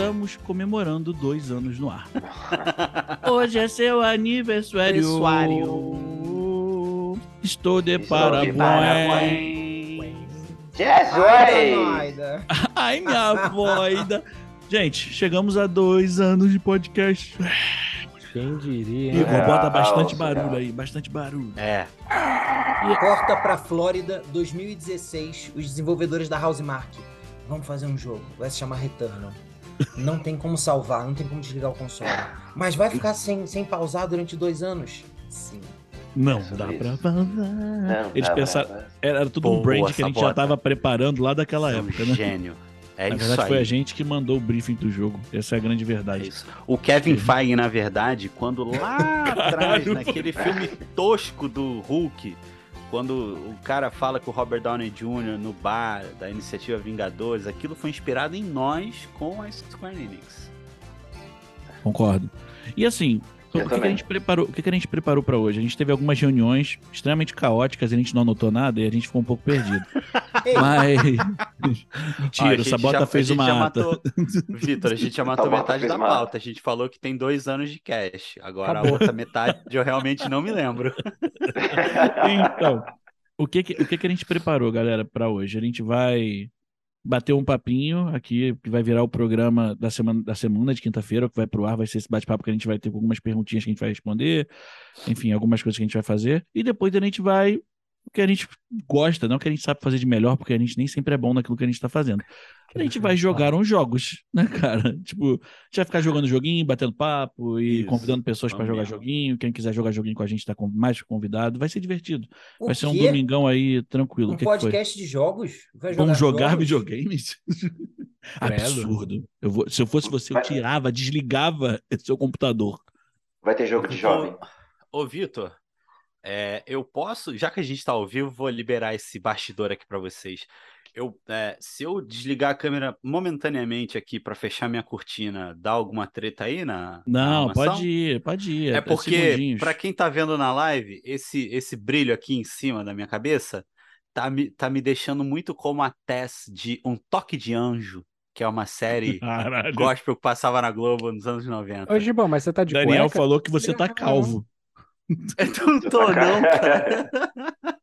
estamos comemorando dois anos no ar. Hoje é seu aniversário. Estou de Estou de parabéns. parabéns. Ai, Jesus! Ai, minha voida. Gente, chegamos a dois anos de podcast. Quem diria, Igor, hein? É, bota bastante nossa, barulho aí, bastante barulho. É. Corta pra Flórida 2016, os desenvolvedores da Housemark. Vamos fazer um jogo, vai se chamar Returnal. Não tem como salvar, não tem como desligar o console. Mas vai ficar sem, sem pausar durante dois anos? Sim. Não É dá isso. pra. Não, Eles pensaram. Era, era tudo um brand que a gente já Sabota. tava preparando lá daquela é um época, né? Gênio. É Na isso verdade, aí. foi a gente que mandou o briefing do jogo. Essa é a grande É verdade. isso. O Kevin Feige, na verdade, quando lá atrás, naquele filme tosco do Hulk, quando o cara fala com o Robert Downey Jr. no bar da iniciativa Vingadores, aquilo foi inspirado em nós com a Square Enix. Concordo. E assim, o Eu que, que a gente preparou? O que, que a gente preparou pra hoje? A gente teve algumas reuniões extremamente caóticas, a gente não anotou nada e a gente ficou um pouco perdido. Mas Ó, a mentira, o gente Sabota já- fez uma já ata. matou- Vitor, a gente já matou metade da pauta. A gente falou que tem dois anos de cash. Agora Acabou. a outra metade eu realmente não me lembro. Então, o que que, o que que a gente preparou, galera, pra hoje? A gente vai bater um papinho aqui, que vai virar o programa da semana, da semana de quinta-feira, que vai pro ar, vai ser esse bate-papo que a gente vai ter com algumas perguntinhas que a gente vai responder, enfim, algumas coisas que a gente vai fazer, e depois a gente vai o que a gente gosta, não o que a gente sabe fazer de melhor, porque a gente nem sempre é bom naquilo que a gente tá fazendo. A gente vai jogar uns jogos, né, cara? Tipo, a gente vai ficar jogando joguinho, batendo papo e Isso, convidando pessoas pra vamos jogar joguinho. Quem quiser jogar joguinho com a gente tá mais convidado. Vai ser divertido. o Vai ser um quê? domingão aí tranquilo. Um o que, que foi? podcast de jogos? Vai jogar Vamos jogar jogos? videogames? Absurdo. Eu vou- se eu fosse você, eu Vai- tirava, desligava esse seu computador. Vai ter jogo de jovem. Ô, ô, Vitor, é, eu posso, já que a gente tá ao vivo, vou liberar esse bastidor aqui pra vocês. Eu, é, se eu desligar a câmera momentaneamente aqui pra fechar minha cortina, dá alguma treta aí na, na Não, armação? pode ir, pode ir. É porque, segundinhos. pra quem tá vendo na live, esse, esse brilho aqui em cima da minha cabeça tá me, tá me deixando muito como a Tess de Um Toque de Anjo, que é uma série Caralho. gospel que passava na Globo nos anos 90. Ô, Gibão, mas você tá de Daniel cueca? falou que você tá Não. calvo. Eu não tô, não, cara.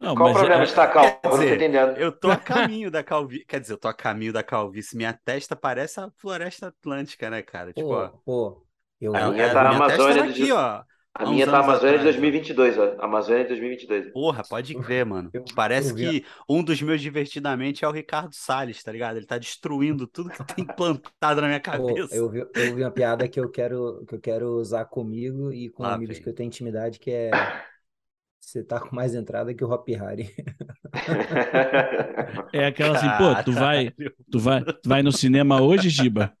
Não, Qual o problema é- de estar calmo? quer Eu não tô dizer, entendendo. Eu tô a caminho da calvície. Quer dizer, eu tô a caminho da calvície. Minha testa parece a floresta atlântica, né, cara? Tipo, Pô, ó. pô, eu A, minha a tá na minha testa Amazônia era de- aqui, ó. A minha tá Amazônia de atrás, ó. 2022, ó. Amazônia de 2022. Porra, pode crer, mano. Parece que um dos meus divertidamente é o Ricardo Salles, tá ligado? Ele tá destruindo tudo que tem plantado na minha Pô, cabeça. eu, vi, eu vi uma piada que eu quero, que eu quero usar comigo e com Lá amigos vem. que eu tenho intimidade, que é você tá com mais entrada que o Hop Harry. é aquela assim, pô, tu vai, tu vai, tu vai no cinema hoje, Giba?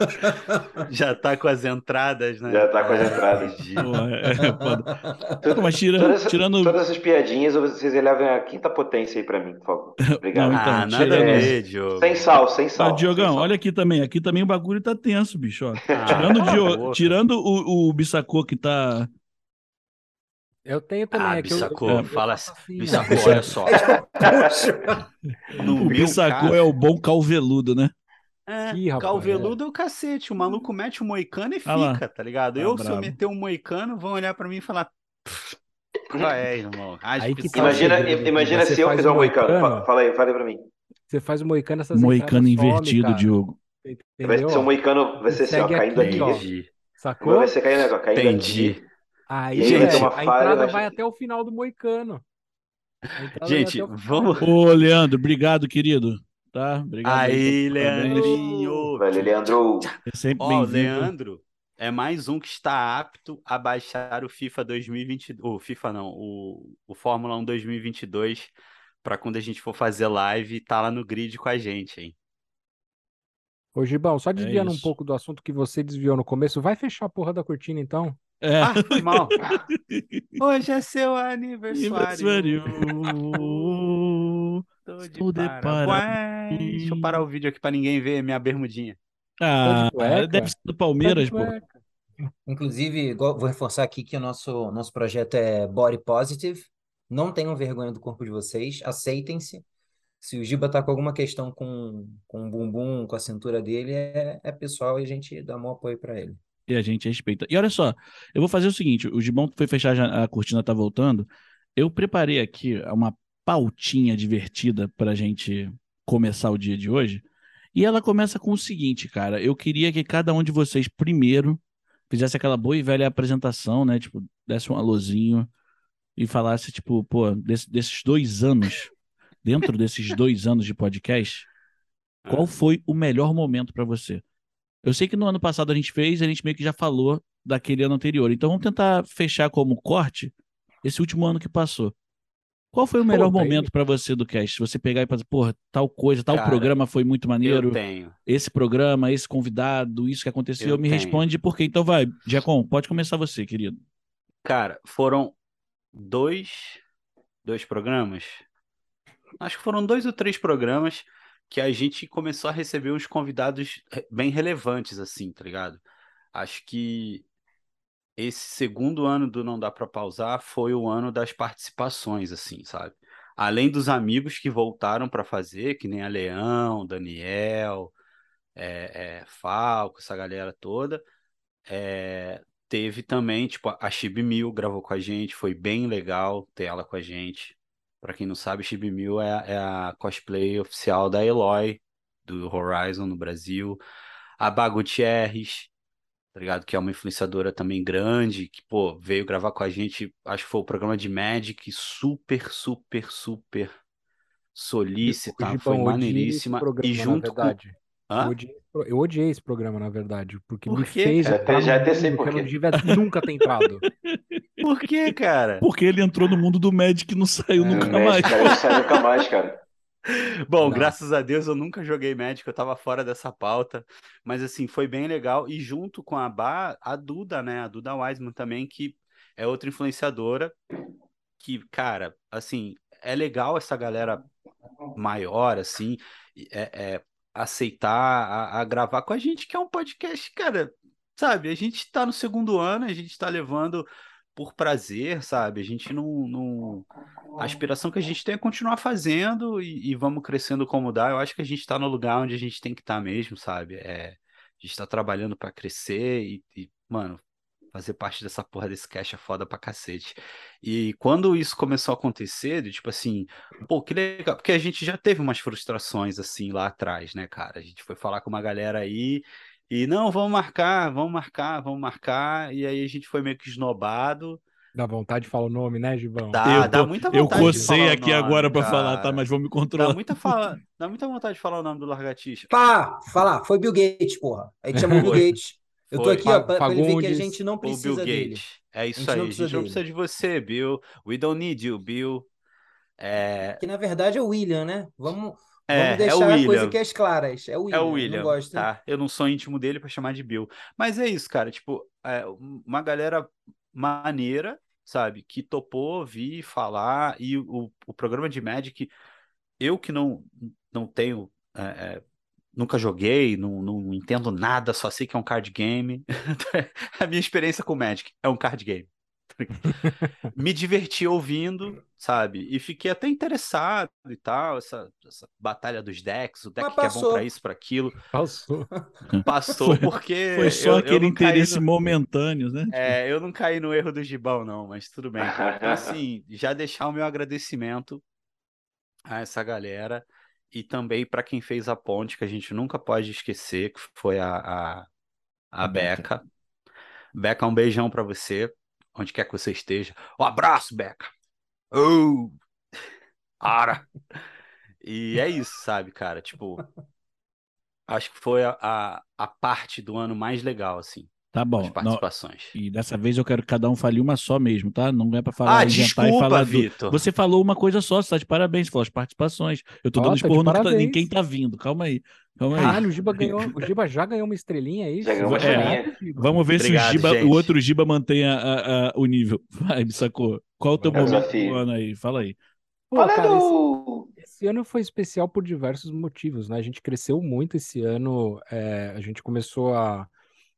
Já tá com as entradas, né? Já tá com as Ah, entradas. Pô, é, é. Tudo- Mas tira- todas, tirando- todas essas piadinhas, vocês elevem a quinta potência aí pra mim, por favor. Obrigado. Não, então, ah, nada a ver, Diogo. Sem sal, sem Ah, sal. Diogão, sem sal. olha aqui também. Aqui também o bagulho tá tenso, bicho. Ó. Ah, Tirando, Dio- boca. tirando o, o Bissacô que tá. Eu tenho também. Ah, é Bissacô, eu- eu fala assim, Bissacô, olha só. Puxa! No O Bissacô caso- é o bom calveludo, né? É, Ih, rapaz, calveludo é o cacete. O maluco mete o moicano e Ah lá. fica, tá ligado? Tá eu, se eu meter um moicano, vão olhar pra mim e falar. "Pff, Qual é, irmão? Ah, Aí que tá Imagina, imagina se eu fizer um um moicano. moicano. Fa- Fala aí, fala aí pra mim. Você faz o moicano, essas Moicano some, invertido, cara. Diogo. Vai Entendeu? ser um moicano, vai ser assim, ó, caindo aqui, aqui. ó. Sacou? vai ser caindo aqui, ó, caindo Entendi. aqui. Aí, E ter uma a entrada vai acho- até o final do moicano. Gente, vamos. Ô, Leandro, obrigado, querido. Tá? Obrigado. Aí, Parabéns. Leandrinho. Velho, Leandro. É sempre Ó. Leandro é mais um que está apto a baixar o FIFA 2022. O FIFA não, o, o Fórmula 1 2022 para quando a gente for fazer live tá lá no grid com a gente, hein? Ô, Gibão, só desviando um isso. pouco do assunto que você desviou no começo, vai fechar a porra da cortina, então? É. Ah, mal. Hoje é seu aniversário. Aniversário. Tô de Estou de parabéns. Deixa eu parar o vídeo aqui para ninguém ver minha bermudinha. Ah, cueca? deve ser do Palmeiras, de pô. Inclusive, vou reforçar aqui que o nosso, nosso projeto é Body Positive. Não tenham vergonha do corpo de vocês, aceitem-se. Se o Giba tá com alguma questão com, com o bumbum, com a cintura dele, é, é pessoal e a gente dá maior apoio pra ele. E a gente respeita. E olha só, eu vou fazer o seguinte: o Gibão foi fechar, a cortina tá voltando. Eu preparei aqui uma pautinha divertida pra gente começar o dia de hoje. E ela começa com o seguinte, cara. Eu queria que cada um de vocês primeiro fizesse aquela boa e velha apresentação, né? Tipo, desse um alôzinho e falasse, tipo, pô, desse- desses dois anos, dentro desses dois anos de podcast, qual foi o melhor momento pra você? Eu sei que no ano passado a gente fez, a gente meio que já falou daquele ano anterior. Então vamos tentar fechar como corte esse último ano que passou. Qual foi o melhor daí- momento pra você do cast? Você pegar e fazer, porra, tal coisa, tal Cara, programa foi muito maneiro, Eu tenho. esse programa, esse convidado, isso que aconteceu, Eu me tenho. responde por quê. Então vai, Giacom, pode começar você, querido. Cara, foram dois, dois programas. Acho que foram dois ou três programas que a gente começou a receber uns convidados bem relevantes, assim, tá ligado? Acho que esse segundo ano do Não Dá Pra Pausar foi o ano das participações, assim, sabe? Além dos amigos que voltaram pra fazer, que nem a Leão, Daniel, é, é, Falco, essa galera toda. É, teve também, tipo, a Chibi Mil gravou com a gente, foi bem legal ter ela com a gente. Pra quem não sabe, Chibi Mil é, a- é a cosplay oficial da Eloy, do Horizon no Brasil. A Bá Gutierrez, tá ligado? Que é uma influenciadora também grande, que, pô, veio gravar com a gente, acho que foi o programa de Magic, super, super, super solícita, Gibão, foi esse maneiríssima. programa, E na junto com. Eu odiei, eu odiei esse programa, na verdade, porque Por me fez cara? entrar Já até sei mundo por que eu não devia nunca ter entrado. Por quê, cara? Porque ele entrou no mundo do Magic e não saiu É, nunca Magic, mais. cara, eu saio nunca mais, cara. Bom, Não. graças a Deus eu nunca joguei Magic, eu tava fora dessa pauta, mas assim, foi bem legal. E junto com a Bá, a Duda, né? A Duda Wiseman também, que é outra influenciadora, que, cara, assim, é legal essa galera maior, assim, é, é, aceitar a, a gravar com a gente, que é um podcast, cara, sabe? A gente tá no segundo ano, a gente tá levando por prazer, sabe? A gente não, não... A aspiração que a gente tem é continuar fazendo e, e vamos crescendo como dá. Eu acho que a gente tá no lugar onde a gente tem que estar mesmo, sabe? É, a gente tá trabalhando pra crescer e, e, mano, fazer parte dessa porra desse cash é foda pra cacete. E quando isso começou a acontecer, de, tipo assim, pô, que legal, porque a gente já teve umas frustrações assim lá atrás, né, cara? A gente foi falar com uma galera aí e não, vamos marcar, vamos marcar, vamos marcar, e aí a gente foi meio que esnobado. Dá vontade de falar o nome, né, Gibão? Dá, eu, dá tô- muita eu vontade de cocei aqui nome, agora pra cara. falar, tá? Mas vou me Dá controlar. muita, fala... dá muita vontade de falar o nome do Largatixa. Pá, falar, foi Bill Gates, porra. A gente chamou Bill. Gates. Eu tô Foi. aqui, ó, pra, pra ele ver que a gente não O Bill precisa dele. Gates. É isso gente não aí. A precisa gente não precisa de você, Bill. We don't need you, Bill. É, Que na verdade é o William, né? Vamos, É, vamos é deixar o a coisa William. que é as claras. É o William. É o eu William, Não gosto. tá? Eu não sou íntimo dele pra chamar de Bill. Mas é isso, cara. Tipo, é, uma galera maneira, sabe? Que topou vir falar. E o, o programa de Magic, eu que não, não tenho. é, é, nunca joguei, não, não entendo nada, só sei que é um card game. A minha experiência com Magic é um card game. Me diverti ouvindo, sabe? E fiquei até interessado e tal, essa, essa batalha dos decks, o deck que é bom pra isso, pra aquilo. Passou. Passou Foi- porque Foi só eu, eu aquele caí interesse no, momentâneo, né? é, eu não caí no erro do Gibão, não, mas tudo bem. Então, assim, já deixar o meu agradecimento a essa galera e também para quem fez a ponte, que a gente nunca pode esquecer, que foi a, a, a. Beca. Beca, um beijão para você, onde quer que você esteja. Um abraço, Beca. Oh! Ara! E é isso, sabe, cara? Tipo, acho que foi a, a, a parte do ano mais legal, assim, Tá as bom. Não, participações. e dessa vez eu quero que cada um fale uma só mesmo, tá? Não é pra falar, Ah, inventar e desculpa, falar do... Vitor. Você falou uma coisa só, você tá de parabéns, você falou as participações. Eu tô Ó, dando tá esporro no tá- ninguém tá vindo. Calma aí. Calma aí. Caralho, o Giba ganhou. O Giba já ganhou uma estrelinha aí. Já ganhou uma estrelinha. Giba. Vamos ver se o, Obrigado, Giba, gente. o outro Giba mantém a- a- a- o nível. Vai, me sacou? Qual o teu É o momento do ano aí? Fala aí. Pô, cara, esse, esse ano foi especial por diversos motivos, né? A gente cresceu muito esse ano. é, a gente começou a,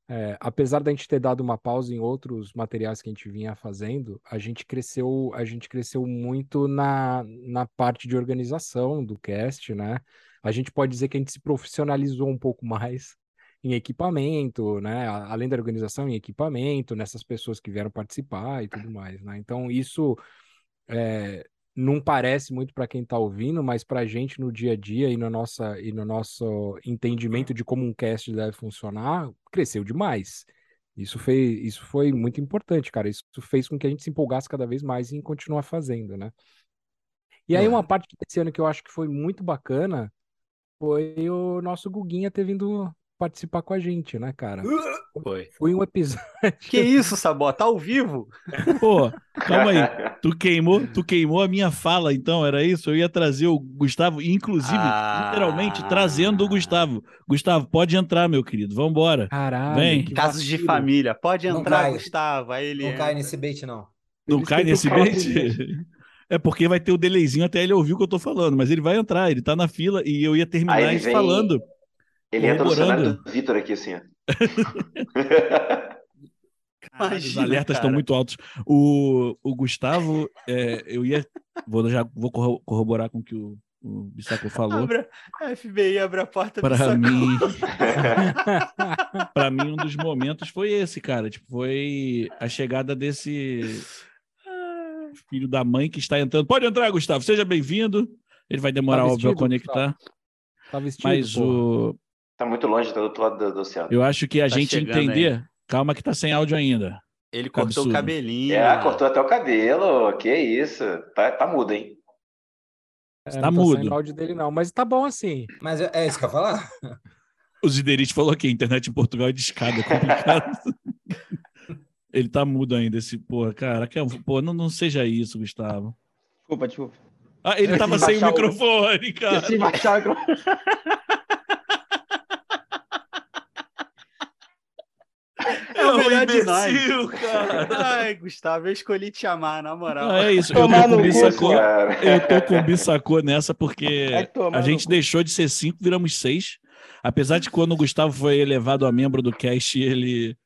É, apesar da gente ter dado uma pausa em outros materiais que a gente vinha fazendo, a gente cresceu, a gente cresceu muito na, na parte de organização do cast, né? A gente pode dizer que a gente se profissionalizou um pouco mais em equipamento, né? Além da organização, em equipamento, nessas pessoas que vieram participar e tudo mais, né? Então, isso é, não parece muito para quem está ouvindo, mas para a gente no dia a dia e no, nossa, e no nosso entendimento de como um cast deve funcionar, cresceu demais. Isso fez, isso foi muito importante, cara. Isso fez com que a gente se empolgasse cada vez mais em continuar fazendo, né? E aí, uma parte desse ano que eu acho que foi muito bacana foi o nosso Guguinha ter vindo participar com a gente, né, cara? Foi. Foi um episódio. Que isso, Sabó? Tá ao vivo? Pô, calma aí. Tu queimou, tu queimou a minha fala, então, era isso? Eu ia trazer o Gustavo, inclusive, Ah. literalmente, trazendo o Gustavo. Gustavo, pode entrar, meu querido. Vambora. Caralho, Vem. Casos de família. Pode entrar. Gustavo. Aí ele Não entra. cai nesse bait, não. Não Eles cai nesse bait? É porque vai ter o delayzinho até ele ouvir o que eu tô falando, mas ele vai entrar, ele tá na fila e eu ia terminar Aí ele vem- falando. Ele entra no cenário Corroborando. do Vitor aqui, assim. ó. Caralho, os Imagina, alertas cara. estão muito altos. O, o Gustavo, é, eu ia. Vou, já vou corro- corroborar com o que o, o Bissaco falou. Abra, a FBI abre a porta Para mim, para mim, um dos momentos foi esse, cara. Tipo, foi a chegada desse filho da mãe que está entrando. Pode entrar, Gustavo, seja bem-vindo. Ele vai demorar, Tá óbvio, a vestido, conectar. Tá vestido, Mas porra. o, Tá muito longe do outro lado do, do oceano. eu acho que a Tá gente entender. Calma, que tá sem áudio ainda. Ele cortou Absurdo. o cabelinho. É, cortou até o cabelo. Que isso. Tá, tá mudo, hein? É, tá não mudo. saindo áudio dele, não. Mas tá bom assim. Mas é é isso que eu ia falar? O Ziderite falou que a internet em Portugal é de escada, é complicado. Ele tá mudo ainda, esse porra, cara. Que, pô, não, não seja isso, Gustavo. Desculpa, desculpa. Ah, ele tava sem o microfone, cara. De baixar o microfone. É o melhor de imbecil, nós. cara. Ai, Gustavo, eu escolhi te amar, na moral. Ah, é isso. Eu tô com Bissacô. Cara. Eu tô com o Bissacô nessa porque tomar a gente cu. deixou de ser cinco, viramos seis. Apesar de quando o Gustavo foi elevado a membro do cast, ele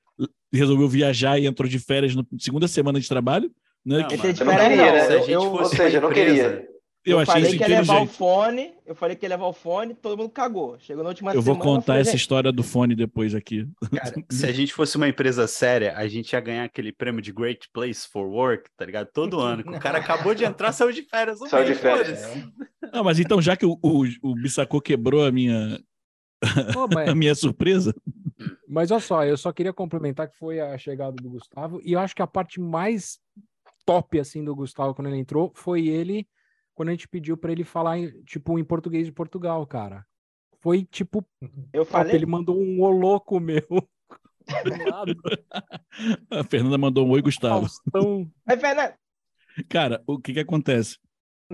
resolveu viajar e entrou de férias na segunda semana de trabalho. Né? Não, Que- mano, Esse Eu não queria, né? se a gente eu- Ou seja, eu não queria. eu Eu achei falei que ia levar o fone, eu falei que ia levar o fone, todo mundo cagou. Chegou na última Eu vou semana. contar falei, essa história do fone depois aqui. Cara, se a gente fosse uma empresa séria, a gente ia ganhar aquele prêmio de Great Place for Work, tá ligado? Todo ano. O cara acabou de entrar, saiu de férias. um Saiu mês, de férias. foda-se. Não, mas então, já que o, o, o Bissacô quebrou a minha, Pô, mas, a minha surpresa, mas olha só, eu só queria complementar que foi a chegada do Gustavo. E eu acho que a parte mais top, assim, do Gustavo quando ele entrou foi ele, quando a gente pediu pra ele falar, em, tipo, em português de Portugal, cara. Foi, tipo, Eu top. falei. Ele mandou um ô louco meu. A Fernanda mandou um oi, Gustavo. Faustão. Aí, Fernando, Cara, o que que acontece?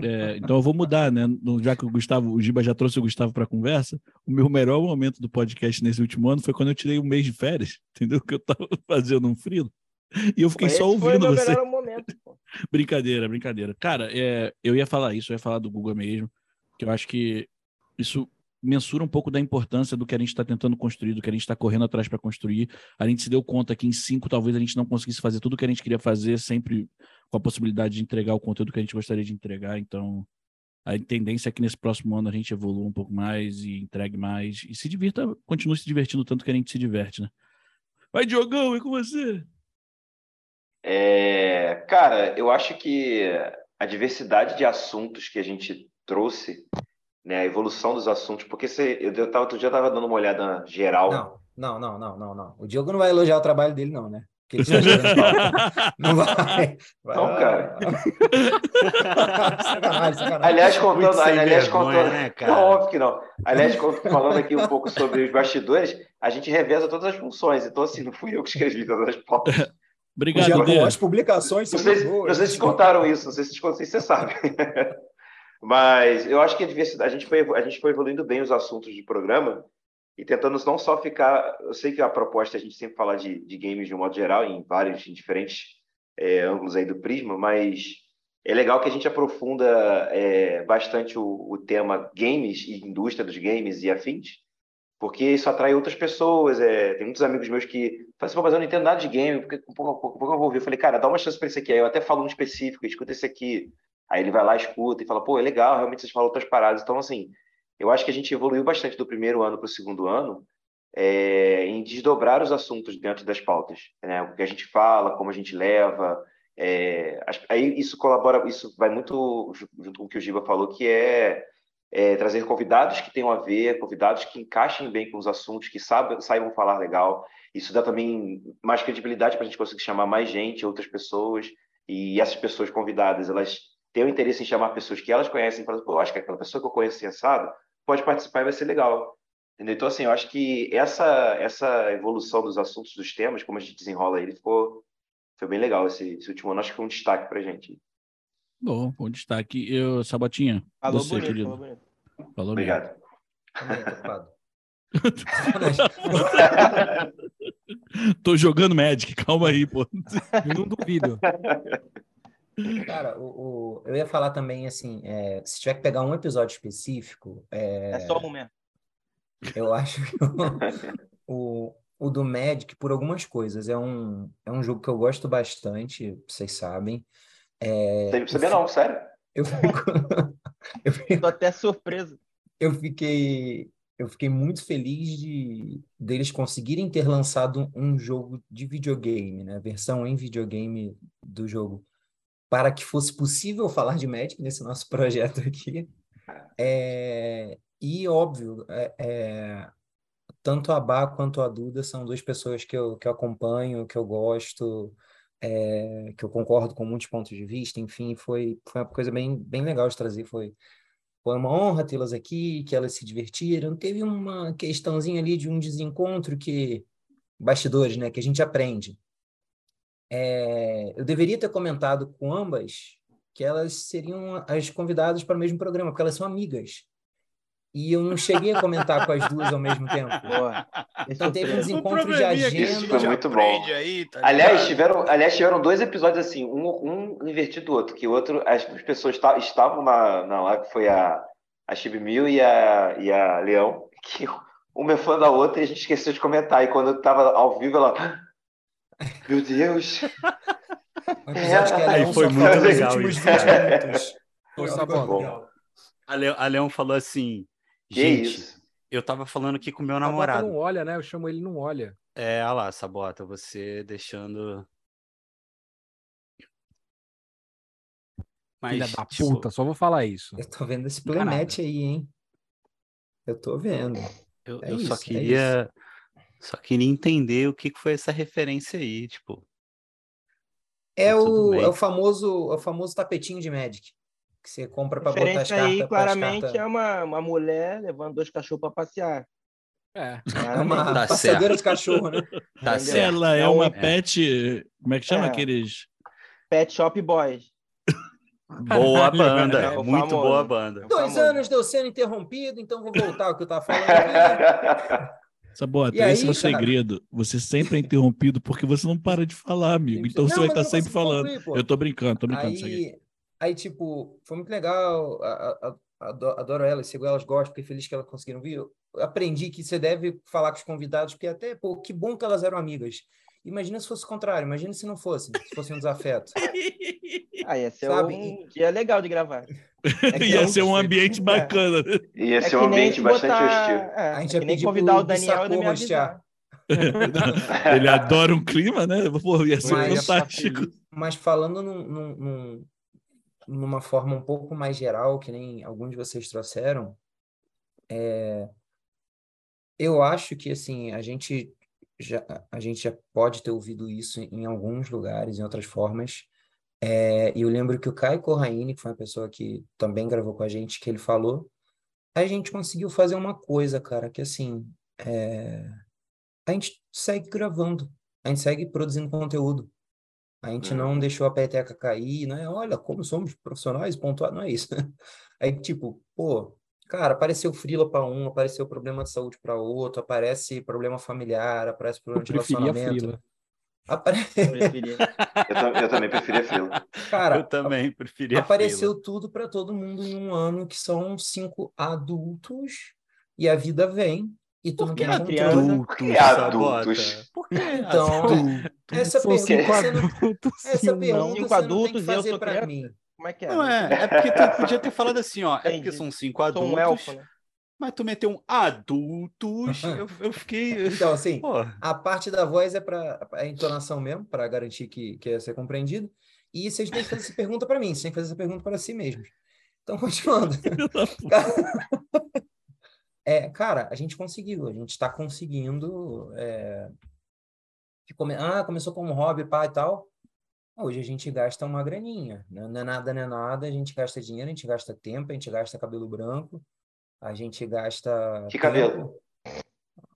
É, então eu vou mudar, né? Já que o Gustavo, o Giba já trouxe o Gustavo para conversa, o meu melhor momento do podcast nesse último ano foi quando eu tirei um mês de férias, entendeu? Que eu tava fazendo um frilo. E eu fiquei esse só foi o ouvindo você. melhor momento. pô. Brincadeira, brincadeira. Cara, é, eu ia falar isso, eu ia falar do Google mesmo, que eu acho que isso mensura um pouco da importância do que a gente está tentando construir, do que a gente está correndo atrás para construir. A gente se deu conta que em cinco talvez a gente não conseguisse fazer tudo o que a gente queria fazer, sempre com a possibilidade de entregar o conteúdo que a gente gostaria de entregar. Então, a tendência é que nesse próximo ano a gente evolua um pouco mais e entregue mais e se divirta, continue se divertindo tanto que a gente se diverte, né? Vai, Diogão, é com você. É, cara, eu acho que a diversidade de assuntos que a gente trouxe, né, a evolução dos assuntos, porque você, eu, eu tava, outro dia eu tava dando uma olhada geral. Não, não, não, não, não, não. O Diogo não vai elogiar o trabalho dele, não, né? Porque ele está pauta. Não vai. vai Não, cara. sacanagem, sacanagem. Aliás, contando, aliás, vergonha, contando, né, cara? não, óbvio que não. Aliás, falando aqui um pouco sobre os bastidores, a gente reveza todas as funções. Então, assim, não fui eu que escrevi todas as pautas. Obrigado, Diogo, as publicações são se- boas. não sei se te contaram isso, não sei se, te- não Mas eu acho que a a gente, foi, a gente foi evoluindo bem os assuntos de programa e tentando não só ficar. Eu sei que a proposta a gente sempre falar de, de games de um modo geral, em vários em diferentes é, ângulos aí do prisma, mas é legal que a gente aprofunda é, bastante o, o tema games e indústria dos games e afins. Porque isso atrai outras pessoas. É, tem muitos amigos meus que falam assim, mas eu não entendo nada de game, porque pouco, um pouco eu vou ouvir. Eu falei, cara, dá uma chance para esse aqui. Aí eu até falo um específico, escuta esse aqui. Aí ele vai lá, escuta e fala, pô, é legal, realmente vocês falam outras paradas. Então, assim, eu acho que a gente evoluiu bastante do primeiro ano para o segundo ano é, em desdobrar os assuntos dentro das pautas. Né? O que a gente fala, como a gente leva. É, aí isso colabora, isso vai muito junto com o que o Giba falou, que é, é, trazer convidados que tenham a ver, convidados que encaixem bem com os assuntos, que saibam, saibam falar legal. Isso dá também mais credibilidade para a gente conseguir chamar mais gente, outras pessoas. E essas pessoas convidadas, elas têm o interesse em chamar pessoas que elas conhecem, para pô, acho que aquela pessoa que eu conheço sensado pode participar e vai ser legal. Entendeu? Então, assim, eu acho que essa, essa evolução dos assuntos, dos temas, como a gente desenrola ele, ficou, foi bem legal esse, esse último ano. Acho que foi um destaque pra gente. Bom, bom destaque. Eu, Sabotinha, Falou você, bonito, querido. falou bonito. Falou Obrigado. Bem. Tô jogando Magic, calma aí, pô. Eu não duvido. Cara, o, o- eu ia falar também, assim, é, se tiver que pegar um episódio específico, é, É só um mesmo. eu acho que o, o, o do Magic, por algumas coisas, é um, é um jogo que eu gosto bastante, vocês sabem. É, Não sabia não, sério. eu fico, eu fico Tô até surpreso. eu fiquei eu fiquei muito feliz de deles conseguirem ter lançado um jogo de videogame, né? A versão em videogame do jogo, para que fosse possível falar de Magic nesse nosso projeto aqui. É, e óbvio, é, é, tanto a Bá quanto a Duda são duas pessoas que eu, que eu acompanho, que eu gosto, é, que eu concordo com muitos pontos de vista, enfim, foi, foi uma coisa bem, bem legal de trazer, foi foi uma honra tê-las aqui, que elas se divertiram. Teve uma questãozinha ali de um desencontro que bastidores, né, que a gente aprende. É, eu deveria ter comentado com ambas que elas seriam as convidadas para o mesmo programa, porque elas são amigas. E eu não cheguei a comentar com as duas ao mesmo tempo. Boa. Então teve um surpresa. desencontro de probleminha que a Isso foi agenda. muito bom. Aí, tá Aliás, tiveram, aliás, tiveram dois episódios assim, um, um invertido do outro, que o outro, as pessoas ta- estavam na, na live, que foi a, a Chibi Mil e a, e a Leão, que uma é fã da outra e a gente esqueceu de comentar. E quando eu tava ao vivo, ela. Meu Deus! Um episódio que a foi só muito falou nos legal últimos isso, 20 cara. minutos. Ô, Foi legal. A, Le- a Leão falou assim: gente, eu tava falando aqui com meu Sabota namorado. não olha, né? Eu chamo ele não olha. É, olha lá, Sabota, você deixando. Mas, Filha da tipo, puta, só vou falar isso. Eu tô vendo esse playmatch aí, hein? Eu tô vendo. eu, é eu só isso, é queria. Só queria entender o que foi essa referência aí, tipo. É o, é o famoso, é o famoso tapetinho de Magic. Que você compra pra botar as referência cartas. aí, claramente, cartas- é uma, uma mulher levando dois cachorros pra passear. É. É uma Tá certo. de cachorro, né? Tá Entendeu? certo. Ela é É um- uma é. pet. Como é que chama É. aqueles? Pet Shop Boys. Boa banda, É o muito famoso. boa banda. É Dois famoso. anos deu sendo interrompido, então vou voltar ao que eu tava falando. Sabota, E aí, esse é o cara? segredo. Você sempre é interrompido porque você não para de falar, amigo. Então Não, você vai mas estar sempre falando. concluir. Eu tô brincando, tô brincando. Aí, aí, tipo, foi muito legal. a- a- Adoro elas, sigo elas, gosto, fiquei feliz que elas conseguiram vir. Eu aprendi que você deve falar com os convidados, porque até, pô, que bom que elas eram amigas. Imagina se fosse o contrário, imagina se não fossem, se fosse um desafeto. Ah, ia ser Sabe? um dia legal de gravar. É Ia ser um ambiente É. bacana. né? Ia é ser que um nem ambiente bastante botar- hostil. É, A gente é ia que nem convidar pro o Daniel e não me avisar. Ele adora um clima, né? Pô, ia ser Mas- fantástico. Mas falando num, num- num- numa forma um pouco mais geral, que nem alguns de vocês trouxeram, é, eu acho que assim a gente já a gente já pode ter ouvido isso em alguns lugares, em outras formas. É, e eu lembro que o Caio Corraine, que foi uma pessoa que também gravou com a gente, que ele falou, a gente conseguiu fazer uma coisa, cara, que assim, é, a gente segue gravando, a gente segue produzindo conteúdo. A gente não Uhum. deixou a peteca cair, não é? Olha como somos profissionais, pontuar, não é isso. Aí, tipo, pô, cara, apareceu frila para um, apareceu problema de saúde para outro, aparece problema familiar, aparece Eu problema de preferia a relacionamento. Apare... Eu, tam- eu também preferia fila. Cara, Eu também preferia apareceu tudo para todo mundo em um ano, que são cinco adultos, e a vida vem, E tu não que tem criança? controle. Adultos, que Sabota. adultos? Por que Então, adultos? essa pergunta cinco você não, adultos e essa um pergunta não. Cinco não tem adultos que e eu fazer sou pra criança? mim. Como é que é? Não é, é porque tu podia ter falado assim, ó. É porque Entendi. são cinco Sou adultos. um elfo, né? Mas tu meteu um adultos. eu, eu fiquei. Então, assim, Pô, a parte da voz é para a entonação mesmo, para garantir que, que ia ser compreendido. E vocês têm que fazer essa pergunta para mim, vocês têm que fazer essa pergunta para si mesmos. Então, continuando. É, cara, a gente conseguiu, a gente está conseguindo. é, come- Ah, começou como hobby, pá e tal. Hoje a gente gasta uma graninha. né? Não é nada, não é nada. A gente gasta dinheiro, a gente gasta tempo, a gente gasta cabelo branco, a gente gasta. Que cabelo?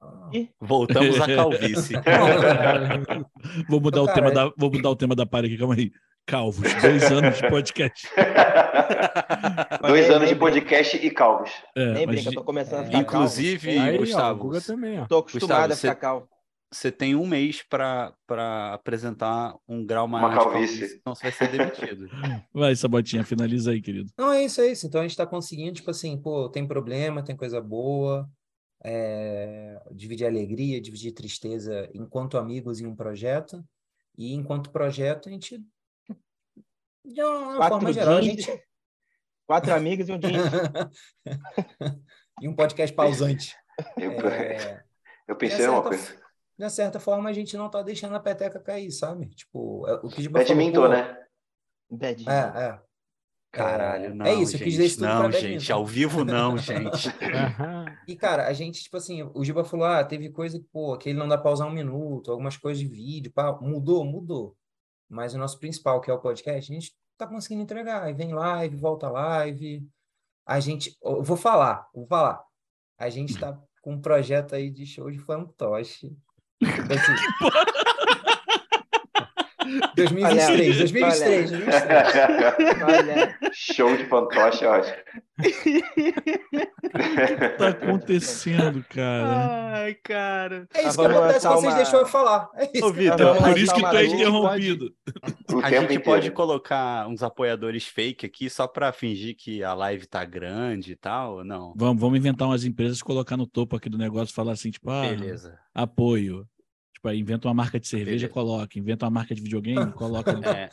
Ah, voltamos à calvície. Vou mudar, Então, o tema da, vou mudar o tema da party aqui, calma aí. Calvos, dois anos de podcast. Dois anos de podcast e calvos. É, Nem brinca, tô começando a é, ficar calvo. Inclusive, Aí, ó, Gustavo, Guga também, ó. Tô acostumado Gustavo, a ficar calvo. Você tem um mês para apresentar um grau Uma maior de calvície. calvície, senão você vai ser demitido. Vai, Sabotinha, finaliza aí, querido. Não, é isso, é isso. Então a gente está conseguindo, tipo assim, pô, tem problema, tem coisa boa, é, dividir alegria, dividir tristeza enquanto amigos em um projeto, e enquanto projeto a gente, de uma Quatro forma geral, a gente. Quatro amigos e um jeans. e um podcast pausante. Eu, É, eu pensei numa coisa. De certa forma, a gente não tá deixando a peteca cair, sabe? Tipo, é, o que Badminton, né? Bad. É, é. Caralho, É, não. é isso, eu gente, quis dizer isso tudo Não, pra gente, badminton. ao vivo não, gente. E, cara, a gente, tipo assim, o Giba falou, ah, teve coisa que, pô, que ele não dá pra usar um minuto, algumas coisas de vídeo, pá, mudou, mudou. Mas o nosso principal, que é o podcast, a gente tá conseguindo entregar. Aí vem live, volta live. A gente, eu vou falar, vou falar. A gente tá com um projeto aí de show de fantoche. Tipo assim, 2023, 2023, 2023. Olha, Show de fantoche, eu acho. tá acontecendo, cara? Ai, cara. É isso que acontece vocês uma- deixam eu falar. É isso. Ô, que Vitor, Por isso que tu é interrompido. O A gente inteiro. pode colocar uns apoiadores fake aqui só pra fingir que a live tá grande e tal, ou não? Vamos, vamos inventar umas empresas, colocar no topo aqui do negócio e falar assim, tipo, ah, Beleza. apoio. Tipo, aí inventa uma marca de cerveja, Beleza. coloca. Inventa uma marca de videogame, coloca. É,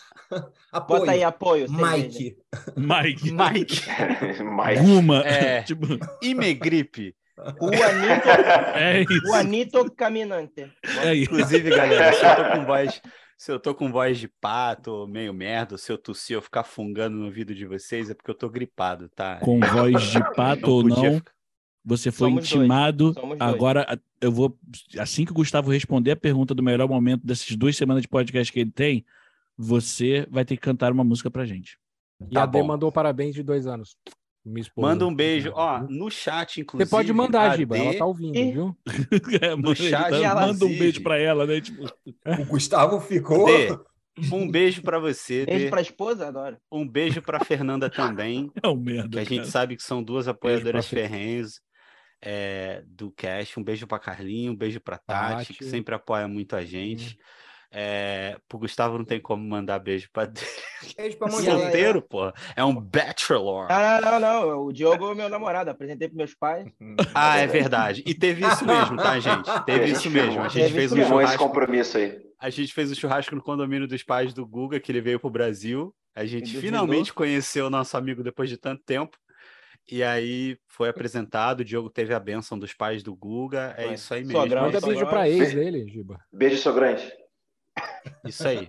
Apoio. bota aí apoio. Mike. Mike, Mike, Mas. Guma. É. tipo, Imegripe. Juanito, é isso. Juanito Caminante. É isso. Inclusive, galera, se eu tô com voz, se eu tô com voz de pato, meio merda, se eu tossir eu ficar fungando no ouvido de vocês, é porque eu tô gripado, tá? Com voz de pato ou não, ficar- você foi Somos intimado. Agora, eu vou. Assim que o Gustavo responder a pergunta do melhor momento dessas duas semanas de podcast que ele tem, você vai ter que cantar uma música pra gente. E Tá a D mandou parabéns de dois anos. Minha esposa. Manda um beijo. Ó, no chat, inclusive. Você pode mandar, Giba. D- Ela tá ouvindo, Ih. viu? É, manda, chat, ela manda um beijo pra ela, né? Tipo, O Gustavo ficou. Dê, um beijo pra você, Beijo Dê. pra esposa, adoro. Um beijo pra Fernanda também, é um merda. que a gente cara. sabe que são duas apoiadoras ferrenhas é, do Cash. Um beijo pra Carlinho, um beijo pra Tati, Tati. que sempre apoia muito a gente. É, pro Gustavo não tem como mandar beijo pra Beijo pra Sim, mulher. solteiro, pô. É um bachelor. Não, não, não, não. O Diogo é meu namorado. Apresentei pros meus pais. Ah, é verdade. E teve isso mesmo, tá, gente? Teve gente isso mesmo. A gente Teve fez isso um mesmo. Firmou esse churrasco. compromisso aí. A gente fez o churrasco no condomínio dos pais do Guga, que ele veio pro Brasil. A gente finalmente conheceu o nosso amigo depois de tanto tempo. E aí foi apresentado, o Diogo teve a bênção dos pais do Guga. É isso aí Sogrão, mesmo. Manda é isso, beijo pra ex dele, Giba. Beijo, sou grande. isso aí.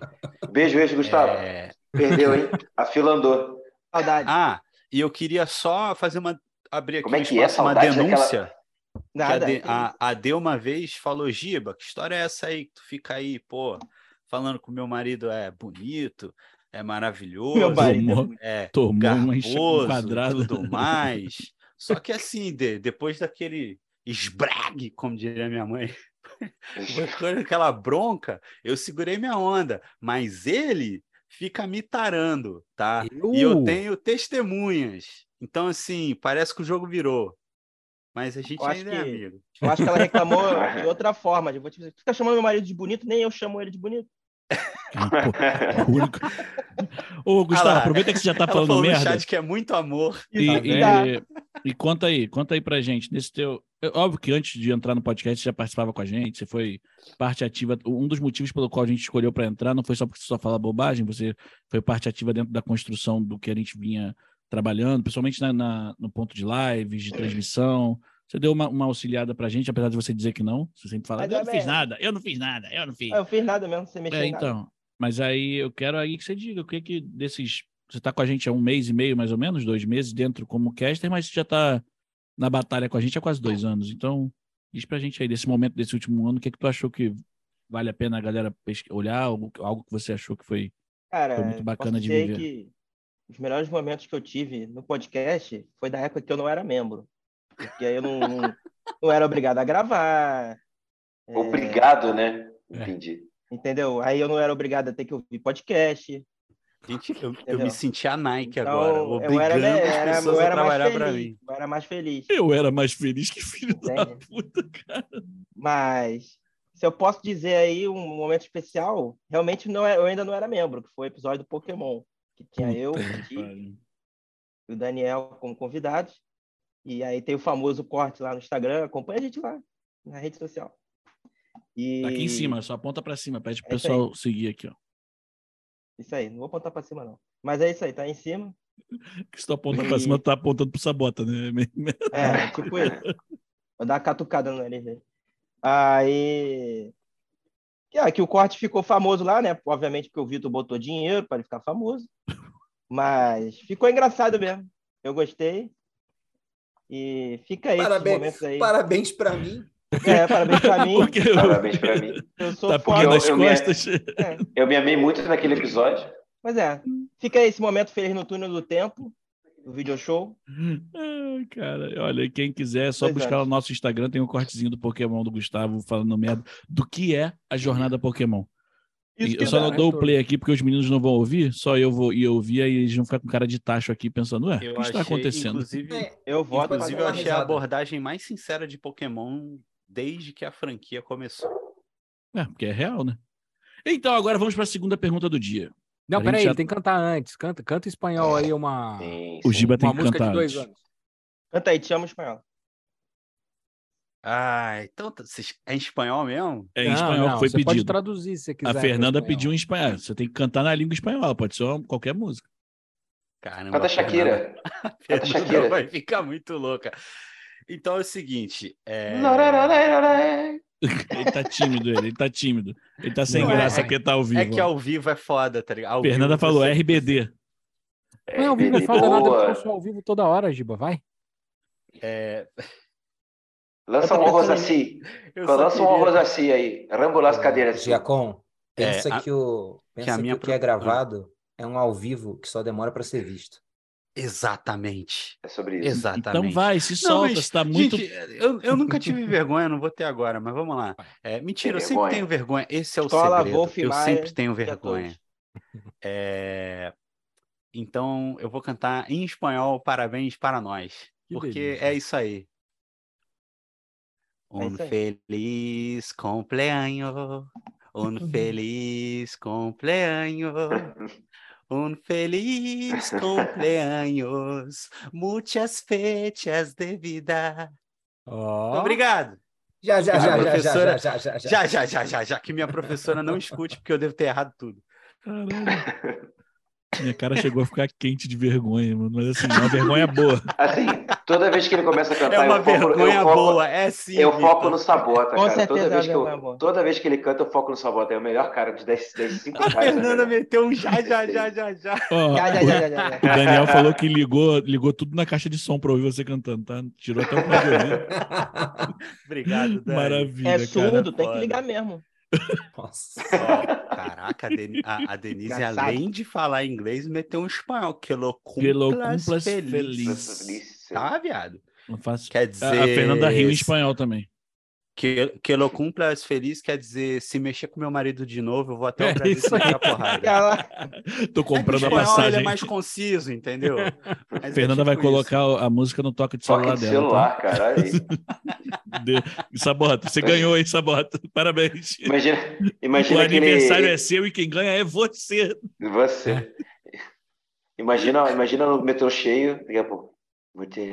Beijo, beijo, Gustavo. É, Perdeu, hein? A fila andou. Saudade. Ah, e eu queria só fazer uma. abrir aqui Como é que é? espaço, uma Saudade daquela- denúncia. Que a, Nada. A, a D uma vez falou, Giba, que história é essa aí que tu fica aí, pô, falando que o meu marido é bonito, é maravilhoso, Meu marido. é Tomou- muito- é Tomou uma garboso, quadrado. tudo mais. Só que assim, D, depois daquele esbrague, como diria minha mãe, depois daquela bronca, eu segurei minha onda, mas ele fica me tarando, tá? E eu tenho testemunhas. Então, assim, parece que o jogo virou. Mas a gente Eu acho ainda é que- amigo. Eu acho que ela reclamou de outra forma. Eu vou te dizer, fica chamando meu marido de bonito, nem eu chamo ele de bonito. Único- Ô, Gustavo, aproveita que você já tá Ela falando falou no merda. chat que é muito amor. E, Tá e- e conta aí, conta aí pra gente, nesse teu. é óbvio que antes de entrar no podcast você já participava com a gente, você foi parte ativa. Um dos motivos pelo qual a gente escolheu para entrar não foi só porque você só fala bobagem, você foi parte ativa dentro da construção do que a gente vinha trabalhando, principalmente na, na- no ponto de lives, de transmissão. Você deu uma, uma auxiliada pra gente, apesar de você dizer que não. Você sempre fala, eu não fiz nada, eu não fiz nada, eu não fiz. Eu fiz nada mesmo, você mexeu É, em nada. então. Mas aí eu quero aí que você diga o que que desses. Você tá com a gente há um mês e meio, mais ou menos, dois meses dentro como caster, mas você já tá na batalha com a gente há quase dois anos. Então, diz pra gente aí, desse momento, desse último ano, o que que tu achou que vale a pena a galera olhar, algo, algo que você achou que foi. Cara, Foi muito bacana de viver. que os melhores momentos que eu tive no podcast foi da época que eu não era membro. Porque aí eu não, não, não era obrigado a gravar. é, Obrigado, né? É. Entendi. entendeu? Aí eu não era obrigado a ter que ouvir podcast. Gente, eu, eu me senti a Nike Então, agora, eu obrigando era, né, as era, pessoas eu a era mais trabalhar para mim. Eu era mais feliz. Eu era mais feliz que filho da puta, cara. Mas se eu posso dizer aí um momento especial, realmente não é, eu ainda não era membro, que foi o episódio do Pokémon, que tinha eu, o e o Daniel como convidados. E aí tem o famoso corte lá no Instagram, acompanha a gente lá na rede social. E Tá aqui em cima, só aponta pra cima, pede pro É pessoal seguir aqui, ó. Isso aí, não vou apontar para cima não. Mas é isso aí, tá aí em cima. Que se tu aponta pra cima, tu tá apontando pro Sabota, né? É, tipo isso. Vou dar uma catucada no nariz dele. Aí. Que, ah, que o corte ficou famoso lá, né? Obviamente porque o Vitor botou dinheiro para ele ficar famoso. Mas ficou engraçado mesmo. Eu gostei. E fica aí esses Parabéns, aí. parabéns pra mim. É, parabéns pra mim. Porque eu- Parabéns pra mim. Eu sou tá foda. pegando eu- as eu me- costas. É, Eu me amei muito naquele episódio. Mas é. Fica aí esse momento feliz no túnel do tempo. Do video show. Cara, olha, quem quiser, é só Pois buscar é. no nosso Instagram, tem um cortezinho do Pokémon do Gustavo falando merda do que é a jornada Pokémon. E eu só não dá, dou o né, play aqui porque os meninos não vão ouvir, só eu vou ir ouvir aí eles vão ficar com cara de tacho aqui pensando, ué, o que está acontecendo? inclusive, É, Eu voto. inclusive eu achei a abordagem mais sincera de Pokémon desde que a franquia começou. É, porque é real, né? Então, agora vamos para a segunda pergunta do dia. Não, A peraí, já- tem que cantar antes. Canta, canta em espanhol aí uma, Sim, O sim. Giba tem uma que música cantar de dois antes. anos. Canta aí, te amo espanhol. Ah, então tá- é em espanhol mesmo? É em Não, espanhol não, que foi você pode pedido. traduzir se você quiser. A Fernanda pediu em espanhol. Você tem que cantar na língua espanhola, pode ser qualquer música. Caramba, Canta Shakira. a Fernanda Shakira. vai ficar muito louca. Então é o seguinte, é... Ele tá tímido, ele, ele tá tímido. Ele tá sem Não, é- graça é- porque tá ao vivo. é que ao vivo é foda, tá ligado? Ao Fernanda vivo falou você- RBD. Não, ao vivo é RBD, foda nada, eu sou ao vivo toda hora, Giba, vai. É, Lança um assim. só Lança um assim aí. Rambolar as cadeiras assim. Giacom, pensa É, a- que o, que a pensa que, minha o que é gravado é um ao vivo que só demora pra ser visto. Exatamente. É sobre isso. Exatamente. Então vai, se solta, mas, você tá muito. Gente, eu, eu nunca tive vergonha, não vou ter agora, mas vamos lá. É, mentira, eu Tem sempre vergonha? tenho vergonha. Esse é o Escola segredo. Wolf eu Maia sempre tenho de vergonha. É, Então, eu vou cantar em espanhol Parabéns para nós. Que porque delícia. é isso aí. É Um aí. feliz cumpleaños, um feliz cumpleaños, um feliz cumpleaños, muitas fechas de vida. Ó. Obrigado. Já, já, já, já, já, professora- já, já, já, Já, já, já, já, já, que minha professora não escute, porque eu devo ter errado tudo. Caralho. Minha cara chegou a ficar quente de vergonha, mano. Mas assim, uma vergonha boa. Assim, toda vez que ele começa a É cantar, uma eu foco, vergonha eu foco, boa, é sim. eu foco no Sabota, Com cara. certeza Toda é vez, que eu, boa. toda vez que ele canta, eu foco no Sabota. É o melhor cara de 10, 10 5 A caras. Fernanda né? meteu um já, já, já, já, já. Ó, Já, já, o- já, já. O Daniel falou que ligou, ligou tudo na caixa de som pra ouvir você cantando, tá? Tirou até o de. Obrigado, Dani. Maravilha, É cara. surdo, tem foda. que ligar mesmo. Nossa. Caraca, a, Deni- a- a Denise, Engraçado. além de falar inglês, meteu um espanhol. Que lo Que lo cumplas cumplas feliz. feliz. Tá, viado? Não faço- Quer A, dizer... a Fernanda riu em espanhol também. Que, que lo cumplas feliz quer dizer, se mexer com meu marido de novo, eu vou até É o Brasil isso e aí. porrada. Tô comprando é a o espanhol, ele passagem. é mais conciso, entendeu? Mas é Fernanda vai tipo isso. colocar a música no toque de celular Toque de dela. celular, cara. olha aí. Tá? De... Sabota, você ganhou, hein, Sabota? Parabéns. Imagina, o imagina aquele... aniversário é seu e quem ganha é você. Você. Imagina, imagina no metrô cheio, daqui a pouco.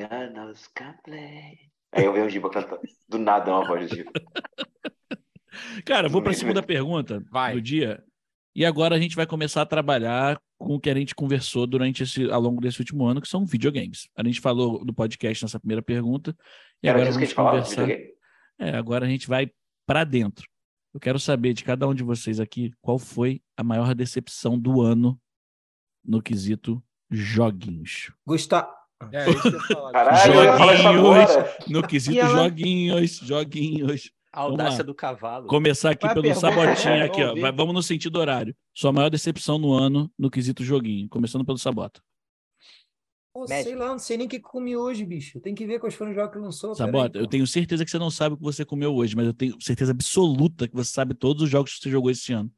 Anos, cumple. Aí eu vejo o Giba cantando. Do nada uma voz do Giba. Cara, vou para a segunda pergunta Vai. do dia. E agora a gente vai começar a trabalhar com o que a gente conversou durante esse, ao longo desse último ano, que são videogames. A gente falou do podcast nessa primeira pergunta. E Era agora disso que a gente vamos falava? conversar. É, agora a gente vai para dentro. Eu quero saber de cada um de vocês aqui qual foi a maior decepção do ano no quesito joguinhos. Gustavo. É, isso que eu ia falar. Caralho, eu Joguinhos. agora. No quesito ela- joguinhos, joguinhos. A audácia do cavalo. Começar aqui Qual é pelo? Sabotinha É, aqui, ó. Vai- vamos no sentido horário. Sua maior decepção no ano no quesito joguinho. Começando pelo Sabota. Pô, sei lá, não sei nem o que comi hoje, bicho. Tem que ver quais foram os jogos que lançou. Sabota, eu pô. tenho certeza que você não sabe o que você comeu hoje, mas eu tenho certeza absoluta que você sabe todos os jogos que você jogou esse ano.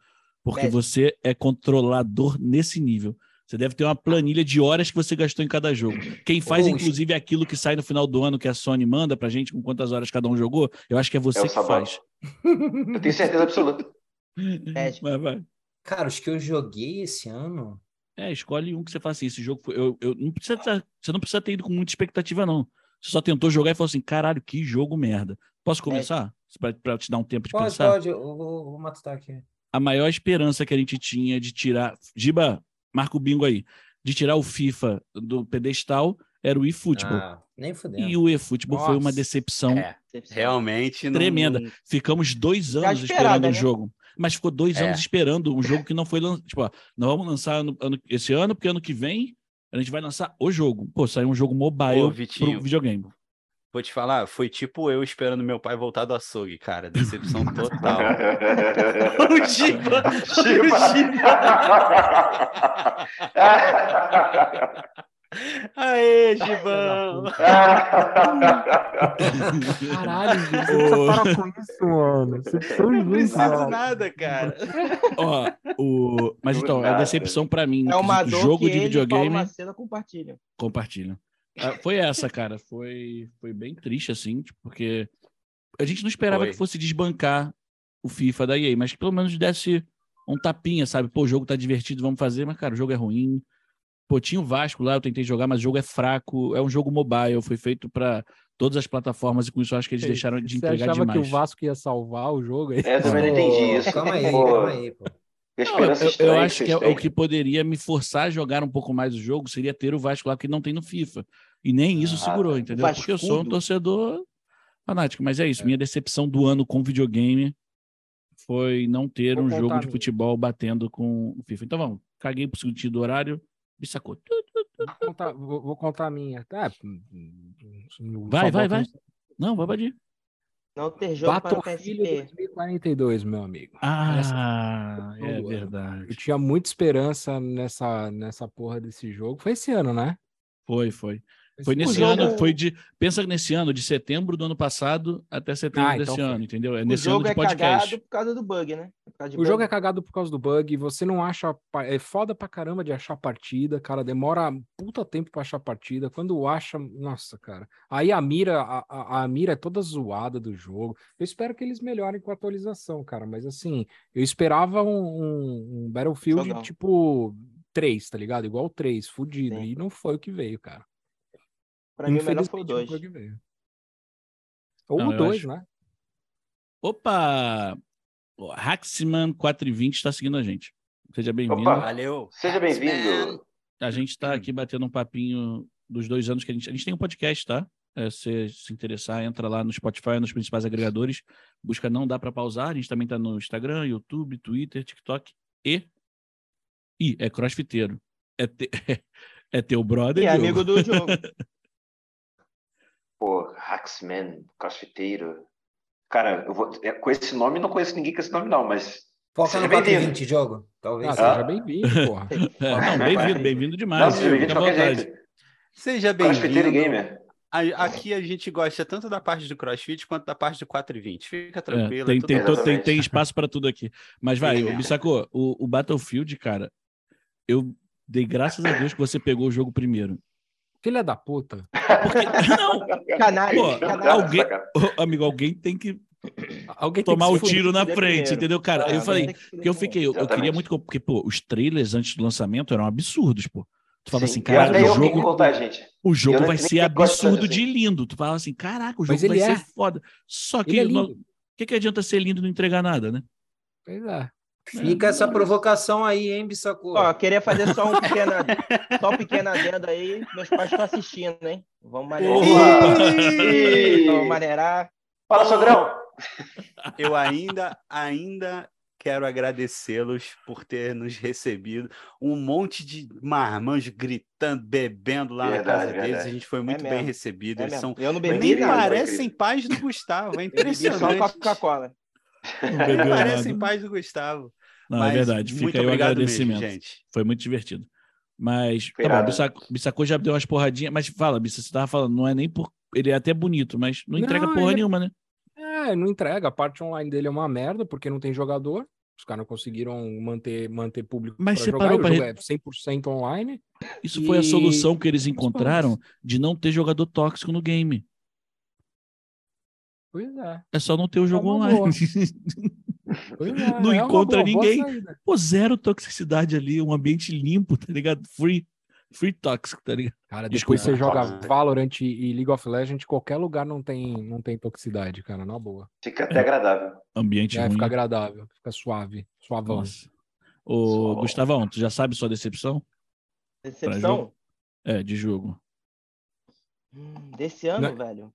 Porque você é controlador nesse nível. Você deve ter uma planilha de horas que você gastou em cada jogo. Quem faz, inclusive, aquilo que sai no final do ano que a Sony manda pra gente com quantas horas cada um jogou, eu acho que é você É que Sabota. faz. Eu tenho certeza absoluta. Médico. Vai, vai. Cara, os que eu joguei esse ano. É, escolhe um que você fala assim, esse jogo foi. Eu, eu, não precisa você não precisa ter ido com muita expectativa, não. Você só tentou jogar e falou assim: caralho, que jogo merda. Posso começar? Pra, pra te dar um tempo de Pode, pensar? pode, eu vou, vou matutar aqui. A maior esperança que a gente tinha de tirar. Giba, marca o bingo aí. De tirar o FIFA do pedestal era o eFootball. Ah, nem fudendo. e o eFootball foi uma decepção É, realmente não- tremenda. não- Ficamos dois anos esperando o né? jogo. Mas ficou dois É. anos esperando um jogo que não foi lançado. Tipo, ó, nós vamos lançar ano- ano- esse ano, porque ano que vem a gente vai lançar o jogo. Pô, saiu um jogo mobile Ô, Vitinho. pro videogame. Vou te falar, foi tipo eu esperando meu pai voltar do açougue, cara. Decepção total. o Giba! Aê, Gibão! Caralho, precisa parar com isso, mano. Você precisa Não preciso mano. nada, cara. Ó, o... Mas então, nada. decepção pra mim É uma dor jogo que de ele videogame. Macedo compartilham. Compartilha. Ah, foi essa, cara. Foi, foi bem triste, assim, tipo, porque a gente não esperava Foi. que fosse desbancar o FIFA da EA, mas que pelo menos desse um tapinha, sabe? Pô, o jogo tá divertido, vamos fazer, mas, cara, o jogo é ruim. Pô, tinha o Vasco lá, eu tentei jogar, mas o jogo é fraco. É um jogo mobile, foi feito pra todas as plataformas e com isso eu acho que eles deixaram de Você entregar achava demais. que o Vasco ia salvar o jogo? É, eu também não entendi isso. Calma aí, Pô, calma aí, pô. Não, eu, eu- acho que é, o que poderia me forçar a jogar um pouco mais o jogo seria ter o Vasco lá, que não tem no FIFA. E nem isso Ah, segurou, entendeu? Porque eu sou um Vascudo. torcedor fanático. Mas é isso, minha decepção do ano com videogame foi não ter Vou um jogo de futebol batendo com o FIFA. Então vamos, caguei pro sentido do horário, me sacou. Vou contar, vou, vou contar a minha. Tá, hum, hum, hum, Vai, vai, vai. Não, vai badir. Não ter jogo para o PSP. 2042, meu amigo. Ah, Essa- é Eu verdade. tinha muita esperança nessa, nessa porra desse jogo. Foi esse ano, né? Foi, foi. Foi Esse nesse ano. ano, foi de. Pensa nesse ano, de setembro do ano passado até setembro Ah, então desse foi. ano, entendeu? É O nesse ano jogo de é podcast. cagado por causa do bug, né? Por causa de O jogo bug. é cagado por causa do bug, você não acha. É foda pra caramba de achar partida, cara. Demora puta tempo pra achar partida. Quando acha, nossa, cara. Aí a mira, a, a, a mira é toda zoada do jogo. Eu espero que eles melhorem com a atualização, cara. Mas assim, eu esperava um, um- um Battlefield Jogão. tipo 3, tá ligado? Igual o 3, fudido. Sim. E não foi o que veio, cara. Pra mim, o melhor foi o Infelizmente, não 2. foi o que veio. Ou Não, o eu 2, acho- né? Opa! O Haximan 420 está seguindo a gente. Seja bem-vindo. Valeu. Seja bem-vindo. A gente está aqui batendo um papinho dos dois anos que a gente. A gente tem um podcast, tá? É, se se interessar, entra lá no Spotify, nos principais agregadores. Busca Não Dá Pra Pausar. A gente também tá no Instagram, YouTube, Twitter, TikTok e. Ih, é crossfiteiro. É, te... é teu brother. E é amigo do jogo. Pô, Hacksman, crossfiteiro. Cara, eu vou... é, com esse nome, não conheço ninguém com esse nome, não, mas. Foca Seja no bem-vindo. 420, jogo. Talvez. Ah, Ah. seja bem-vindo, porra. É, não, bem-vindo, bem-vindo demais. Não, seja bem-vindo de qualquer vontade. jeito. Seja Crossfiteiro e bem-vindo. gamer. Aqui a gente gosta tanto da parte do CrossFit quanto da parte do 420. Fica É, tranquilo. tem, é tudo tem, tem, Exatamente. tem espaço para tudo aqui. Mas vai, o Bissacô, o, o Battlefield, cara, eu dei graças a Deus que você pegou o jogo primeiro. Filha da puta. Porque, não, Canalha. Alguém- amigo, alguém tem que Alguém tem tomar que o tiro na frente, primeiro. entendeu, cara? Ah, eu falei, que eu fiquei, eu, eu queria muito, que- porque, pô, os trailers antes do lançamento eram absurdos, pô. Tu fala Sim. assim, caraca, até o jogo, gente. o jogo vai ser absurdo de assim. lindo. Tu fala assim, caraca, o jogo vai ele ser é. foda. Só que é lindo. o que, que adianta ser lindo e não entregar nada, né? Pois é. Fica essa provocação aí, hein, Bissacô? Ó, queria fazer só um pequeno, só um pequeno adendo aí. Meus pais estão assistindo, hein? Vamos maneirar. Vamos maneirar. Fala, sogrão! Eu ainda, ainda quero agradecê-los por ter nos recebido. Um monte de marmanjos gritando, bebendo lá na Verdade, casa deles. verdade. A gente foi muito bem mesmo. recebido. É Eles mesmo. são Eu não Bem bebi nem nada, parecem pais do Gustavo. É Eu bebi só impressionante. Coca-Cola. Não parecem pais do Gustavo. Não, Mas é verdade. Fica muito aí o obrigado agradecimento. mesmo, gente. Foi muito divertido. Mas, Foi tá bom. Bissacô, Bissacô já deu umas porradinhas, mas fala, Bissa, você tava falando, não é nem por. Ele é até bonito, mas não entrega Não, porra ele- nenhuma, né? É, não entrega. A parte online dele é uma merda, porque não tem jogador. Os caras não conseguiram manter, manter público Mas pra você jogar. parou e jogo re- é 100% online. Isso foi a E- solução que eles encontraram de não ter jogador tóxico no game. Pois é. É só não ter o jogo uma online. boa. Pois é, Não é encontra boa, boa ninguém. saída. Pô, zero toxicidade ali, um ambiente limpo, tá ligado? Free. Free toxic, tá ligado? Cara, Desculpa. depois você joga Tóxico. Valorant e League of Legends, qualquer lugar não tem, não tem toxicidade, cara, na boa. Fica até agradável. Ambiente É, ruim. fica agradável, fica suave, suavão. Nossa. Ô, Só- Gustavão, tu já sabe sua decepção? Decepção? É, de jogo. Hum, Desse ano, Não- velho.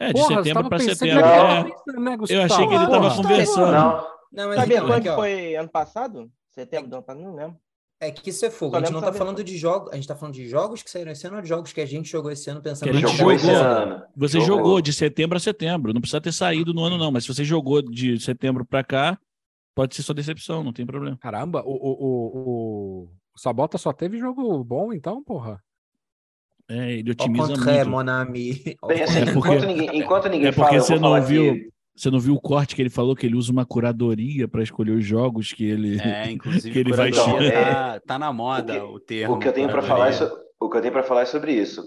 É, de Porra, você setembro pensando setembro. É. pensando, né, Eu achei que ele Gustavo? tava Porra, conversando. Não, Não, mas Sabe então, quando aqui, foi ano passado? Setembro do ano passado? Não lembro. é que isso é fogo. A gente não tá falando de jogos, a gente tá falando de jogos que saíram esse ano ou de jogos que a gente jogou esse ano pensando Que a gente jogou jogou. esse ano. Você jogou. de setembro a setembro. Não precisa ter saído no ano, não. Mas se você jogou de setembro pra cá, pode ser só decepção, não tem problema. Caramba, o, o, o, o... o Sabota só teve jogo bom, então, porra. É, ele otimiza muito. mon ami. Au Bem, assim, É porque- enquanto ninguém, enquanto ninguém é porque fala, você não viu- que Você não viu o corte que ele falou que ele usa uma curadoria pra escolher os jogos que ele. É, inclusive, Que ele vai curadoria chegar. tá, tá na moda o, termo. o que eu tenho para falar é so- o que eu tenho para falar é sobre isso.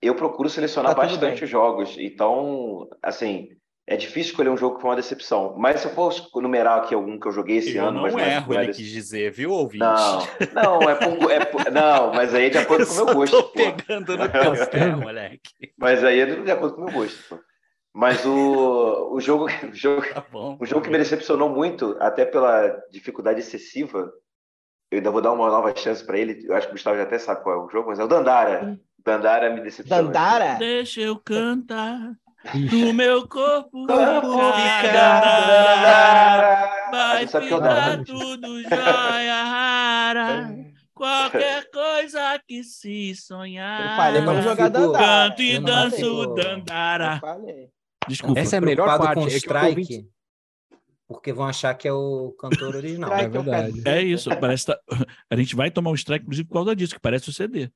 Eu procuro selecionar Tá bastante jogos, então, assim, é difícil escolher um jogo que foi uma decepção. Mas se eu for numerar aqui algum que eu joguei esse Eu ano, mas não é- erro, não ele desse- quis dizer, viu, ouvinte? Não, não, é por, é por- não, mas aí é de acordo com o meu gosto. tô pô. pegando no teu pé, moleque. Mas aí é de acordo com o meu gosto. pô. Mas o, o jogo, o jogo, Tá bom. um jogo que me decepcionou muito, até pela dificuldade excessiva, eu ainda vou dar uma nova chance para ele. Eu acho que o Gustavo já até sabe qual é o jogo, mas é o Dandara. Dandara me decepcionou. Dandara? Deixa eu cantar no meu corpo. Corpo fica A Vai é ficar tudo jóia rara. Qualquer coisa que se sonhar. Eu falei pra não jogar Dandara. Canto e danço Dandara. Desculpa. Essa é a melhor parte. com é strike, porque vão achar que é o cantor original. Strike é verdade. É isso, parece tá- a gente vai tomar um strike, inclusive, por causa disso, que parece o CD.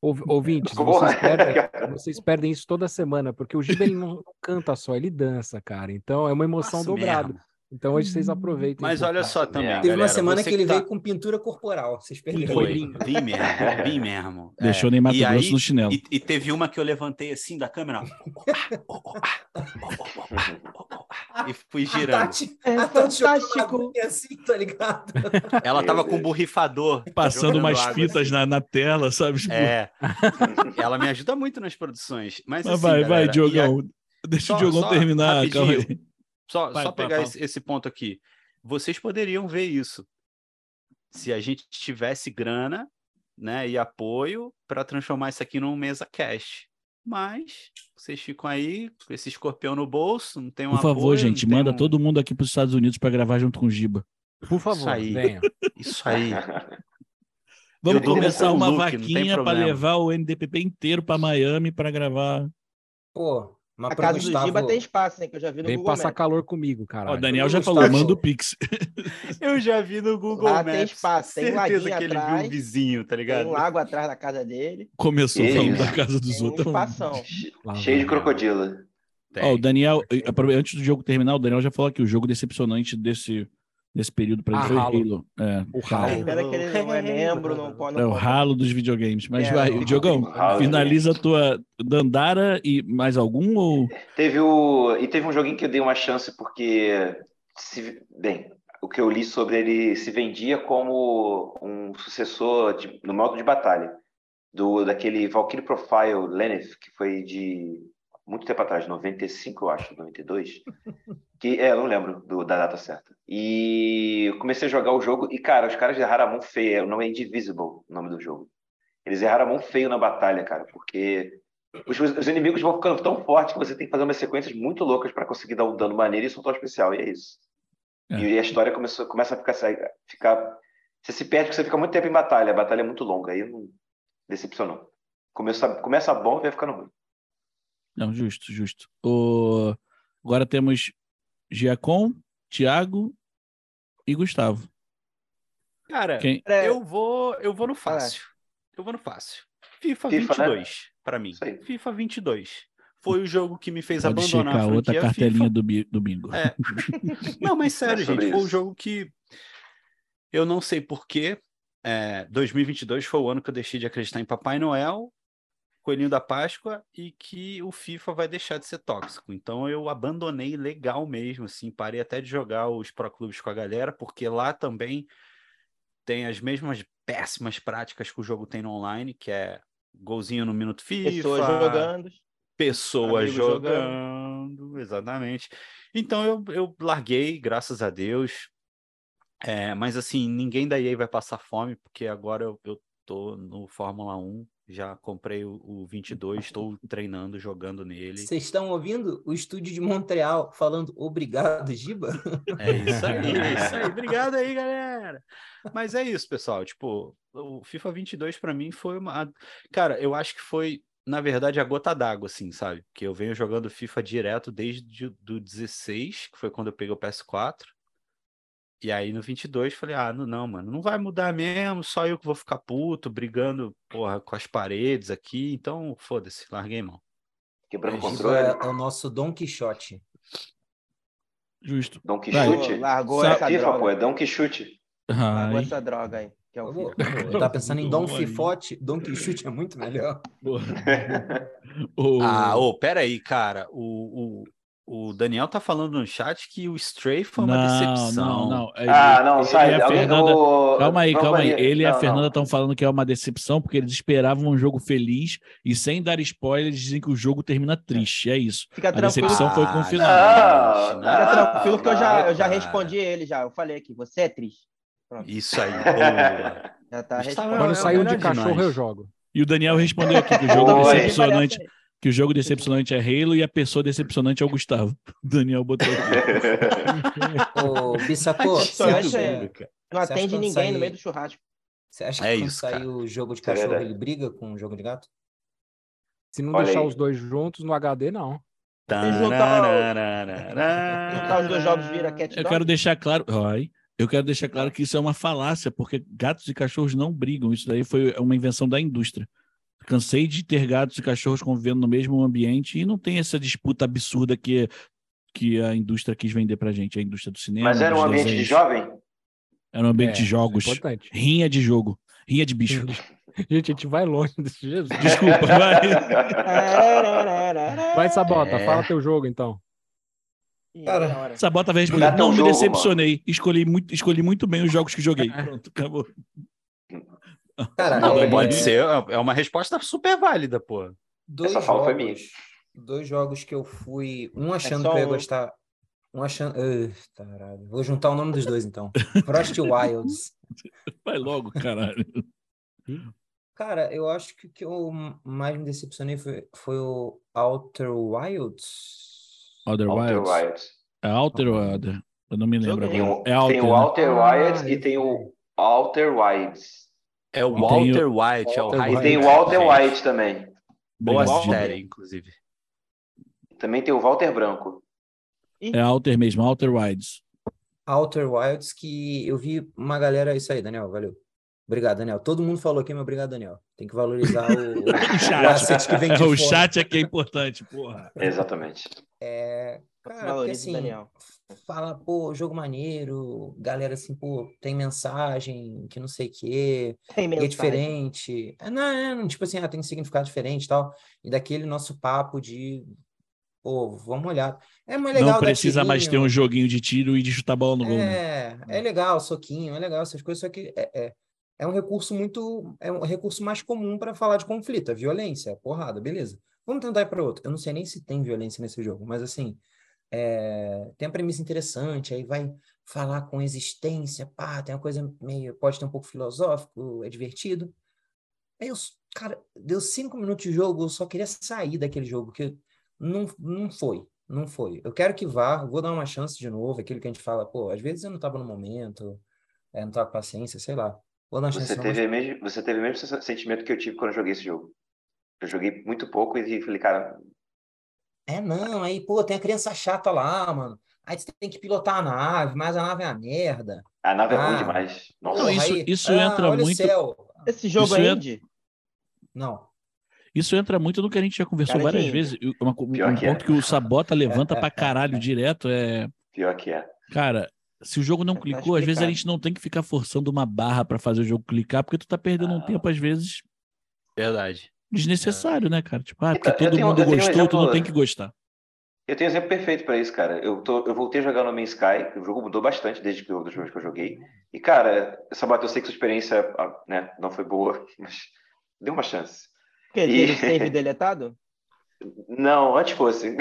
Ouv- Ouvintes, vocês perdem, vocês perdem isso toda semana, porque o Giba ele não, canta só, ele dança, cara. Então é uma emoção Faço dobrada. mesmo. Então hoje vocês aproveitem. Mas um olha só também, Teve Teve uma galera, semana você que ele tá- veio com pintura corporal. Vocês perderam. Foi, vim mesmo, vim mesmo. É, Deixou nem Mato e Grosso aí- no chinelo. E, e teve uma que eu levantei assim da câmera, e fui A girando. Tati, É a Tati fantástico. uma assim, tá ligado? Ela tava com um borrifador. Passando umas fitas assim. na, na tela, sabe? Tipo, É. Ela me ajuda muito nas produções. Mas, mas assim, vai, vai, galera, e a- Diogão. Deixa Só- o Diogão só terminar, calma aí. Só, Vai, só vai, pegar fala. esse, esse ponto aqui. Vocês poderiam ver isso. Se a gente tivesse grana né, e apoio para transformar isso aqui num mesa cash. Mas vocês ficam aí com esse escorpião no bolso, não tem um Por favor, apoio, gente, manda um- todo mundo aqui para os Estados Unidos para gravar junto com o Giba. Por favor, aí. venha. Isso aí. Vamos começar um uma look, vaquinha para levar o NDPP inteiro para Miami para gravar. Pô, mas A casa Gustavo... do Giba tem espaço, hein? Que eu já vi no Vem Google passar Maps. calor comigo, Ó, caralho. o Daniel já Gustavo. falou, manda o Pix. Eu já vi no Google Lá Maps. tem espaço, tem certeza que ele viu atrás, um vizinho, tá Tem ligado? um lago atrás da casa dele. Começou Que falando isso? da casa dos Tem um outros. espação. Lá Cheio de crocodilo. Tem. Ó, o Daniel, eh, antes do jogo terminar, o Daniel já falou que o jogo decepcionante desse, desse período para ele Ah, foi Halo. Halo. É, O É, Halo. pena que ele não é membro, não pode. é o ralo dos videogames. Mas É, vai, o Diogão, ralo. finaliza a tua Dandara e mais algum? Ou... Teve o. E teve um joguinho que eu dei uma chance, porque. Se... Bem, o que eu li sobre ele se vendia como um sucessor de- no modo de batalha. do daquele Valkyrie Profile Lenneth, que foi de muito tempo atrás, 95, eu acho, 92. que é, eu não lembro do, da data certa. E comecei a jogar o jogo e, cara, os caras erraram a mão feia. O nome é Indivisible, o nome do jogo. Eles erraram a mão feio na batalha, cara, porque os, os, inimigos vão ficando tão fortes que você tem que fazer umas sequências muito loucas para conseguir dar um dano maneiro e soltar um especial, e é isso. É. E a história começou, começa a ficar, ficar. Você se perde porque você fica muito tempo em batalha, a batalha é muito longa, aí não decepcionou. Começa, começa bom e vai ficando ruim. Não, justo, justo. O... Agora temos Giacom, Thiago e Gustavo. Cara, Quem... eu vou eu vou no fácil. Eu vou no fácil. FIFA, FIFA 22, né? para mim. FIFA 22. Foi o jogo que me fez Pode abandonar a outra cartelinha do, do bingo. É. Não, mas sério, é gente, foi um jogo que eu não sei porquê. É, 2022 foi o ano que eu deixei de acreditar em Papai Noel Coelhinho da Páscoa e que o FIFA vai deixar de ser tóxico. Então eu abandonei legal mesmo, assim, parei até de jogar os Pro Clubes com a galera, porque lá também tem as mesmas péssimas práticas que o jogo tem no online, que é golzinho no minuto FIFA. Pessoas jogando. Pessoas jogando, jogando, exatamente. Então eu, eu larguei, graças a Deus. É, mas assim, ninguém da EA vai passar fome, porque agora eu, eu tô no Fórmula 1 já comprei o, o 22, estou treinando, jogando nele. Vocês estão ouvindo o estúdio de Montreal falando obrigado, Giba? É isso aí, é isso aí. Obrigado aí, galera. Mas é isso, pessoal. Tipo, o FIFA 22 para mim foi uma. Cara, eu acho que foi, na verdade, a gota d'água, assim, sabe? Que eu venho jogando FIFA direto desde do 16, que foi quando eu peguei o PS4. E aí no 22 falei, ah, não, não, mano, não vai mudar mesmo, só eu que vou ficar puto, brigando, porra, com as paredes aqui, então foda-se, larguei mão. Quebrando o controle. É, é, o nosso Don Quixote. Justo. Don Quixote? Largou Sa essa FIFA, droga. pô, é Don Quixote. Largou essa droga aí. Que é o eu, eu tá pensando em Don Fifote, Don Quixote é muito melhor. ah, ô, oh, pera aí, cara. O, o, o Daniel tá falando no chat que o Stray foi uma não, decepção. Não, não. Ele, ah, não, sai. a Fernanda... O... Calma aí, calma aí. Ele não, e a Fernanda estão falando que é uma decepção porque eles esperavam um jogo feliz e sem dar spoilers dizem que o jogo termina triste. É isso. Fica a tranquilo. decepção ah, foi confirmada. Fica tranquilo que eu já, eu já respondi ele já. Eu falei aqui, você é triste. Pronto. Isso aí. já tá Quando saiu de cachorro, eu jogo. E o Daniel respondeu aqui que o jogo é decepcionante que o jogo decepcionante é Halo e a pessoa decepcionante é o Gustavo. O Daniel botou aqui. Ô, Bissacô, você acha... Não atende ninguém sair... no meio do churrasco. Você acha que é quando isso, sair o jogo de é cachorro, é ele briga com o jogo de gato? Se não Olha deixar aí. os dois juntos no HD, não. Juntar os dois jogos vira cat Eu quero deixar claro... Oi. Eu quero deixar claro que isso é uma falácia, porque gatos e cachorros não brigam. Isso daí foi uma invenção da indústria. Cansei de ter gatos e cachorros convivendo no mesmo ambiente e não tem essa disputa absurda que, que a indústria quis vender pra gente, a indústria do cinema. Mas era um ambiente desenhos. de jovem? Era um ambiente é, de jogos. É rinha de jogo. Rinha de bicho. Gente, a gente vai longe desse Jesus. Desculpa, vai. vai, Sabota, fala teu jogo então. Cara, Sabota vai responder. Não, me decepcionei. Escolhi muito, escolhi muito bem os jogos que joguei. Pronto, acabou. Cara, não, é, pode ser, é uma resposta super válida, pô. Dois Essa jogos, foi minha. Dois jogos que eu fui, um é achando é que eu ia gostar, um achando, uh, caralho. Vou juntar o nome dos dois então. Frost Wilds. Vai logo, caralho. Cara, eu acho que o que eu mais me decepcionei foi, foi o Outer Wilds. Outer, Outer Wilds. Wilds. É Outer ou Outer? Eu não me lembro. Tem, o, é Outer, tem o né? Outer né? Wilds ah, e tem o Outer Wilds. É o Walter o... White, é o Walter E tem o Walter White também. Boa série, inclusive. Também tem o Walter Branco. É Alter mesmo, Alter Wilds. Alter Wilds, que eu vi uma galera. Isso aí, Daniel, valeu. Obrigado, Daniel. Todo mundo falou aqui, mas obrigado, Daniel. Tem que valorizar o, o chat. que vem de o chat é que é importante, porra. Exatamente. É, cara, porque assim, Daniel. fala, pô, jogo maneiro, galera assim, pô, tem mensagem, que não sei o quê, é diferente. É, não, é, tipo assim, ah, tem significado diferente e tal. E daquele nosso papo de, pô, vamos olhar. É mais legal. Não precisa mais ter um joguinho de tiro e de chutar bola no gol. Né? É, né? é legal, soquinho, é legal essas coisas, só que é, é é um recurso muito. É um recurso mais comum para falar de conflito, a violência, a porrada, beleza. Vamos tentar ir para outro. Eu não sei nem se tem violência nesse jogo, mas assim, é, tem a premissa interessante, aí vai falar com existência, pá, tem uma coisa meio. pode ter um pouco filosófico, é divertido. Aí eu, cara, deu cinco minutos de jogo, eu só queria sair daquele jogo, porque não, não foi, não foi. Eu quero que vá, vou dar uma chance de novo, aquilo que a gente fala, pô, às vezes eu não estava no momento, é, não tava com paciência, sei lá. Vou dar uma Você chance. teve, mesmo, você teve o mesmo sentimento que eu tive quando eu joguei esse jogo. Eu joguei muito pouco e falei, cara. É, não, aí, pô, tem a criança chata lá, mano. Aí você tem que pilotar a nave, mas a nave é uma merda. A nave é ruim Ah. demais. Nossa. Não, isso- aí, isso ah, entra olha o muito- céu. Esse jogo Isso é é- indie? Não. Isso entra muito no que a gente já conversou Cara, várias que- vezes. uma- um Pior que é. ponto que o Sabota levanta pra caralho direto é. Pior que é. Cara, se o jogo não Tá clicou, às vezes a gente não tem que ficar forçando uma barra pra fazer o jogo clicar, porque tu tá perdendo um Ah. tempo, às vezes, Verdade. Desnecessário, né, cara? Tipo, ah, porque Então, eu todo tenho- mundo eu um gostou, tu não exemplo- tem que gostar. Eu tenho um exemplo perfeito pra isso, cara. Eu, tô, eu voltei a jogar no Man's Sky, o jogo mudou bastante desde que eu, dos jogos que eu joguei. E, cara, Sabato, eu sei que sua experiência ah, né, não foi boa, mas dê uma chance. Porque E- ele teve deletado? Não, antes fosse.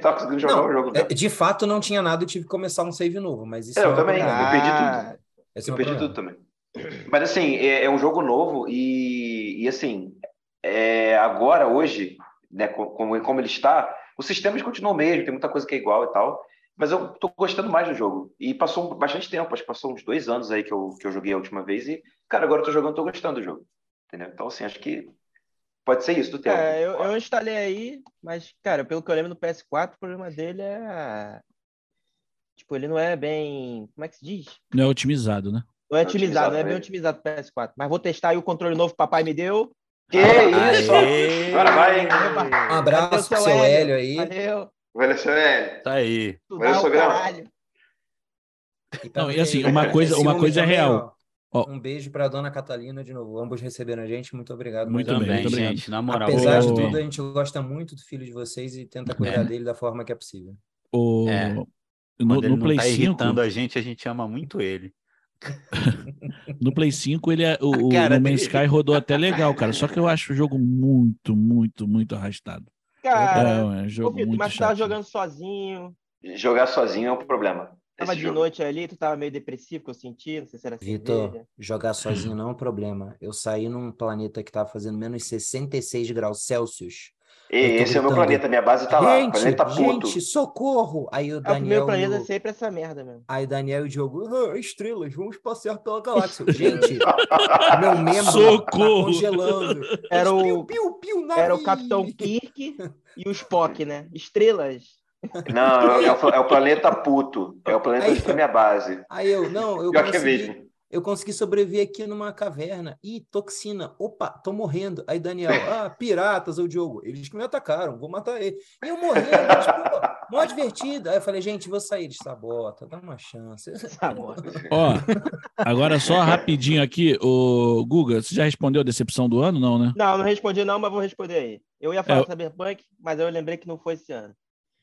Tava conseguindo jogar Não, o jogo. É, mesmo. de fato, não tinha nada, eu tive que começar um save novo, mas isso É, eu não também. problema. eu perdi tudo. Ah, Esse Eu é perdi problema. tudo também. Mas assim, é, é um jogo novo e, e assim, é, agora, hoje, né, co- como, como ele está, os sistemas continuam o mesmo, tem muita coisa que é igual e tal, mas eu tô gostando mais do jogo. E passou bastante tempo, acho que passou uns dois anos aí que eu, que eu joguei a última vez e, cara, agora eu tô jogando, tô gostando do jogo. Entendeu? Então, assim, acho que pode ser isso do tempo. é, eu, eu instalei aí, mas, cara, pelo que eu lembro no PS4, o problema dele é. Tipo, ele não é bem. Como é que se diz? Não é otimizado, né? Não é Não é otimizado, não é otimizado bem otimizado o PS4. Mas vou testar aí o controle novo que o papai me deu. Que isso? Aê! Agora vai, hein? Um abraço pro seu Hélio aí. Valeu. Valeu, seu Hélio. Tá aí. Valeu, o sogrão. caralho. pra Não, e assim, uma coisa- uma coisa é real. Ó. Um beijo pra dona Catalina de novo. Ambos receberam a gente. Muito obrigado. Muito bem, muito obrigado. gente, na moral. Apesar de Ô. tudo, a gente gosta muito do filho de vocês e tenta cuidar É. dele da forma que é possível. O... É. No, Quando ele no não Play tá 5, irritando a gente, a gente ama muito ele. No Play 5, ele é, o, o cara No Man's. Sky rodou até legal, cara. Só que eu acho o jogo muito, muito, muito arrastado. Cara, é, é um ô, jogo Vitor, muito mas tu tava jogando sozinho. Jogar sozinho é um problema. Tava de jogo. noite ali, tu tava meio depressivo, que eu senti, não sei se era Vitor, jogar sozinho não é um problema. Eu saí num planeta que tava fazendo menos 66 graus Celsius. E esse é o meu planeta, minha base tá lá. O gente, planeta puto. gente, socorro! Aí o o Daniel. primeiro e planeta é o- sempre essa merda mesmo. Aí Daniel e o Diogo, "Ah, estrelas, vamos passear pela galáxia. Gente, meu membro Socorro! tá congelando. Era Piu, o, piu, piu, era o. Capitão Kirk e o Spock, né? Estrelas. Não, é o, é o planeta puto. É o planeta Aí- tá minha base. Aí eu, não, eu Pior é consegui, mesmo. Eu consegui sobreviver aqui numa caverna. Ih, toxina. Opa, tô morrendo. Aí Daniel, ah, piratas, o Diogo. Eles que me atacaram, vou matar ele. E eu mas, pô, mó divertido. Aí eu falei, gente, vou sair de sabota, dá uma chance. Ó, agora só rapidinho aqui, o Guga, você já respondeu a decepção do ano? Não, né? Não, não respondi não, mas vou responder aí. Eu ia falar É, Cyberpunk, mas eu lembrei que não foi esse ano.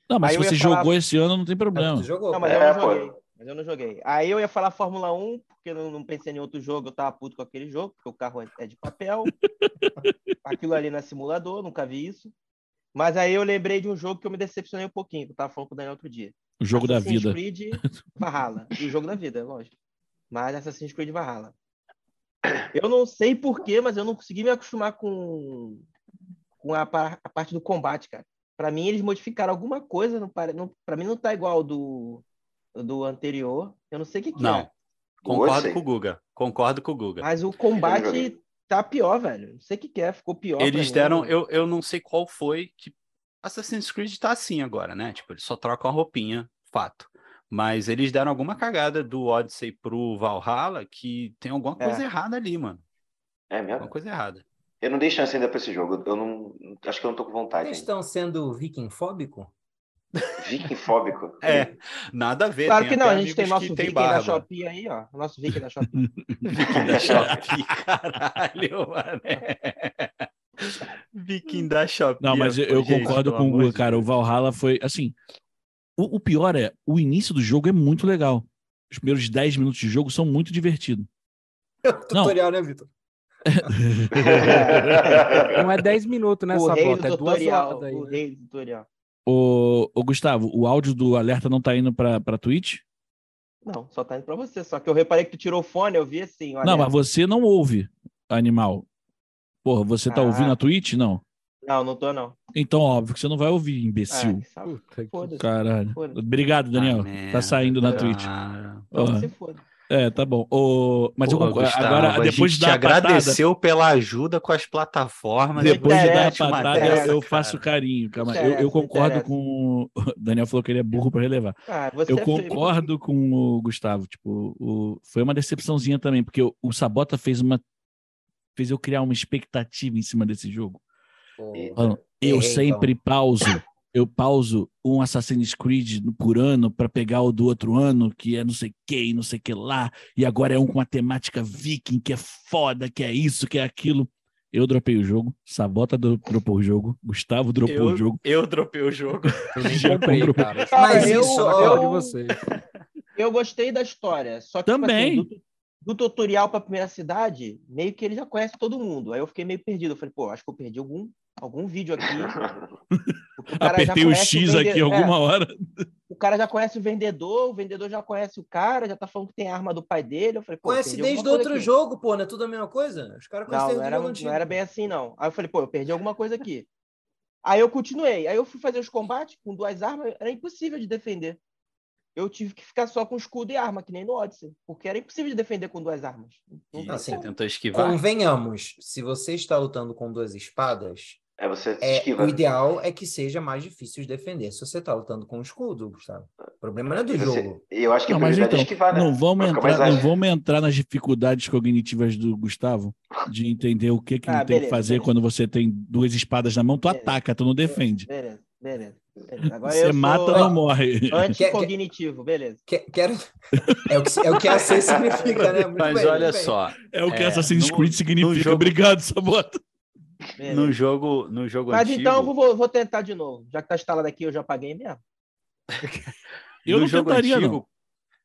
Não, mas Aí se você falar- jogou esse ano, não tem problema. Tu jogou? Não, mas pô. eu É, não pô. joguei. Mas eu não joguei. Aí eu ia falar Fórmula 1, porque eu não, pensei em outro jogo, eu tava puto com aquele jogo, porque o carro é- é de papel. Aquilo ali é simulador, nunca vi isso. Mas aí eu lembrei de um jogo que eu me decepcionei um pouquinho, que eu tava falando com o Daniel outro dia. O jogo da Assassin's vida. Creed Valhalla. E o jogo da vida, é lógico. Mas Assassin's Creed Valhalla. Eu não sei porquê, mas eu não consegui me acostumar com, com a, a parte do combate, cara. Pra mim, eles modificaram alguma coisa. Não, não, pra mim, não tá igual do, do anterior. Eu não sei o que, que Não. é. Concordo Gostei. com o Guga. Concordo com o Guga. Mas o combate tá pior, velho. Não sei o que, que é. Ficou pior. Eles mim. deram. Eu, eu não sei qual foi que. Assassin's Creed tá assim agora, né? Tipo, eles só trocam a roupinha, fato. Mas eles deram alguma cagada do Odyssey pro Valhalla que tem alguma É. coisa errada ali, mano. É Alguma mesmo? coisa errada. Eu não dei chance ainda pra esse jogo. Eu não. Acho que eu não tô com vontade. Eles ainda. estão sendo vikingfóbico? Vikingfóbico. É, nada a ver. Claro que não, a gente tem nosso Viking da. Shopee aí, ó. Nosso Viking da Shopee. Viking da Shopee, caralho, mané. Viking da Shopee. Não, mas eu, eu gente, concordo com o Guga, de cara. O. Valhalla foi. Assim, o, o pior é, o início do jogo é muito legal. Os primeiros 10 minutos de jogo são muito divertidos. É o tutorial, né, Vitor? Não é 10 minutos bota, do é duas horas. O né? rei do tutorial. Ô, ô, Gustavo, o áudio do alerta não tá indo pra, pra Twitch? Não, só tá indo pra você. Só que eu reparei que tu tirou o fone, eu vi assim. Não, mas você não ouve, animal. Porra, você tá Ah. ouvindo a Twitch? Não. Não, não tô, não. Então, óbvio que você não vai ouvir, imbecil. Ah. Puta. Caralho. Obrigado, Daniel. Ah, tá saindo na Twitch. Não, Ó, se foda. É, tá bom. Ô, mas eu Pô, concordo. Gustavo, Agora, a depois gente de dar te a patada, agradeceu pela ajuda com as plataformas. depois de dar a patada, interessa, eu, eu cara. faço carinho. Calma, eu, eu concordo com. O Daniel falou que ele é burro pra relevar. Ah, você Eu é concordo com o Gustavo. Tipo, o... foi uma decepçãozinha também, porque o, o Sabota fez uma. fez eu criar uma expectativa em cima desse jogo. Falando, eu Errei, sempre pauso. Eu pauso um Assassin's Creed por ano para pegar o do outro ano, que é não sei que e não sei que lá, e agora é um com a temática viking, que é foda, que é isso, que é aquilo. Eu dropei o jogo, Sabota dro- dropou o jogo, Gustavo dropou Eu, o jogo. eu dropei o jogo. Eu nem comprei, comprou. cara. Mas eu, isso, na cara de eu, vocês. eu gostei da história. Só que, tipo Também. assim, do, do tutorial pra primeira cidade, meio que ele já conhece todo mundo. Aí eu fiquei meio perdido. Eu falei, pô, acho que eu perdi algum, algum vídeo aqui. porque o cara já Apertei o conhece X vende- aqui é, alguma hora. o cara já conhece o vendedor, o vendedor já conhece o cara, já tá falando que tem a arma do pai dele. Eu falei, pô, Conhece desde o outro aqui. jogo, pô, não é tudo a mesma coisa? Os caras conhecem Não, não o era, não era bem assim, não. Aí eu falei, pô, eu perdi alguma coisa aqui. Aí eu continuei. Aí eu fui fazer os combates com duas armas, era impossível de defender. Eu tive que ficar só com escudo e arma, que nem no Odyssey, porque era impossível de defender com duas armas. Não E Assim, tentou esquivar. Convenhamos, se você está lutando com duas espadas, É você é, esquiva. o ideal é que seja mais difícil de defender. Se você está lutando com um escudo, Gustavo, o problema não é do você- jogo. e eu acho que Não, mas prioridade então, é esquivar, né? não vamos, Vai entrar, não vamos entrar nas dificuldades cognitivas do Gustavo, de entender o que, que Ah, ele tem que beleza, fazer beleza. quando você tem duas espadas na mão, tu Beleza. ataca, tu não defende. Beleza, beleza. beleza. Agora Você eu mata, sou não morre. anticognitivo, beleza. Que- Quero... É o que, é o que AC significa, né? Muito Mas bem, olha só, É o que É, Assassin's no- Creed no significa. jogo- Obrigado, Sabota. Beleza. no jogo, no jogo Mas antigo, então eu vou, vou tentar de novo. Já que tá instalado aqui, eu já paguei mesmo. Eu no não jogo tentaria, antigo, não.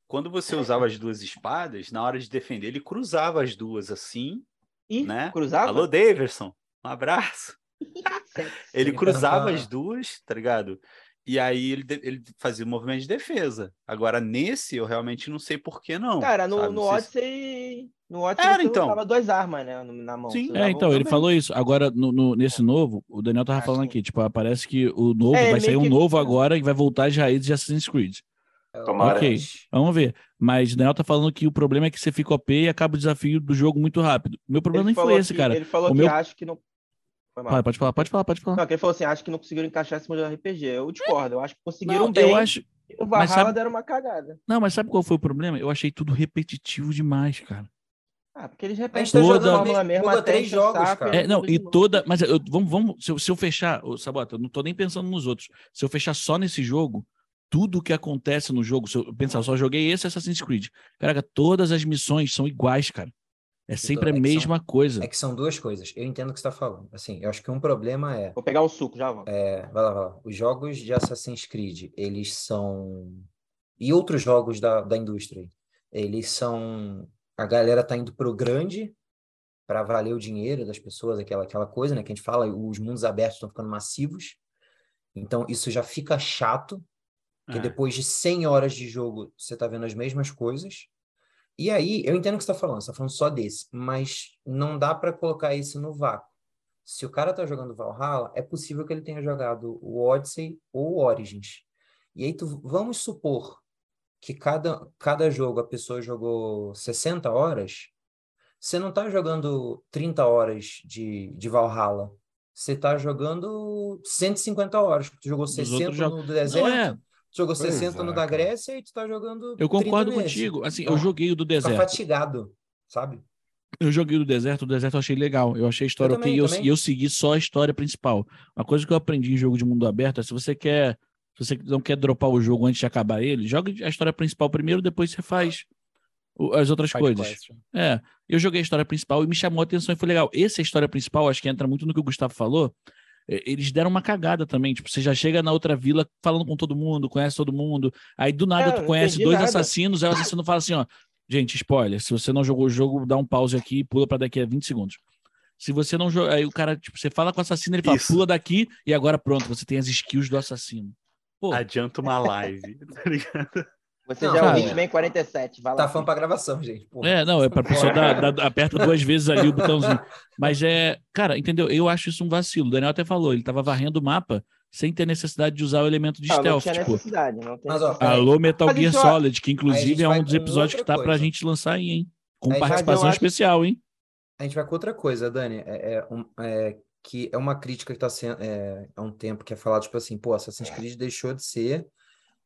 quando você usava as duas espadas, na hora de defender, ele cruzava as duas assim, Ih, Né? cruzava? Alô, Daverson, um abraço. Ele cruzava as duas, tá ligado? E aí ele, de- ele fazia o movimento de defesa. Agora, nesse, eu realmente não sei por que não. Cara, no, sabe? no se- Odyssey. No Odyssey Era, você então. usava duas armas, né? Na mão. Sim. É, então, um ele também. falou isso. Agora, no, no- nesse novo, o Daniel tava Ah, falando sim. aqui, tipo, parece que o novo, É, vai sair um que- novo agora e vai voltar às raízes de Assassin's Creed. Tomara. Ok. Vamos ver. Mas o Daniel tá falando que o problema é que você fica OP e acaba o desafio do jogo muito rápido. O meu problema Ele nem foi esse, que- cara. Ele falou O que meu- acha que não. Foi mal. Fala, Pode falar, pode falar, pode falar. Não, que ele falou assim: acho que não conseguiram encaixar esse modelo RPG. Eu discordo. Eu acho que conseguiram Não, bem. eu acho. O Valhalla sabe- deram uma cagada. Não, mas sabe qual foi o problema? Eu achei tudo repetitivo demais, cara. Ah, porque eles repetem tá Toda- a até três jogos, saco cara. É, não, e toda. Mas eu, vamos, vamos se, eu, se eu fechar, ô, Sabota, eu não tô nem pensando nos outros. Se eu fechar só nesse jogo, tudo que acontece no jogo, se eu pensar, eu só joguei esse Assassin's Creed. Caraca, todas as missões são iguais, cara. É sempre a é que são- mesma coisa. É que são duas coisas. Eu entendo o que você está falando. Assim, eu acho que um problema é, Vou pegar um suco, já volto. é, vai lá, vai lá. Os jogos de Assassin's Creed, eles são e outros jogos da, da indústria, eles são a galera tá indo pro grande para valer o dinheiro das pessoas, aquela aquela coisa, né, que a gente fala, os mundos abertos estão ficando massivos. Então isso já fica chato, porque É. depois de 100 horas de jogo, você tá vendo as mesmas coisas. E aí, eu entendo o que você está falando, você está falando só desse, mas não dá para colocar isso no vácuo. Se o cara tá jogando Valhalla, é possível que ele tenha jogado o Odyssey ou o Origins. E aí, tu, vamos supor que cada, cada jogo a pessoa jogou 60 horas, você não tá jogando 30 horas de, de Valhalla. Você tá jogando 150 horas. Tu jogou Dos 60 outros jogos. no deserto, Não, é, jogou Pois 60 no é, da. Grécia e tu tá jogando eu 30 concordo nesse. contigo. Assim, eu joguei o do Tá deserto. fatigado, sabe? Eu joguei o do deserto, o deserto eu achei legal. Eu achei a história Eu ok também, e eu, e segui só a história principal. Uma coisa que eu aprendi em jogo de mundo aberto é se você quer. Se você não quer dropar o jogo antes de acabar ele, joga a história principal primeiro, depois você faz as outras Side coisas. quest. É, eu joguei a história principal e me chamou a atenção e foi legal. Essa história principal, acho que entra muito no que o Gustavo falou. É, Eles deram uma cagada também. Tipo, você já chega na outra vila falando com todo mundo, conhece todo mundo. Aí do nada É, tu conhece dois nada. assassinos, aí o assassino fala assim: ó, Gente, spoiler. Se você não jogou o jogo, dá um pause aqui e pula pra daqui a 20 segundos. Se você não joga. Aí o cara, tipo, você fala com o assassino, ele fala, Isso. pula daqui e agora pronto, você tem as skills do assassino. Pô, Adianta uma live, tá ligado? Você Não, já é o. Hitman 47, vai lá. Tá fã pra gravação, gente. Porra. É, não, é pra pessoa dar, dar- aperta duas vezes ali o botãozinho. Mas é, cara, entendeu? Eu acho isso um vacilo. O Daniel até falou, ele tava varrendo o mapa sem ter necessidade de usar o elemento de Não, não stealth. tinha tipo, necessidade. Não tem Mas, ó, alô Metal Gear isso, ó, Solid, que inclusive é vai um dos episódios que tá pra coisa. gente lançar aí, hein? Com Aí participação acho- especial, hein? A gente vai com outra coisa, Dani. É, é um- é que é uma crítica que está sendo é, há um tempo que é falado, tipo assim, pô, Assassin's Creed deixou de ser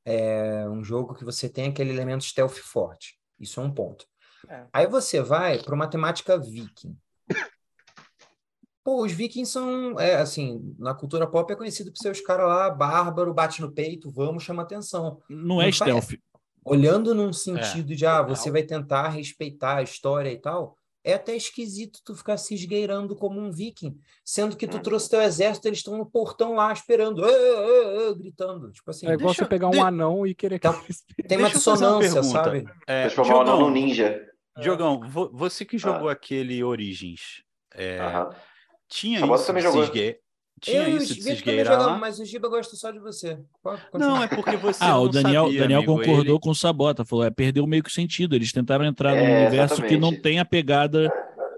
é, um jogo que você tem aquele elemento stealth forte. Isso é um ponto. É. Aí você vai para uma temática viking. Pô, os vikings são, é, assim, na cultura pop é conhecido por ser os caras lá, bárbaro, bate no peito, vamos, chama atenção. Não é Não stealth. Olhando É. num sentido de, ah, você vai tentar respeitar a história e tal, é até esquisito tu ficar se esgueirando como um viking, sendo que tu Uhum. trouxe teu exército, eles estão no portão lá esperando, "Ê, ê, ê", gritando. Tipo assim, É igual Deixa- você pegar um de- anão e querer que Então, eles- tem uma deixa eu uma dissonância, pergunta. sabe? É, Transformar o anão Diogão, num ninja. Diogão, vo- você que jogou Ah. aquele Origins, é, Aham. tinha Sabota isso também se jogou. esguei- Tinha Eu o isso de se esgueirar mas o Giba gosta só de você. Não, é porque você Ah, o não Daniel, sabia, Daniel amigo. concordou Ele- com o Sabota, falou, é, perdeu meio que o sentido. Eles tentaram entrar num É, universo que não exatamente. tem a pegada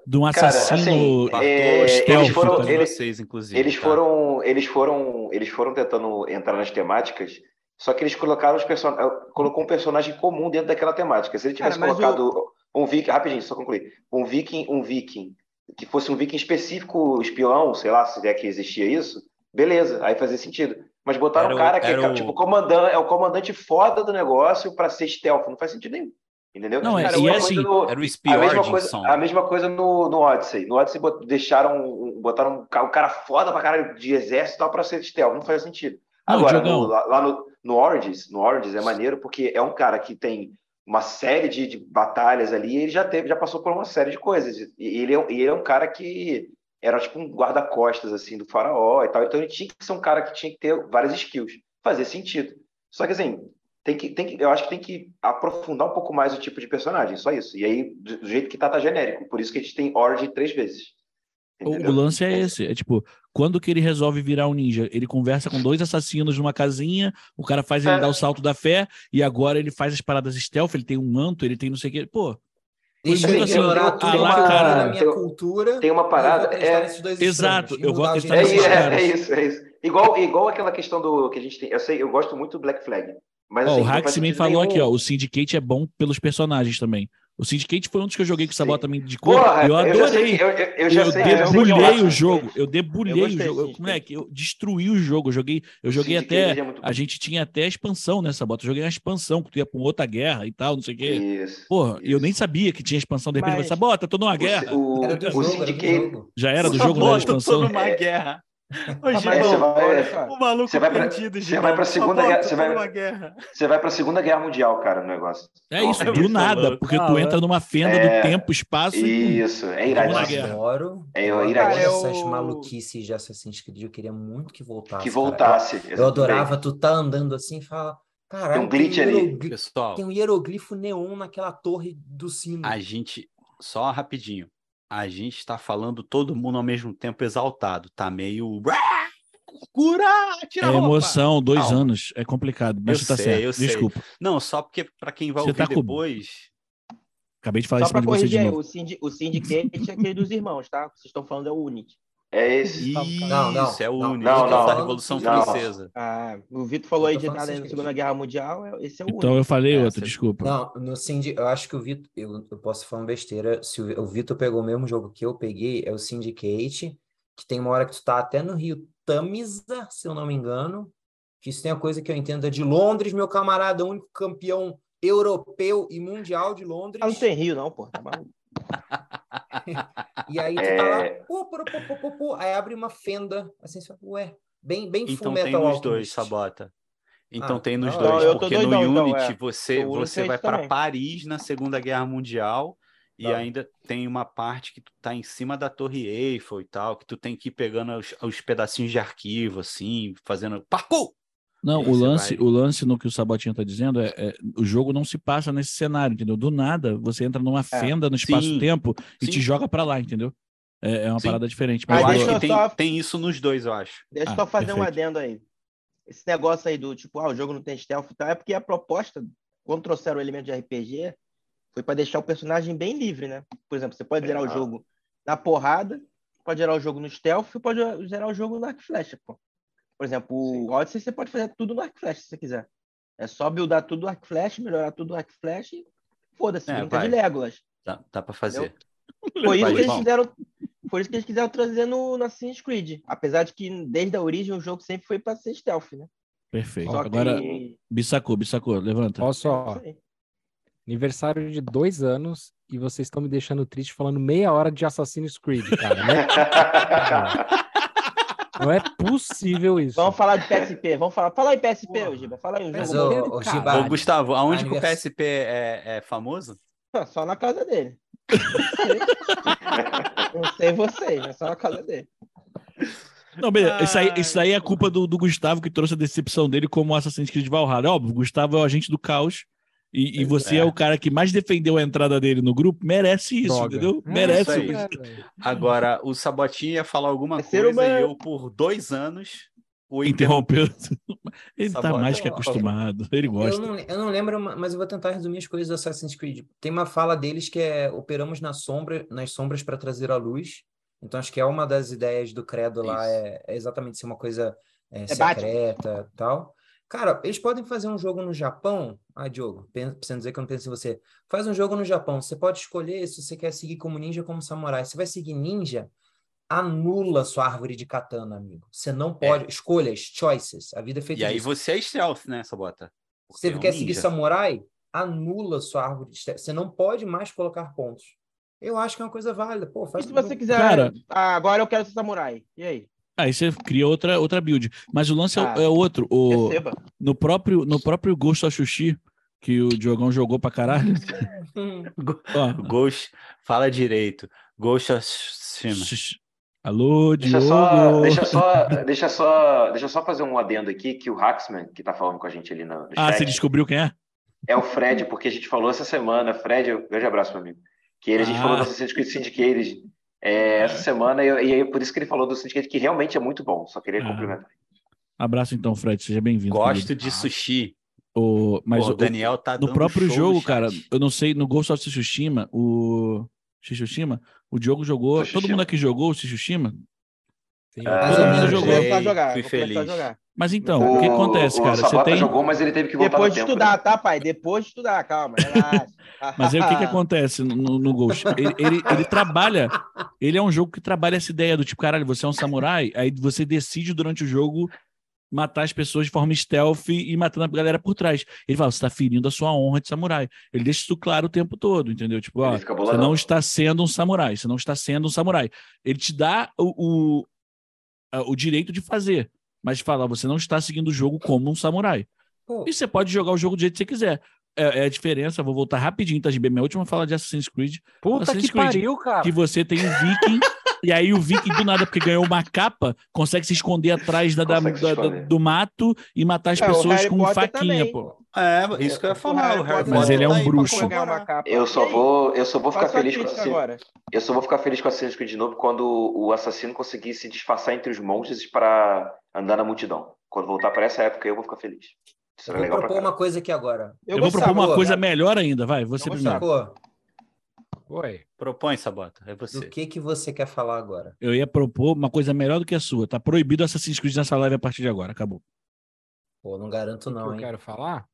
de um Cara, assassino assim, Bartô, é, stealth, eles foram, eles, vocês, inclusive. eles tá? foram, eles foram, eles foram tentando entrar nas temáticas, só que eles colocaram os person... colocou um personagem comum dentro daquela temática. Se ele tivesse Cara, colocado um viking, rapidinho, só concluir, um viking, um viking que fosse um viking específico espião, sei lá, se é que existia isso, beleza, aí fazia sentido. Mas botaram Era um cara que é o- tipo comandante, é o comandante foda do negócio pra ser stealth, não faz sentido nenhum. Entendeu? Não, é- Cara, e uma é assim, no- Era o a Spear mesma coisa, a mesma coisa no, no Odyssey. No Odyssey bot- deixaram botaram um ca- cara foda pra caralho de exército e tal pra ser stealth. Não faz sentido. Não, Agora, no, lá lá no, no Origins, no Origins é maneiro porque é um cara que tem uma série de, de batalhas ali ele já teve, já passou por uma série de coisas. E ele é, ele é um cara que era tipo um guarda-costas assim do faraó e tal. Então ele tinha que ser um cara que tinha que ter várias skills. Fazia sentido. Só que assim, tem que, tem que, eu acho que tem que aprofundar um pouco mais o tipo de personagem, só isso. E aí, do, jeito que tá, tá genérico. Por isso que a gente tem Origin três vezes. O, Entendeu? o lance é esse, é tipo, quando que ele resolve virar um ninja? Ele conversa com dois assassinos numa casinha, o cara faz ele É. dar o salto da fé, e agora ele faz as paradas stealth, ele tem um manto, ele tem não sei o quê. Pô, Deixa eu ignorar assim, tudo que vi cara. na minha Tem- cultura. tem uma eu parada, é- Exato, eu vou acreditar É, é, é isso, é isso. Igual, igual aquela questão do que a gente tem. Eu sei, eu gosto muito do Black Flag. Mas Ó, assim, o sentido falou aqui, nenhum. ó, o Syndicate é bom pelos personagens também. O Syndicate foi um dos que eu joguei que o Sabota me indicou, Porra, eu eu sei, adorei. que- eu, eu, eu já eu sei, eu já o debulhei o jogo, eu debulhei Eu o jogo. sim, Eu, moleque, eu destruí o jogo. Eu joguei, eu O joguei até. é. A gente tinha até a expansão nessa bota. Eu joguei uma expansão, que tu ia pra outra guerra e tal, não sei o quê. Isso. Porra, eu isso. nem sabia que tinha expansão. De repente, Mas- eu Sabota, tô numa guerra. O, Era do o jogo, era do Syndicate. jogo. Já era do o jogo, não era Sabota, eu tô expansão. numa guerra. Ô, você vai- o maluco Você vai pra- perdido, você Gibão. vai pra Segunda Guerra- você vai- guerra. Você vai pra Segunda Guerra Mundial, cara, no negócio. É isso, É do nada, louco. porque tu Ah, entra numa fenda É. do tempo, espaço e. Isso, é Vamos na iradíssimo. guerra. Adoro. É, eu iradíssimo. essas maluquices de Assassin's Creed. Eu queria muito que voltasse. Que voltasse. Eu, eu adorava tu tá andando assim e falar. Caralho, Tem um glitch ali. hierogli- Pessoal, Tem um hieroglifo neon naquela torre do sino. a gente, só rapidinho, a gente tá falando todo mundo ao mesmo tempo exaltado, tá meio... Cura! Tira É emoção, dois Calma. anos. É complicado, mas Eu tá sei, certo. eu sei. Desculpa. Não, só porque pra quem vai Você ouvir tá com- depois... Acabei de falar Só cima pra de você de corrigir novo. o, Syndi- o Syndicate é aquele dos irmãos, tá? Vocês estão falando é o Unity. É esse. Isso, Não, não, é o único, não, não. da Revolução Não. Francesa. Ah, o Vitor falou aí de nada Syndicate. na Segunda Guerra Mundial, é- esse é o Então único. eu falei É, outro, você- desculpa. Não, no Syndi, eu acho que o Vitor, eu, eu posso falar uma besteira, se o, o Vitor pegou o mesmo jogo que eu peguei, é o Syndicate, que tem uma hora que tu tá até no Rio Tamisa, se eu não me engano, que isso tem a coisa que eu entendo, é de Londres, meu camarada, o único campeão europeu e mundial de Londres, Ah, não tem Rio, não, pô. Tá maluco. e aí tu tá lá, É. pô, pô, pô, pô, pô, pô, aí abre uma fenda, assim, você fala, ué, bem, bem Então tem nos dois. Sabota. Então Ah, tem nos não, dois, porque no doidão, então, Unity é. você, você é vai para. Paris na Segunda Guerra Mundial e Tá. ainda tem uma parte que tu tá em cima da Torre Eiffel e tal, que tu tem que ir pegando os, os pedacinhos de arquivo, assim, fazendo parkour! Não, o lance, vai- o lance no que o Sabotinha tá dizendo é, é o jogo não se passa nesse cenário, entendeu? Do nada, você entra numa fenda no espaço-tempo e te joga pra lá, entendeu? É, é uma Sim. parada diferente. Mas Eu acho que tem, só- tem isso nos dois, eu acho. Deixa eu Ah, só fazer um perfeito. adendo aí. Esse negócio aí do tipo, ah, o jogo não tem stealth e tal, é porque a proposta, quando trouxeram o elemento de RPG, foi para deixar o personagem bem livre, né? Por exemplo, você pode zerar o Ah. jogo na porrada, pode zerar o jogo no stealth e pode zerar o jogo no arco flecha, pô. Por exemplo, o Odyssey você pode fazer tudo no arco e flecha, se você quiser. É só buildar tudo no arco e flecha, melhorar tudo no arco e flecha e foda-se, É, brinca de Legolas. Dá, dá pra fazer. Foi isso que eles fizeram. Foi isso que eles quiseram trazer no, no Assassin's Creed. Apesar de que desde a origem o jogo sempre foi para ser stealth, né? Perfeito. Só Agora, que... Bissacou, Bissacou, levanta. Olha só, aniversário de dois anos e vocês estão me deixando triste falando meia hora de Assassin's Creed, cara. Não é, não é possível isso. Vamos falar de PSP. Vamos falar. Fala aí PSP, ô Giba. Fala aí Mas, jogo. ô, bom. ô, Caralho. Giba, Ô, Gustavo, aonde que o PSP é, é famoso? Só na casa dele. Não sei vocês, mas só na casa dele. Não, beleza. Isso aí, isso aí é culpa do, do Gustavo que trouxe a decepção dele como Assassin's Creed Valhalla. Óbvio, o Gustavo é o agente do caos. E, e você é. é. o cara que mais defendeu a entrada dele no grupo, merece isso, Droga. entendeu? É, merece isso aí. isso. Agora, o Sabotinha ia falar alguma É coisa humano. e eu, por dois anos, o. Interrompeu. Ele tá Sabota. mais que acostumado. Ele Eu gosta. não, eu não lembro, mas eu vou tentar resumir as coisas do Assassin's Creed. Tem uma fala deles que é operamos na sombra, nas sombras para trazer a luz. Então acho que é uma das ideias do credo lá é, é exatamente ser uma coisa é, É secreta e tal. Cara, eles podem fazer um jogo no Japão. Ah, Diogo, pensando dizer que eu não penso em você. Faz um jogo no Japão. Você pode escolher se você quer seguir como ninja ou como samurai. Você vai seguir ninja, anula sua árvore de katana, amigo. Você não pode. Escolhas, choices. A vida é feita E aí disso. você é stealth, né, Sabota? Porque Você é um quer seguir ninja. samurai? Anula sua árvore de stealth. Você não pode mais colocar pontos. Eu acho que é uma coisa válida. Pô, E faz se um você jogo. quiser. Cara- Ah, agora eu quero ser samurai. E aí? Aí você cria outra, outra build. Mas o lance é, Ah, é outro. O, Receba. no, próprio, no próprio Ghost of Sushi, que o Diogão jogou pra caralho. Ó, Ghost, fala direito. Ghost of Tsushima. Sushi. Alô, Deixa Diogo. só, deixa, só, deixa, só, deixa eu só fazer um adendo aqui, que o Hacksman, que tá falando com a gente ali no, no Ah, chat, você descobriu quem é? é o Fred, porque a gente falou essa semana, Fred, um grande abraço, meu amigo, que ele, a gente Ah. falou do Assassin's Creed Syndicate é, essa semana, e, e aí por isso que ele falou do Syndicate, que realmente é muito bom, só queria Ah. complementar. Abraço então, Fred. Seja bem-vindo. Gosto de sushi. O, mas Pô, o, Daniel tá no próprio show jogo, no cara, eu não sei, no Ghost of Tsushima, o Tsushima, o Diogo jogou, todo mundo aqui jogou o Tsushima, Sim. Ah, menos eu jogou. Fui feliz. jogar. Mas então, o que acontece, cara? O Você tem... jogou, mas ele teve que voltar Depois de tempo, estudar, né? tá, pai? Depois de estudar, calma. Mas aí o que que acontece no, no Ghost? Ele, ele, ele trabalha, ele é um jogo que trabalha essa ideia do tipo, caralho, você é um samurai, aí você decide durante o jogo matar as pessoas de forma stealth e matando a galera por trás. Ele fala, você tá ferindo a sua honra de samurai. Ele deixa isso claro o tempo todo, entendeu? Tipo, ó, você não está sendo um samurai, você não está sendo um samurai. Ele te dá o, o, o direito de fazer, mas fala, você não está seguindo o jogo como um samurai. Pô, E você pode jogar o jogo do jeito que você quiser. É, é a diferença, vou voltar rapidinho, tá, GB? Minha última fala de Assassin's Creed, Puta Assassin's que Creed, pariu, cara. que você tem um viking, e aí o viking, do nada, porque ganhou uma capa, consegue se esconder atrás da, da- da- do mato e matar as É, pessoas com Potter faquinha, também. pô. É, isso que eu ia falar. O Harry Mas Potter ele é um tá pra bruxo. Eu só vou, eu só vou ficar a feliz com Assassin's agora. Eu só vou ficar feliz com Assassin's Creed de novo quando o assassino conseguir se disfarçar entre os monstros para andar na multidão. Quando voltar para essa época, eu vou ficar feliz. Isso eu vou propor uma coisa aqui agora. Eu, vou gostava, propor uma coisa melhor ainda, vai, você Eu primeiro. Oi. Propõe, Sabota. É do você. que que você quer falar agora? Eu ia propor uma coisa melhor do que a sua. Tá proibido Assassin's Creed nessa live a partir de agora, acabou. Pô, não garanto O que não, eu hein? quero falar?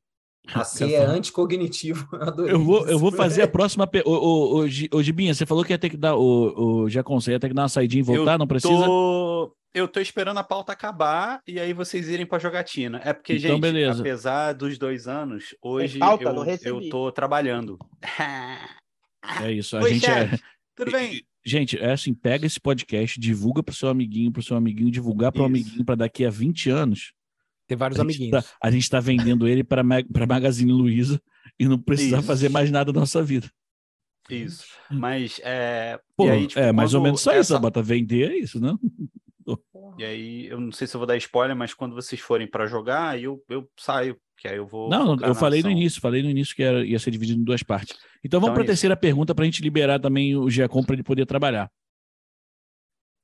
A C é anticognitivo. Eu vou, eu vou fazer a próxima. Pe... Ô, ô, ô, Gi- ô, Gibinha, você falou que ia ter que dar. O, o Jacon, você ia ter que dar uma saidinha e voltar, Eu não precisa? Tô... Eu tô esperando a pauta acabar e aí vocês irem pra jogatina. É porque, Então, gente, beleza. apesar dos dois anos, hoje pauta? Não eu, eu tô trabalhando. É isso. A Oi, gente é. chefe. Tudo bem? Gente, é assim, pega esse podcast, divulga pro seu amiguinho, pro seu amiguinho, divulgar pro Isso. amiguinho para daqui a 20 anos. Tem vários A amiguinhos. tá, a gente tá vendendo ele para para Magazine Luiza e não precisar Isso. fazer mais nada da nossa vida. Isso. Mas é. Pô, e aí, tipo, é mais ou menos só isso, essa- Bota vender é isso, não? E aí, eu não sei se eu vou dar spoiler, mas quando vocês forem pra jogar, eu, eu saio, que aí eu vou. Não, eu falei no ação. início, falei no início que era- ia ser dividido em duas partes. Então vamos Então para é a terceira pergunta para a gente liberar também o Giacom para ele poder trabalhar.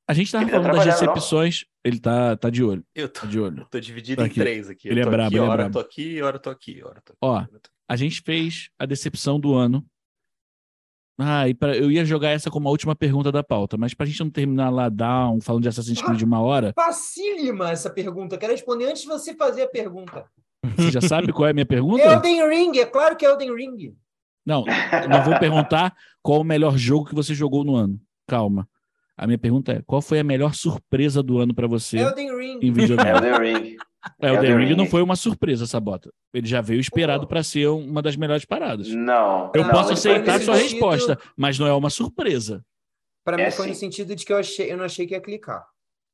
A gente estava tá falando das trabalhando, não? recepções. Ele tá, tá de olho, Eu tô, tá de olho. eu tô dividido Aqui. em três aqui. Ele eu é brabo, aqui, ele é hora brabo. eu tô aqui, hora eu tô aqui, hora eu tô aqui. Ó, tô aqui. A gente fez a decepção do ano. Ah, e pra, eu ia jogar essa como a última pergunta da pauta, mas pra gente não terminar lá down, falando de Assassin's Creed de uma hora, Facílima essa pergunta. Eu quero responder antes de você fazer a pergunta. Você já sabe qual é a minha pergunta? Elden Ring, é claro que é Elden Ring. Não, eu não vou perguntar qual o melhor jogo que você jogou no ano. Calma. A minha pergunta é: qual foi a melhor surpresa do ano pra você Elden Ring. em videogame? Elden Ring. Elden Elden Ring não foi uma surpresa, Sabota. Ele já veio esperado pra ser uma das melhores paradas. Não. Eu Não, posso aceitar sua sentido- resposta, mas não é uma surpresa. Pra mim É foi no sim. sentido de que eu, achei, eu não achei que ia clicar.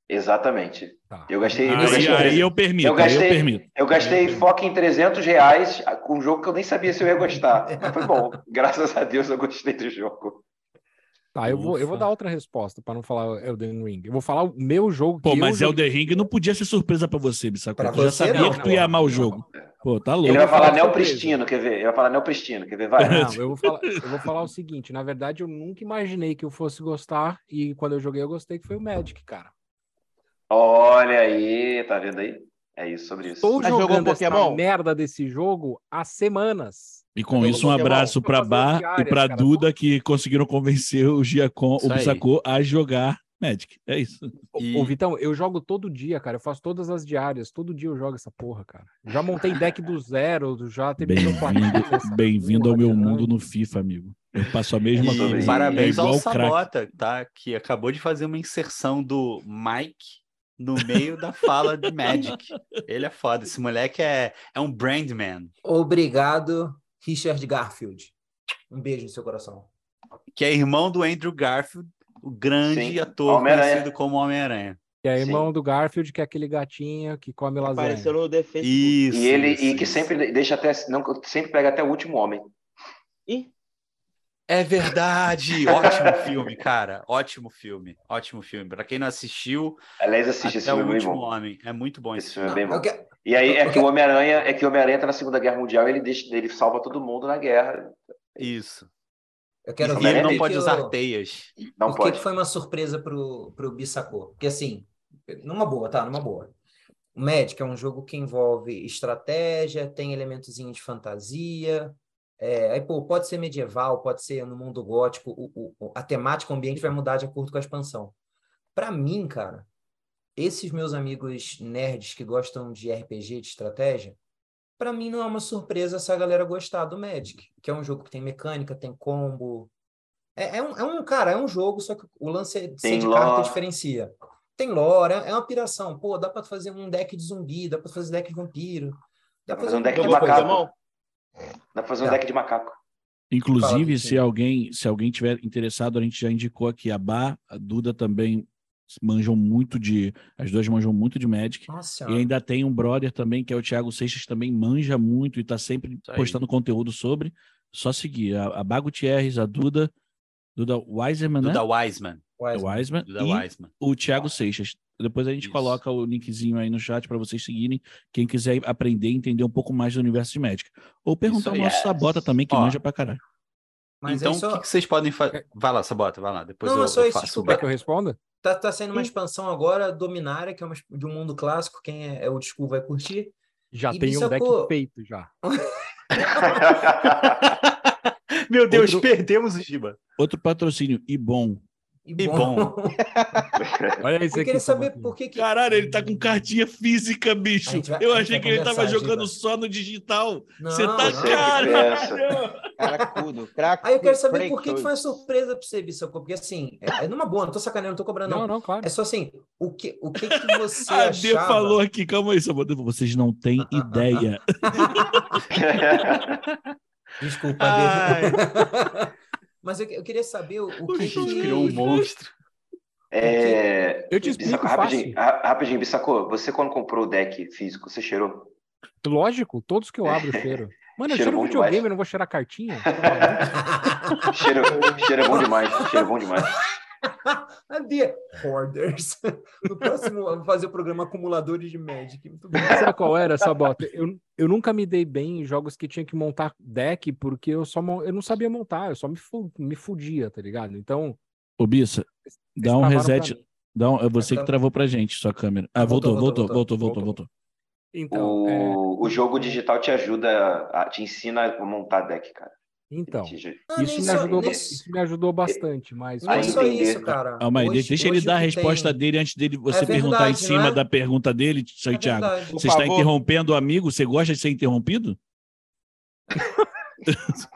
Exatamente. Tá. Eu gastei. eu Aí, gastei, aí eu permito, eu aí eu gastei, permito. eu gastei foco em 300 reais com um jogo que eu nem sabia se eu ia gostar. Mas foi bom. Graças a Deus eu gostei do jogo. Tá, eu vou, eu vou dar outra resposta para não falar Elden Ring. Eu vou falar o meu jogo Pô, que mas eu Elden Ring não podia ser surpresa pra você, Bissacô. Tu já sabia não, que tu ia amar o jogo. Pô, tá louco. Ele vai vou falar falar de neopristino, quer ver? Ele vai falar neopristino, quer ver? Vai. Não, eu vou, falar, eu vou falar o seguinte: na verdade, eu nunca imaginei que eu fosse gostar, e quando eu joguei, eu gostei, que foi o Magic, cara. Olha aí, tá vendo aí? É isso sobre isso. Estou jogou jogando essa Pokémon? merda desse jogo há semanas. E com isso, um Pokémon? abraço Bá as e diárias, pra cara. Duda que conseguiram convencer o Giacom, o. Bissacô a jogar Magic. É isso. Ô, E- Ô, Vitão, eu jogo todo dia, cara. Eu faço todas as diárias. Todo dia eu jogo essa porra, cara. Já montei deck do zero, já platina Bem-vindo bem-vindo ao meu mundo no FIFA, amigo. Eu passo a mesma E coisa. Parabéns é ao igual crack. Sabota, tá? Que acabou de fazer uma inserção do Mike no meio da fala de Magic. Ele é foda. Esse moleque é, é um brandman, Obrigado, Richard Garfield. Um beijo no seu coração. que é irmão do Andrew Garfield, o grande Sim, ator Homem-Aranha. conhecido como Homem-Aranha. Que é Sim. irmão do Garfield, que é aquele gatinho que come lasanha. Apareceu no Facebook. Isso. E ele isso, e que isso. sempre deixa até não sempre pega até o último homem. Ih, É verdade! Ótimo filme, cara. Ótimo filme. Ótimo filme. Pra quem não assistiu, Aliás, assiste esse até o filme, é bem último bom. homem. É muito bom esse Esse filme. filme é bem bom. que- E aí é que que- o Homem-Aranha é que o Homem-Aranha tá na Segunda Guerra Mundial, ele deixa, ele salva todo mundo na guerra. Isso. Eu quero E ver ele não pode que usar eu- teias. Não Por que, pode. que foi uma surpresa pro, pro Bissacô? Porque assim, numa boa, tá? Numa boa. O Magic é um jogo que envolve estratégia, tem elementozinho de fantasia. É, aí, pô, pode ser medieval, pode ser no mundo gótico. O, o- a temática, o ambiente vai mudar de acordo com a expansão. Pra mim, cara, esses meus amigos nerds que gostam de RPG, de estratégia, pra mim não é uma surpresa essa galera gostar do Magic, que é um jogo que tem mecânica, tem combo, é, é um, é um, cara, é um jogo, só que o lance é de carta diferencia. Tem lore, é é uma piração. Pô, dá pra fazer um deck de zumbi, dá pra fazer deck de vampiro. Dá pra fazer um deck de macaco. Dá pra fazer um Tá. deck de macaco. Inclusive, se alguém, se alguém tiver interessado, a gente já indicou aqui a Bá, a Duda também manjam muito de. As duas manjam muito de Magic. Nossa E ainda tem um brother também, que é o Thiago Seixas, também manja muito e tá sempre postando conteúdo sobre. Só seguir a, a Bá Gutierrez, a Duda, Duda Wiseman, né? Duda Wiseman. Wiseman. Wiseman e Wiseman. o Thiago Seixas. Depois a gente Isso. coloca o linkzinho aí no chat para vocês seguirem, quem quiser aprender e entender um pouco mais do universo de Magic. Ou perguntar ao aí. nosso Yes. Sabota também, que Ó, manja pra caralho. Mas então, o só... que, que vocês podem fazer? Vai lá, Sabota, vai lá. Depois Não, eu, só eu isso, faço. Quer que eu responda? Tá, tá sendo uma expansão agora, Dominária, que é uma, de um mundo clássico. Quem é, é old school vai curtir. Já E tem um deck feito já. Meu Deus, Outro- perdemos o Giba. Outro patrocínio, e bom. E E bom. Olha isso Eu aqui. queria saber por que que... Caralho, ele tá com cartinha física, bicho. Vai- Eu achei que ele tava jogando só no digital. Não, Você tá não. Caralho! Cracudo, cracudo. Aí eu quero saber por que, que foi uma surpresa pra você, Bissacô. Porque assim, é, é numa boa, não tô sacaneando, não tô cobrando, não. Não, não, claro. É só assim, o que, o que, que você A D achava... falou aqui, calma aí, Sabota. Vocês não têm ideia. Desculpa, Ai. Mas eu, eu queria saber o, o A que, gente que... criou um monstro. É, Eu te explico Bissacô, rapidinho, rapidinho, Bissacô, você quando comprou o deck físico, você cheirou? Lógico, todos que eu abro eu cheiro. Mano, eu Cheiro cheiro bom videogame, demais. eu não vou cheirar cartinha? Cheiro, cheiro é bom demais, cheiro é bom demais. The Hoarders. No próximo, vamos fazer o programa Acumuladores de Magic. Muito bem. Sabe qual era essa bota? Eu, eu nunca me dei bem em jogos que tinha que montar deck, porque eu só eu não sabia montar, eu só me, fu- me fudia, tá ligado? Então. Ô, Bissa, dá um reset. Dá um, é você que Tá. travou pra gente, sua câmera. Ah, Voltou, voltou, voltou, voltou, voltou, voltou, voltou. voltou. Então, é, O, o jogo digital te ajuda, a- te ensina a montar deck, cara. Então Ah, isso, me ajudou, nem- isso me ajudou bastante, mas Não é só entender. isso, cara. Calma aí, Hoje- deixa ele dar a resposta tem- dele antes dele você É perguntar em verdade, cima é? da pergunta dele, seu É Thiago. verdade. Por Você está favor. interrompendo o amigo? Você gosta de ser interrompido?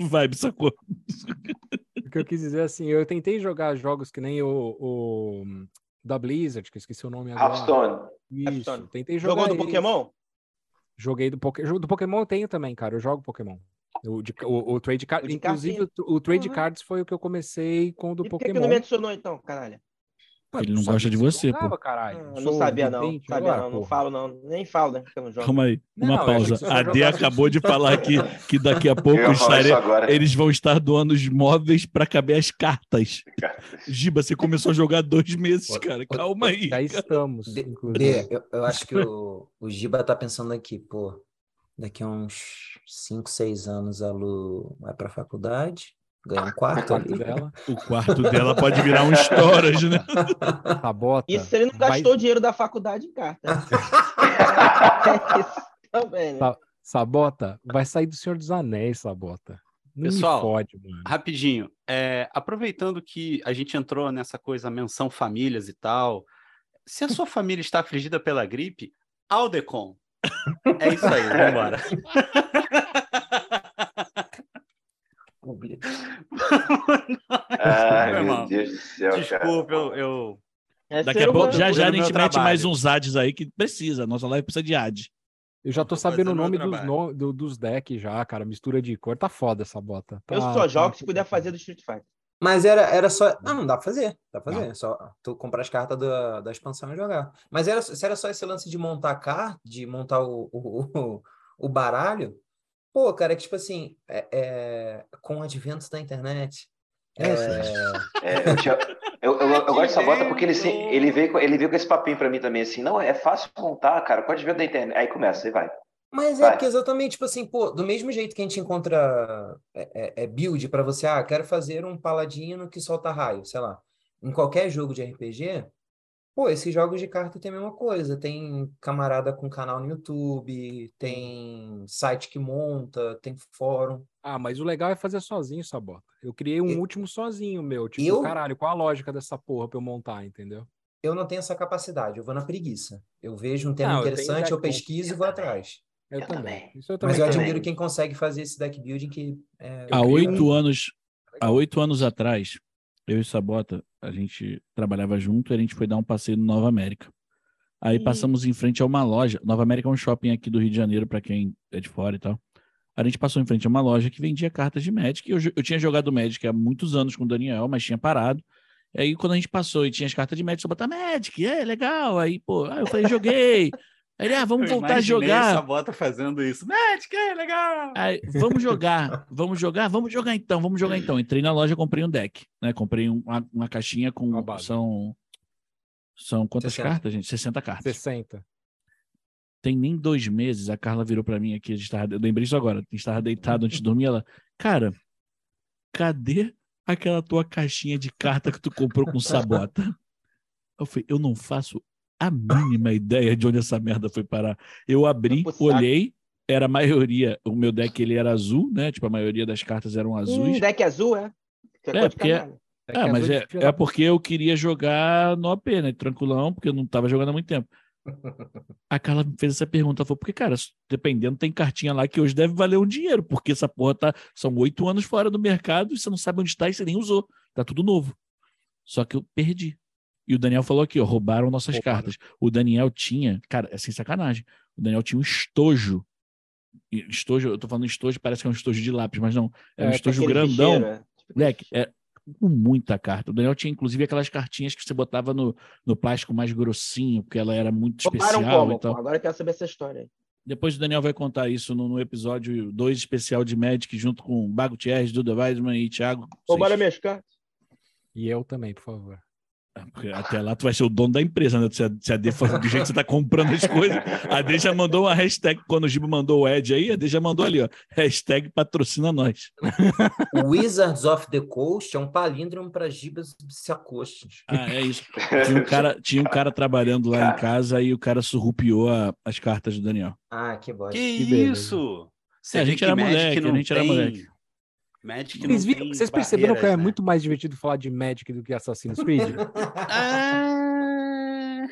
Vai, sacou. o que eu quis dizer assim, eu tentei jogar jogos que nem o, o da Blizzard, que eu esqueci o nome agora. Hearthstone. Isso, tentei jogar Jogou do. Pokémon? Joguei do Pokémon. Do Pokémon eu tenho também, cara. Eu jogo Pokémon. O, de- o, o Trade Card. De Inclusive, cartinha. o, o Trade Uhum. Cards foi o que eu comecei com o do E por que, que Pokémon. não me adicionou então, caralho? Ele não gosta de você, pô. Caralho. Não, Sou não sabia não, sabia agora, não, não falo não, nem falo, né, que eu não jogo. Calma aí, Não, uma achei pausa. A D acabou de falar aqui que daqui a pouco estarei- agora. eles vão estar doando os móveis para caber as cartas. Giba, você começou a jogar há dois meses, cara. Calma aí. Já estamos, D- inclusive. D, eu, eu acho que o, o Giba tá pensando aqui, pô, daqui a uns 5, 6 anos a Lu vai pra faculdade, ganha um quarto quarto ali. dela. O quarto dela pode virar um storage, né? Sabota. Isso se ele não vai- gastou o dinheiro da faculdade em carta. é isso também, né? Tá. Sabota, vai sair do Senhor dos Anéis, Sabota. Não Pessoal, me fode, mano. Rapidinho, é, aproveitando que a gente entrou nessa coisa menção famílias e tal, se a sua família está afligida pela gripe, Aldecon. É isso aí, vambora. Ai, Foi meu. Deus do céu, cara. Desculpa, eu, eu- É Daqui a pouco, já eu já a gente mete mais uns ads aí que precisa. Nossa live precisa de ad. Eu já tô Tô sabendo o nome dos, no- do- dos decks já, cara. Mistura de cor. Tá foda essa bota. Eu Tá- só tá jogo se muito puder fazer do Street Fighter. Mas era, era só. Não, não dá pra fazer. Dá pra fazer. Só tu comprar as cartas da, da expansão e jogar. Mas era, se era só esse lance de montar carta, de montar o, o, o, o baralho, pô, cara, é que tipo assim, é, é, com adventos da internet. É, É, eu, tinha- eu- eu- eu gosto dessa bota porque ele, se- ele, veio, com- ele veio com esse papinho pra mim também, assim, não, é fácil montar, cara, pode ver da internet. Aí começa, aí vai. Mas é porque exatamente, tipo assim, pô, do mesmo jeito que a gente encontra é, é- é build pra você, ah, quero fazer um paladino que solta raio, sei lá. Em qualquer jogo de RPG, pô, esses jogos de carta tem a mesma coisa. Tem camarada com canal no YouTube, tem site que monta, tem fórum. Ah, mas o legal é fazer sozinho, Sabota. Eu criei um Eu- último sozinho, meu. Tipo, Eu? caralho, qual a lógica dessa porra pra eu montar, entendeu? Eu não tenho essa capacidade, eu vou na preguiça. Eu vejo um tema Não, eu interessante, eu bom. pesquiso e vou atrás. Eu, Eu também. também. Isso eu também. Mas eu admiro quem consegue fazer esse deck building que é, Há oito anos, há oito anos atrás, eu e Sabota, a gente trabalhava junto e a gente foi dar um passeio no Nova América. Aí passamos em frente a uma loja. Nova América é um shopping aqui do Rio de Janeiro, para quem é de fora e tal. A gente passou em frente a uma loja que vendia cartas de Magic. Eu, eu tinha jogado Magic há muitos anos com o Daniel, mas tinha parado. E aí, quando a gente passou e tinha as cartas de Magic, eu botar Magic, é legal. Aí, pô, aí eu falei, joguei. Aí ele, ah, vamos eu voltar a jogar. essa bota fazendo isso. Magic, é legal. Aí, vamos jogar, vamos jogar, vamos jogar então, vamos jogar então. Entrei na loja, comprei um deck, né? Comprei um- uma, uma caixinha com Uma base. são são quantas 60. cartas, gente? 60 cartas. 60. Tem nem dois meses, a Carla virou pra mim aqui, a gente tava, eu lembrei isso agora, a gente estava deitado antes de dormir, ela, cara, cadê aquela tua caixinha de carta que tu comprou com sabota? Eu falei, eu não faço a mínima ideia de onde essa merda foi parar. Eu abri, olhei, era a maioria, o meu deck ele era azul, né? Tipo, a maioria das cartas eram azuis. Hum, deck azul, é? Que É, de porque-. É Ah, mas azul é, é da- porque eu queria jogar no AP, né? Tranquilão, porque eu não tava jogando há muito tempo. A Carla me fez essa pergunta, ela falou, porque, cara, dependendo, tem cartinha lá que hoje deve valer um dinheiro, porque essa porra tá, são oito anos fora do mercado e você não sabe onde tá e você nem usou. Tá tudo novo. Só que eu perdi. E o Daniel falou aqui, ó, roubaram nossas Roubaram. cartas. O Daniel tinha, cara, é sem sacanagem. O Daniel tinha um estojo. Estojo, eu tô falando estojo, parece que é um estojo de lápis, mas não. É um É, estojo grandão. é. Tipo, Moleque, é com muita carta. O Daniel tinha, inclusive, aquelas cartinhas que você botava no, no plástico mais grossinho, porque ela era muito Roubaram especial como? e tal. pô? Agora eu quero saber essa história aí. Depois o Daniel vai contar isso no, no episódio 2 especial de Magic, junto com Bago Thierry, Duda Weisman e Thiago. Roubaram Vocês- minhas cartas. E eu também, por favor. Porque Até lá tu vai ser o dono da empresa, né? Se a, se a D for do jeito que você tá comprando as coisas. A D já mandou uma hashtag, quando o Gibo mandou o Ed aí, a D já mandou ali, ó. Hashtag patrocina nós. Wizards of the Coast é um palíndromo para gibas sacostes. Ah, é isso. Tinha um cara, tinha um cara trabalhando lá em casa e o cara surrupiou a- as cartas do Daniel. Ah, que bosta. Que, Que isso? Você É, a vê gente que era moleque, não a gente era tem- moleque. Magic não Vocês, viram- tem vocês perceberam que é né? muito mais divertido falar de Magic do que Assassin's Creed? Ah,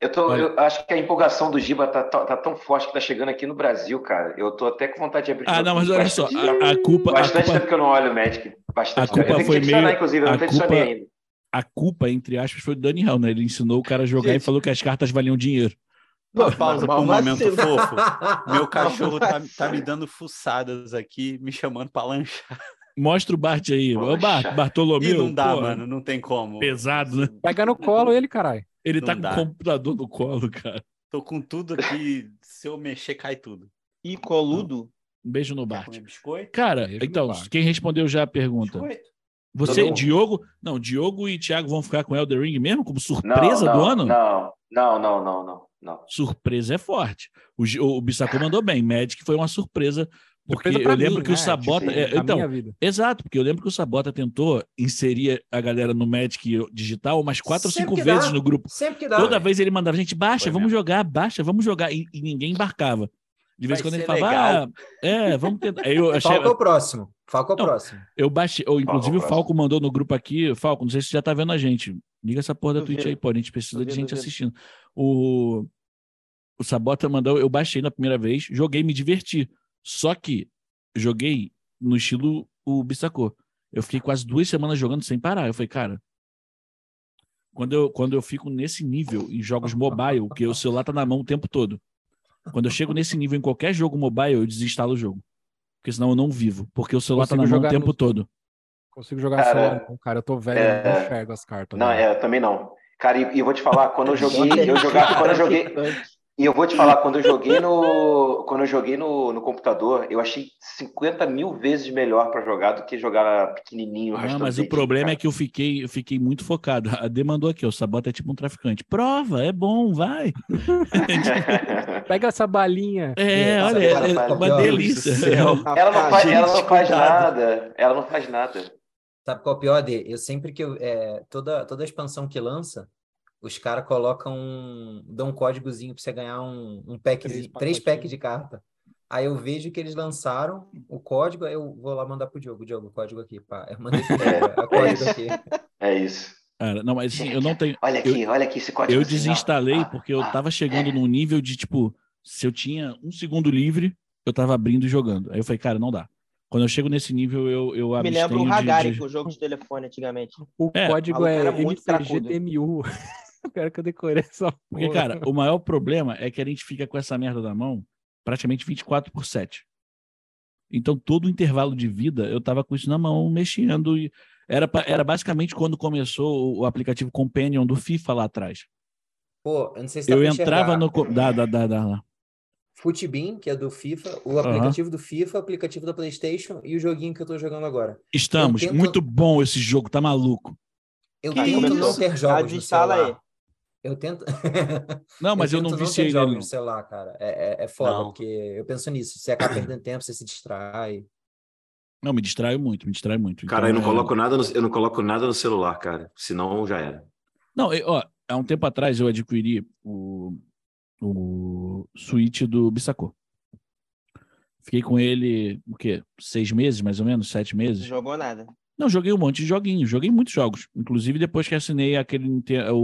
Eu, tô, eu acho que a empolgação do Giba tá, tá, tá tão forte que tá chegando aqui no Brasil, cara. Eu tô até com vontade de abrir. Ah, não, mas olha só, a, a culpa, a bastante culpa, tempo que eu não olho o Magic. Bastante A tempo. Eu culpa tenho foi que te adicionar, meio- inclusive, eu a não adicionei culpa- ainda. a culpa, entre aspas, foi do Daniel, né? Ele ensinou o cara a jogar e Gente. falou que as cartas valiam dinheiro. Uma pausa por um momento vacilo. fofo. Meu cachorro tá, tá me dando fuçadas aqui, me chamando pra lanchar. Mostra o Bart aí. Ô, Poxa. Bart, Bartolomeu. E não dá, pô, mano, não tem como. Pesado, né? Pega no colo ele, caralho. Ele Não tá com dá. o computador no colo, cara. Tô com tudo aqui, se eu mexer, cai tudo. E coludo. Um beijo no Bart. comer biscoito? Cara, Beijo então, Bart. quem respondeu já a pergunta? Biscoito. Você, Todo mundo. Diogo. Não, Diogo e Thiago vão ficar com Elder Ring mesmo, como Não, surpresa não, do ano? Não, não, não, não, não, não. Surpresa é forte. O, o Bissacô mandou bem. Magic foi uma surpresa. Porque Surpresa eu lembro mim, que o né? Sabota. Tipo, é, então, exato, porque eu lembro que o Sabota tentou inserir a galera no Magic digital umas quatro ou cinco que dá. vezes no grupo. Sempre que dá. Toda vez ele mandava, gente, baixa, Foi vamos mesmo. jogar, baixa, vamos jogar. E, e ninguém embarcava. De vez em quando ele legal. ah, é, vamos tentar. Aí eu achei, Falco é o próximo. Falco é o Não. próximo. eu baixei, ou, inclusive o Falco, Falco mandou no grupo aqui, Falco, não sei se você já tá vendo a gente. Liga essa porra da Twitch aí, pô, a gente precisa de gente assistindo. O, o Sabota mandou, eu baixei na primeira vez, joguei, me diverti. Só que joguei no estilo o Bissacô. Eu fiquei quase duas semanas jogando sem parar. Eu falei, cara, quando eu, quando eu fico nesse nível em jogos mobile, que o celular tá na mão o tempo todo. Quando eu chego nesse nível em qualquer jogo mobile, eu desinstalo o jogo. Porque senão eu não vivo. Porque o celular tá Consigo na mão o tempo no- todo. Consigo jogar Cara, só. Não, cara, eu tô velho, eu não é- enxergo as cartas. Não, né? é, eu também não. Cara, e, e eu vou te falar, quando eu joguei, eu jogava, quando eu joguei, e eu vou te falar, quando eu joguei no, quando eu joguei no, no computador, eu achei 50 mil vezes melhor pra jogar do que jogar pequenininho. Não, arrastando mas o problema cara. é que eu fiquei, eu fiquei muito focado. A D mandou aqui, o Sabota é tipo um traficante. Prova, é bom, vai. Pega essa balinha. É, Nossa, olha, cara, é, cara, uma delícia. Ela não faz, ela não faz nada. Ela não faz nada. Sabe qual é o pior, Dê? Eu sempre que eu. É, toda, toda expansão que lança, os caras colocam. um- dão um códigozinho pra você ganhar um, um pack, Três três packs de carta. Aí eu vejo que eles lançaram o código, aí eu vou lá mandar pro Diogo. Diogo, o código aqui, pá. Eu mandei pro Diogo, É, o código isso. aqui. É isso. Cara, não, mas assim, eu não tenho. Olha aqui, olha aqui esse código. Eu assim, desinstalei Ah, porque eu ah, tava chegando é. num nível de, tipo, se eu tinha um segundo livre, eu tava abrindo e jogando. Aí eu falei, cara, não dá. Quando eu chego nesse nível, eu, eu Me lembra o de- Hagari, de- que o jogo de telefone antigamente. O É, código é era muito cracudo. MCGDMU. Eu quero que eu decorei essa Porque, porra. cara, o maior problema é que a gente fica com essa merda na mão praticamente 24 por 7. Então, todo o intervalo de vida, eu tava com isso na mão, mexendo. E era, era basicamente quando começou o aplicativo Companion do FIFA lá atrás. Pô, eu não sei se dá Eu entrava enxergar. no. Da, da, da, da, Footbeam, que é do FIFA, o aplicativo do FIFA, o aplicativo da PlayStation e o joguinho que eu tô jogando agora. Estamos. tento- Muito bom esse jogo, tá maluco. Eu Que tento não isso? ter Ah, jogos desinstala aí. Eu tento. Não, mas eu, tento não viciei nele. no não. celular, cara. É, é, é foda, Não. porque eu penso nisso. Você acaba perdendo tempo, você se distrai. Não, me distraio muito, me distrai muito. Cara, eu Então, não é- coloco nada no, eu não coloco nada no celular, cara. Senão já era. Não, eu- ó, há um tempo atrás eu adquiri o, o Switch do Bissacô. Fiquei com ele, o quê? Seis meses, mais ou menos? Sete Não meses? jogou nada. Não, joguei um monte de joguinhos, joguei muitos jogos. Inclusive depois que assinei aquele o,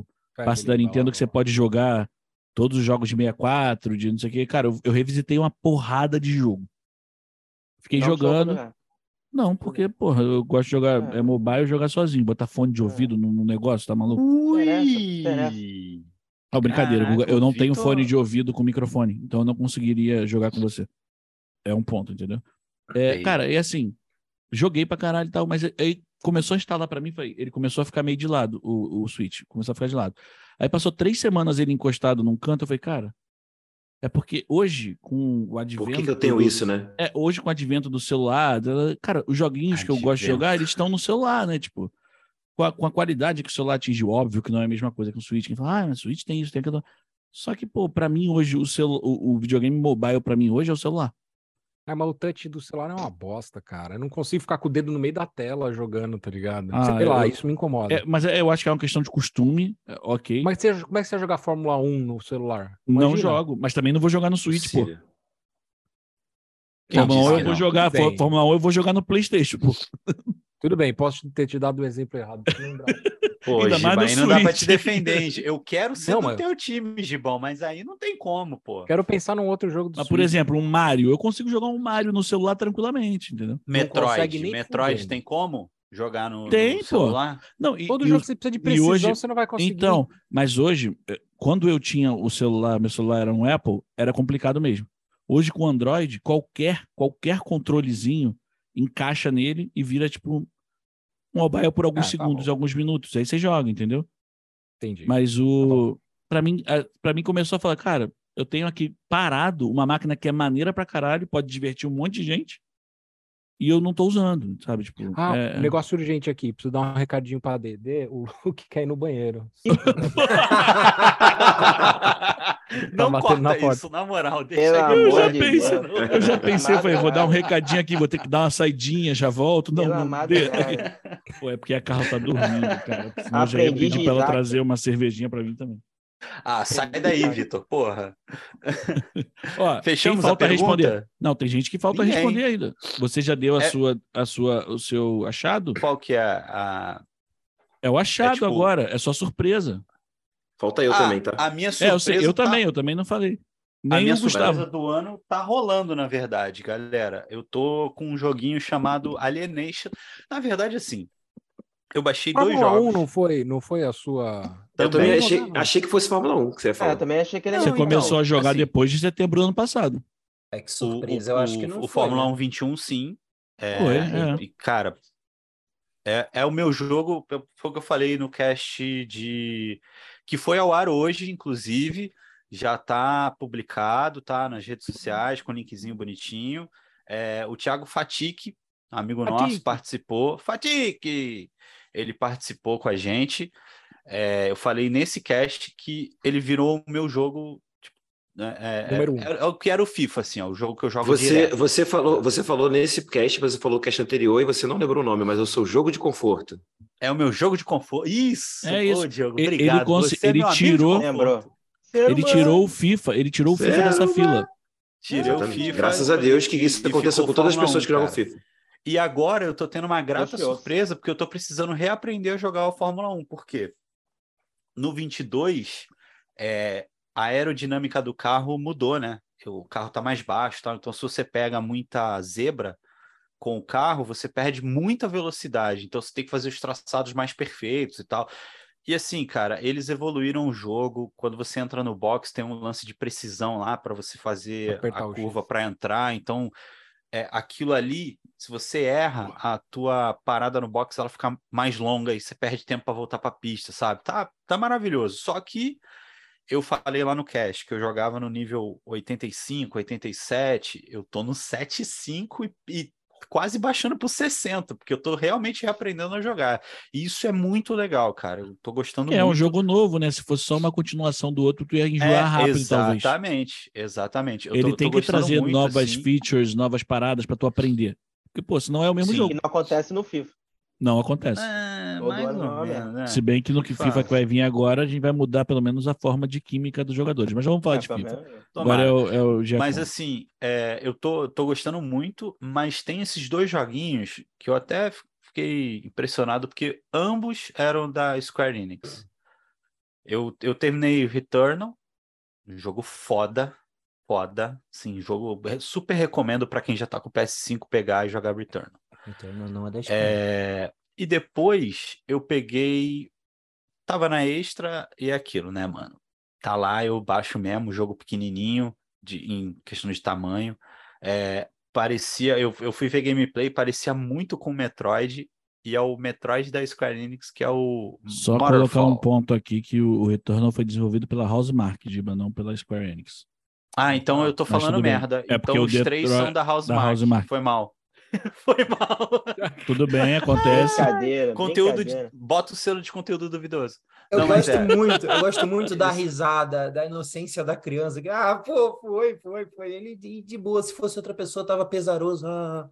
o passe da Nintendo que você pode jogar todos os jogos de 64, de não sei o que. Cara, eu, eu revisitei uma porrada de jogo. Fiquei Não jogando. jogar. Não, porque, porra, eu gosto de jogar É. é mobile jogar sozinho, botar fone de É. ouvido no, no negócio, tá maluco? Interessa, Não, brincadeira, Guga, eu não tenho fone de ouvido com microfone, então eu não conseguiria jogar com você. É um ponto, entendeu? É, cara, é assim, joguei pra caralho e tal, mas aí começou a instalar pra mim, foi, ele começou a ficar meio de lado, o, o Switch, começou a ficar de lado. Aí passou três semanas ele encostado num canto, eu falei, cara, É porque hoje, com o Por advento. que, que eu tenho do- isso, né? É, hoje com o advento do celular, cara, os joguinhos que eu gosto de Advento. jogar, eles estão no celular, né? Tipo, com a, com a qualidade que o celular atingiu, óbvio que não é a mesma coisa que o Switch. Quem fala, ah, mas o Switch tem isso, tem aquilo. Só que, pô, pra mim hoje, o, celu... o, o videogame mobile pra mim hoje é o celular. Ah, mas o touch do celular é uma bosta, cara. Eu não consigo ficar com o dedo no meio da tela jogando, tá ligado? Ah, Sei lá, eu- isso me incomoda. É, mas é- eu acho que é uma questão de costume, é, ok. Como, é que você, como é que você vai jogar Fórmula 1 no celular? não Imagina. jogo, mas também não vou jogar no Switch, pô. Síria. Quem Fórmula 1 disse eu vou não? jogar. Fórmula 1 eu vou jogar no PlayStation, pô. Tudo bem, posso ter te dado o exemplo errado. Pô, Ainda Giba, aí não dá pra te defender, hein? Eu quero ser Não, do mas- teu time, Gibão, mas aí não tem como, pô. Quero pensar num outro jogo do Mas, por exemplo, um Mario, eu consigo jogar um Mario no celular tranquilamente, entendeu? Metroid, Metroid tem como jogar no, Tem, no pô. celular? Não, e, Todo e jogo os- que você precisa de precisão, hoje- você não vai conseguir. Então, mas hoje, eh, quando eu tinha o celular, meu celular era um Apple, era complicado mesmo. Hoje, com o Android, qualquer, qualquer controlezinho encaixa nele e vira tipo um mobile por alguns Ah, tá segundos, alguns minutos. Aí você joga, entendeu? Entendi. Mas o. Pra mim, para mim começou a falar, cara, eu tenho aqui parado uma máquina que é maneira pra caralho, pode divertir um monte de gente. E eu não tô usando, sabe? Tipo, Ah, é- um negócio urgente aqui. Preciso dar um recadinho pra DD. O, o que quer ir no banheiro. não na corta porta. isso, na moral. Deixa Eu já de pensei, eu já pensei, eu falei, vou dar um recadinho aqui, vou ter que dar uma saidinha, já volto. Não, não. Deus. Pô, é porque a Carla tá dormindo, cara. Senão eu já ia pedir de pra ela trazer uma cervejinha pra mim também. Ah, sai daí, Vitor, porra. Ó, Fechamos falta a pergunta? responder? Não, tem gente que falta Ninguém. responder ainda. Você já deu a É- sua, a sua, o seu achado? Qual que é a... É o achado tipo- agora, é só surpresa. Falta eu Ah, também, tá? A minha É, surpresa eu sei, eu tá- também, eu também não falei. A Nem minha o Gustavo. surpresa do ano tá rolando, na verdade, galera. Eu tô com um joguinho chamado Alienation. Na verdade, assim, eu baixei dois Fórmula 1 jogos. não foi, não foi a sua. Eu também também achei, jogava. achei que fosse Fórmula 1 que você ia É, eu também achei que ele Não, Você então, começou a jogar assim- depois de setembro do ano passado. É que surpresa, o, eu acho que o- não o foi, Fórmula né? 1 21, sim. É, Foi, e- é. e, cara, é, é o meu jogo, foi o que eu falei no cast de. que foi ao ar hoje, inclusive. Já tá publicado, tá nas redes sociais, com linkzinho bonitinho. É, o Thiago Fatique, amigo nosso, Fatique. participou. Fatique! Ele participou com a gente. É, eu falei nesse cast que ele virou o meu jogo. tipo, né, é, Número um. é, é o que era o FIFA, assim, ó, o jogo que eu jogo Você, direto. você, falou, você falou nesse cast, você falou cast anterior e você não lembrou o nome, mas eu sou jogo de conforto. É o meu jogo de conforto. Isso! É Ô, isso. Diogo, Ele- ele obrigado. cons- é ele de tirou-. Ele tirou o FIFA, ele tirou o FIFA dessa fila. Tirei o. FIFA. Graças a Deus que isso aconteça ficou com todas as pessoas 1, que jogam cara. FIFA. E agora eu tô tendo uma grata surpresa, porque eu tô precisando reaprender a jogar o Fórmula 1. Por quê? No 22, é, a aerodinâmica do carro mudou, né? O carro tá mais baixo, tá? então se você pega muita zebra com o carro, você perde muita velocidade. Então você tem que fazer os traçados mais perfeitos e tal. E assim, cara, eles evoluíram o jogo. Quando você entra no box, tem um lance de precisão lá para você fazer Apertar a curva para entrar. Então, é, aquilo ali, se você erra, a tua parada no box ela fica mais longa e você perde tempo para voltar para a pista, sabe? Tá, tá maravilhoso. Só que eu falei lá no cast que eu jogava no nível 85, 87, eu tô no 75 e, e quase baixando pro 60, porque eu tô realmente reaprendendo a jogar. E isso é muito legal, cara. Eu tô gostando É um muito. jogo novo, né? Se fosse só uma continuação do outro, tu ia enjoar É, rápido, talvez. exatamente, exatamente. Tô- Ele tô tem que gostando trazer muito, novas assim. features, novas paradas pra tu aprender. Porque, pô, senão é o mesmo Sim. jogo. Que não acontece no FIFA. Não acontece. É, mais ano ou né? menos, né? Se bem que no que FIFA faz. que vai vir agora, a gente vai mudar pelo menos a forma de química dos jogadores. Mas já vamos falar É, de pelo FIFA. Agora é o, é o Giacomo. Mas assim, é, eu tô, tô gostando muito, mas tem esses dois joguinhos que eu até fiquei impressionado, porque ambos eram da Square Enix. Eu, eu terminei o Returnal, um jogo foda, foda, sim, jogo super recomendo para quem já tá com o PS5 pegar e jogar Returnal. Então não, é da Espanha. É, e depois eu peguei. Tava na extra e é aquilo, né, mano? Tá lá, eu baixo mesmo, jogo pequenininho, de, em questão de tamanho. É, parecia. Eu, eu fui ver gameplay, parecia muito com o Metroid. E é o Metroid da Square Enix, que é o. Só colocar um ponto aqui que o, o Returnal foi desenvolvido pela Housemarque, Giba, não pela Square Enix. Ah, então eu tô falando merda. É porque então o os três Detroit- são da House da Mark. House Mark. Foi mal. Foi mal. Tudo bem, acontece. Brincadeira, Conteúdo de... brincadeira. Bota o selo de conteúdo duvidoso. Eu Não, gosto é. muito, eu gosto muito da risada, da inocência da criança. Ah, pô, foi, foi, foi. Ele de, de boa, se fosse outra pessoa, tava pesaroso. Ah,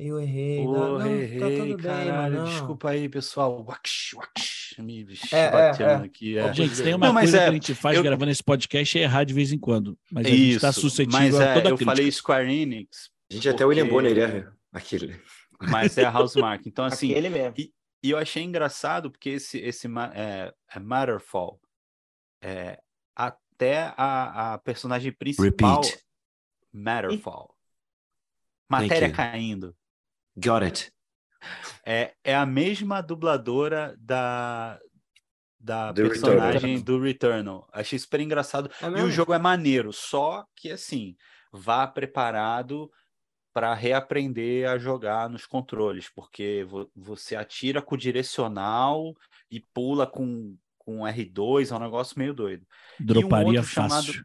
eu errei. Pô, não, não, errei, tá tudo bem, caralho. mano. Desculpa aí, pessoal. Wax, wax, me É, é, batendo é. aqui. É. Gente, tem uma Não, coisa é, que a gente faz eu- gravando esse podcast é errar de vez em quando. Mas a gente está Isso, suscetível mas a é, toda eu crítica. falei Square Enix, Gente, até o William Porque- Bonner erra aquele. mas é a House Mark. Então, assim, Aquele mesmo. E eu achei engraçado porque esse, esse é, é Matterfall, é, até a, a personagem principal, Repeat. Matterfall, matéria caindo, Got it. é, é a mesma dubladora da, da Do personagem Returnal. do Returnal. Achei super engraçado. É E o jogo é maneiro, só que assim, vá preparado para reaprender a jogar nos controles, porque vo- você atira com o direcional e pula com, com R2, é um negócio meio doido. Droparia outro chamado- fácil.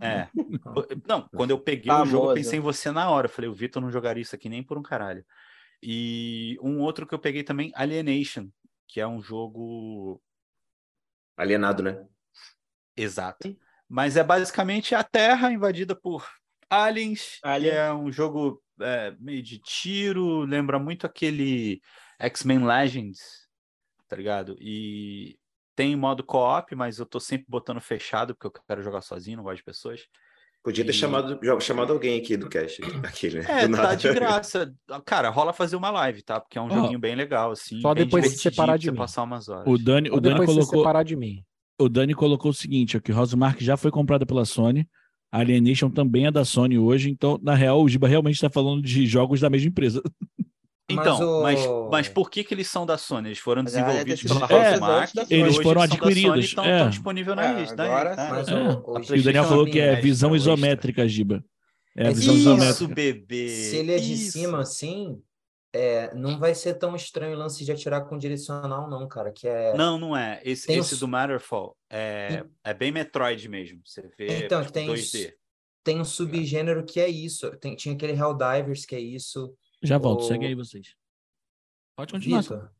É. Não, quando eu peguei o jogo, eu pensei em você na hora. Eu falei, o Vitor não jogaria isso aqui nem por um caralho. E um outro que eu peguei também, Alienation, que é um jogo Alienado, né? Exato. Mas é basicamente a Terra invadida por aliens. Alien. É um jogo é, meio de tiro, lembra muito aquele X-Men Legends, tá ligado? E tem modo co-op, mas eu tô sempre botando fechado porque eu quero jogar sozinho, não gosto de pessoas. Podia ter E- chamado, chamado alguém aqui do cast. Aquele, né? É, Do tá de graça. Cara, rola fazer uma live, tá? Porque é um Ó, joguinho bem legal, assim. só depois divertidinho separar de mim. passar umas horas. O Dani, o Dani colocou, separar de mim. o Dani colocou o seguinte, ó, que Rosemark já foi comprada pela Sony, a Alienation também é da Sony hoje, então, na real, o Giba realmente está falando de jogos da mesma empresa. Então, mas, o- mas por que, que eles são da Sony? Eles foram Mas ter desenvolvidos pela É, House Mark da e Sony. Eles hoje foram e adquiridos, estão é. disponíveis na É, lista. agora- né? Mas É. o, o Daniel falou que é visão isométrica, Giba. É a visão Isso, isométrica. bebê. Se ele é de isso. cima, assim, é, não vai ser tão estranho o lance de atirar com direcional, não, cara. Que é. Não, não é. Esse, Tem esse os- do Matterfall é, é bem Metroid mesmo. Você vê Então, tipo, tem os- 2D. Tem um subgênero que é isso. Tem, tinha aquele Helldivers que é isso. Já volto, O- segue aí vocês. Pode continuar. Vitor,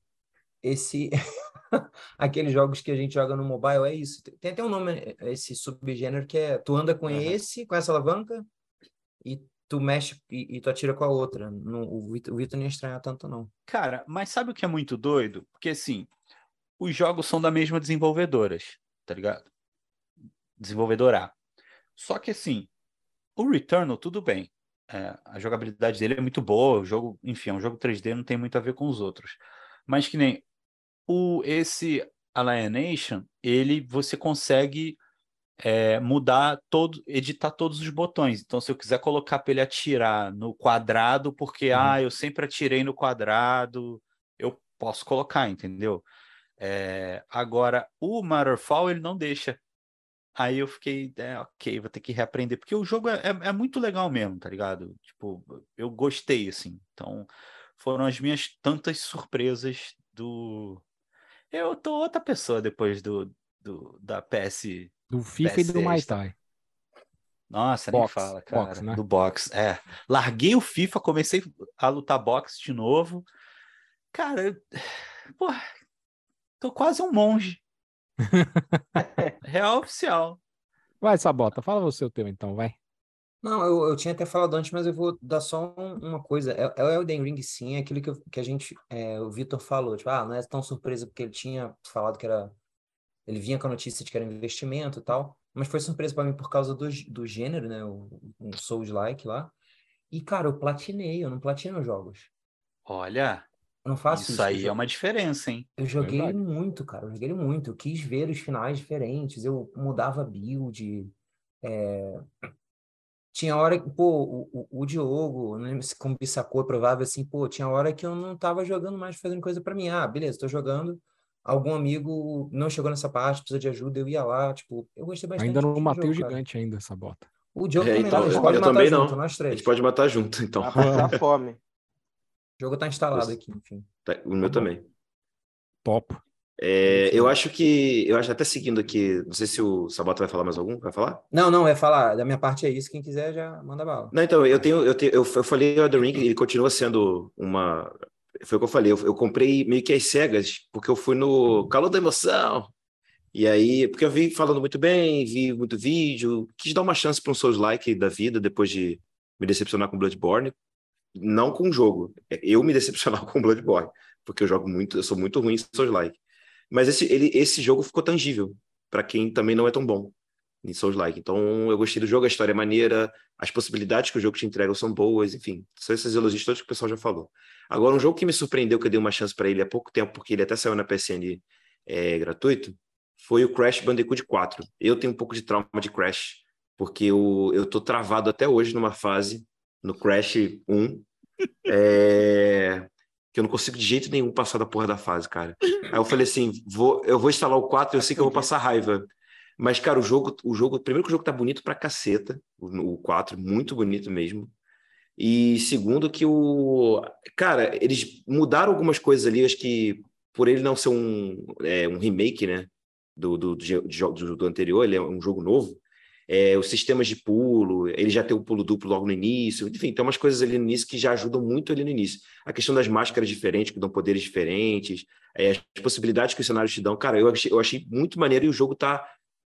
esse. Aqueles jogos que a gente joga no mobile é isso. Tem até um nome, esse subgênero, que é tu anda com Aham. esse, com essa alavanca, e tu mexe e, e tu atira com a outra. Não, o Vitor não ia estranhar tanto, não. Cara, mas sabe o que é muito doido? Porque assim, os jogos são da mesma desenvolvedoras, tá ligado? Desenvolvedora A. Só que assim, o Returnal, tudo bem. É, a jogabilidade dele é muito boa, o jogo, enfim, é um jogo 3D, não tem muito a ver com os outros. Mas que nem o esse Alienation, ele você consegue é, mudar todo, editar todos os botões. Então, se eu quiser colocar para ele atirar no quadrado, porque Uhum. ah, eu sempre atirei no quadrado, eu posso colocar, entendeu? É, agora, o Matterfall ele não deixa. Aí eu fiquei, é, ok, vou ter que reaprender, porque o jogo é, é, é muito legal mesmo, tá ligado? Tipo, eu gostei, assim. Então, foram as minhas tantas surpresas do. Eu tô outra pessoa depois do, do da PS. Do FIFA e do PS extra. Thai. Nossa, nem Box, fala, cara. box, né? Do box, é. Larguei o FIFA, comecei a lutar boxe de novo. Cara, eu- pô, tô quase um monge. Real oficial. Vai, Sabota, fala você o teu então, vai. Não, eu, eu tinha até falado antes, mas eu vou dar só um- uma coisa. É, é o Elden Ring, sim, é aquilo que, eu- que a gente, é, o Vitor falou, tipo, ah, não é tão surpresa porque ele tinha falado que era, ele vinha com a notícia de que era investimento e tal, mas foi surpresa para mim por causa do, do gênero, né, o, o Souls-like lá. E, cara, eu platinei, eu não platino os jogos. Olha, Eu não faço isso isso. aí é uma diferença, hein? Eu joguei Verdade. muito, cara. Eu joguei muito. Eu quis ver os finais diferentes. Eu mudava build. é, Tinha hora que, pô, o, o, o Diogo, não lembro se como Bissacô é provável assim, pô, tinha hora que eu não tava jogando mais, fazendo coisa pra mim. Ah, beleza, tô jogando. Algum amigo não chegou nessa parte, precisa de ajuda, eu ia lá. Tipo, eu gostei bastante Ainda não matei o jogo, cara. gigante ainda, Sabota. O Diogo É, também então, não, a gente eu- pode eu matar também junto, não. nós A três. gente pode matar junto, então. Vai passar fome. O jogo tá instalado aqui, enfim. Tá, O meu também. Topo. É, eu acho que. Eu acho até seguindo aqui. Não sei se o Sabota vai falar mais algum. Vai falar? Não, não, é falar. Da minha parte é isso. Quem quiser já manda bala. Não, então, eu tenho. Eu, tenho, eu, eu falei o The Ring, ele continua sendo uma. Foi o que eu falei. Eu, eu comprei meio que as cegas, porque eu fui no calor da emoção. E aí, porque eu vi falando muito bem, vi muito vídeo, quis dar uma chance para um Souls-like da vida depois de me decepcionar com Bloodborne. Não com o jogo, eu me decepcionar com Bloodborne, porque eu jogo muito, eu sou muito ruim em Souls-like. Mas esse, ele, esse jogo ficou tangível para quem também não é tão bom em Souls-like. Então eu gostei do jogo, a história é maneira, as possibilidades que o jogo te entrega são boas, enfim, são esses elogios todos que o pessoal já falou. Agora, um jogo que me surpreendeu, que eu dei uma chance para ele há pouco tempo, porque ele até saiu na PSN é, gratuito, foi o Crash Bandicoot 4. Eu tenho um pouco de trauma de Crash, porque eu, eu tô travado até hoje numa fase, no Crash 1, é, que eu não consigo de jeito nenhum passar da porra da fase, cara. Aí eu falei assim, vou, eu vou instalar o 4 e eu sei que eu vou passar raiva. Mas, cara, o jogo, o jogo, primeiro que o jogo tá bonito pra caceta, o, o 4, muito bonito mesmo. E segundo que o... Cara, eles mudaram algumas coisas ali, acho que por ele não ser um, é, um remake, né, do, do, do, do anterior, ele é um jogo novo, é, os sistemas de pulo, ele já tem o pulo duplo logo no início, enfim, tem umas coisas ali no início que já ajudam muito ali no início. A questão das máscaras diferentes, que dão poderes diferentes, é, as possibilidades que os cenários te dão, cara, eu achei, eu achei muito maneiro e o jogo tá.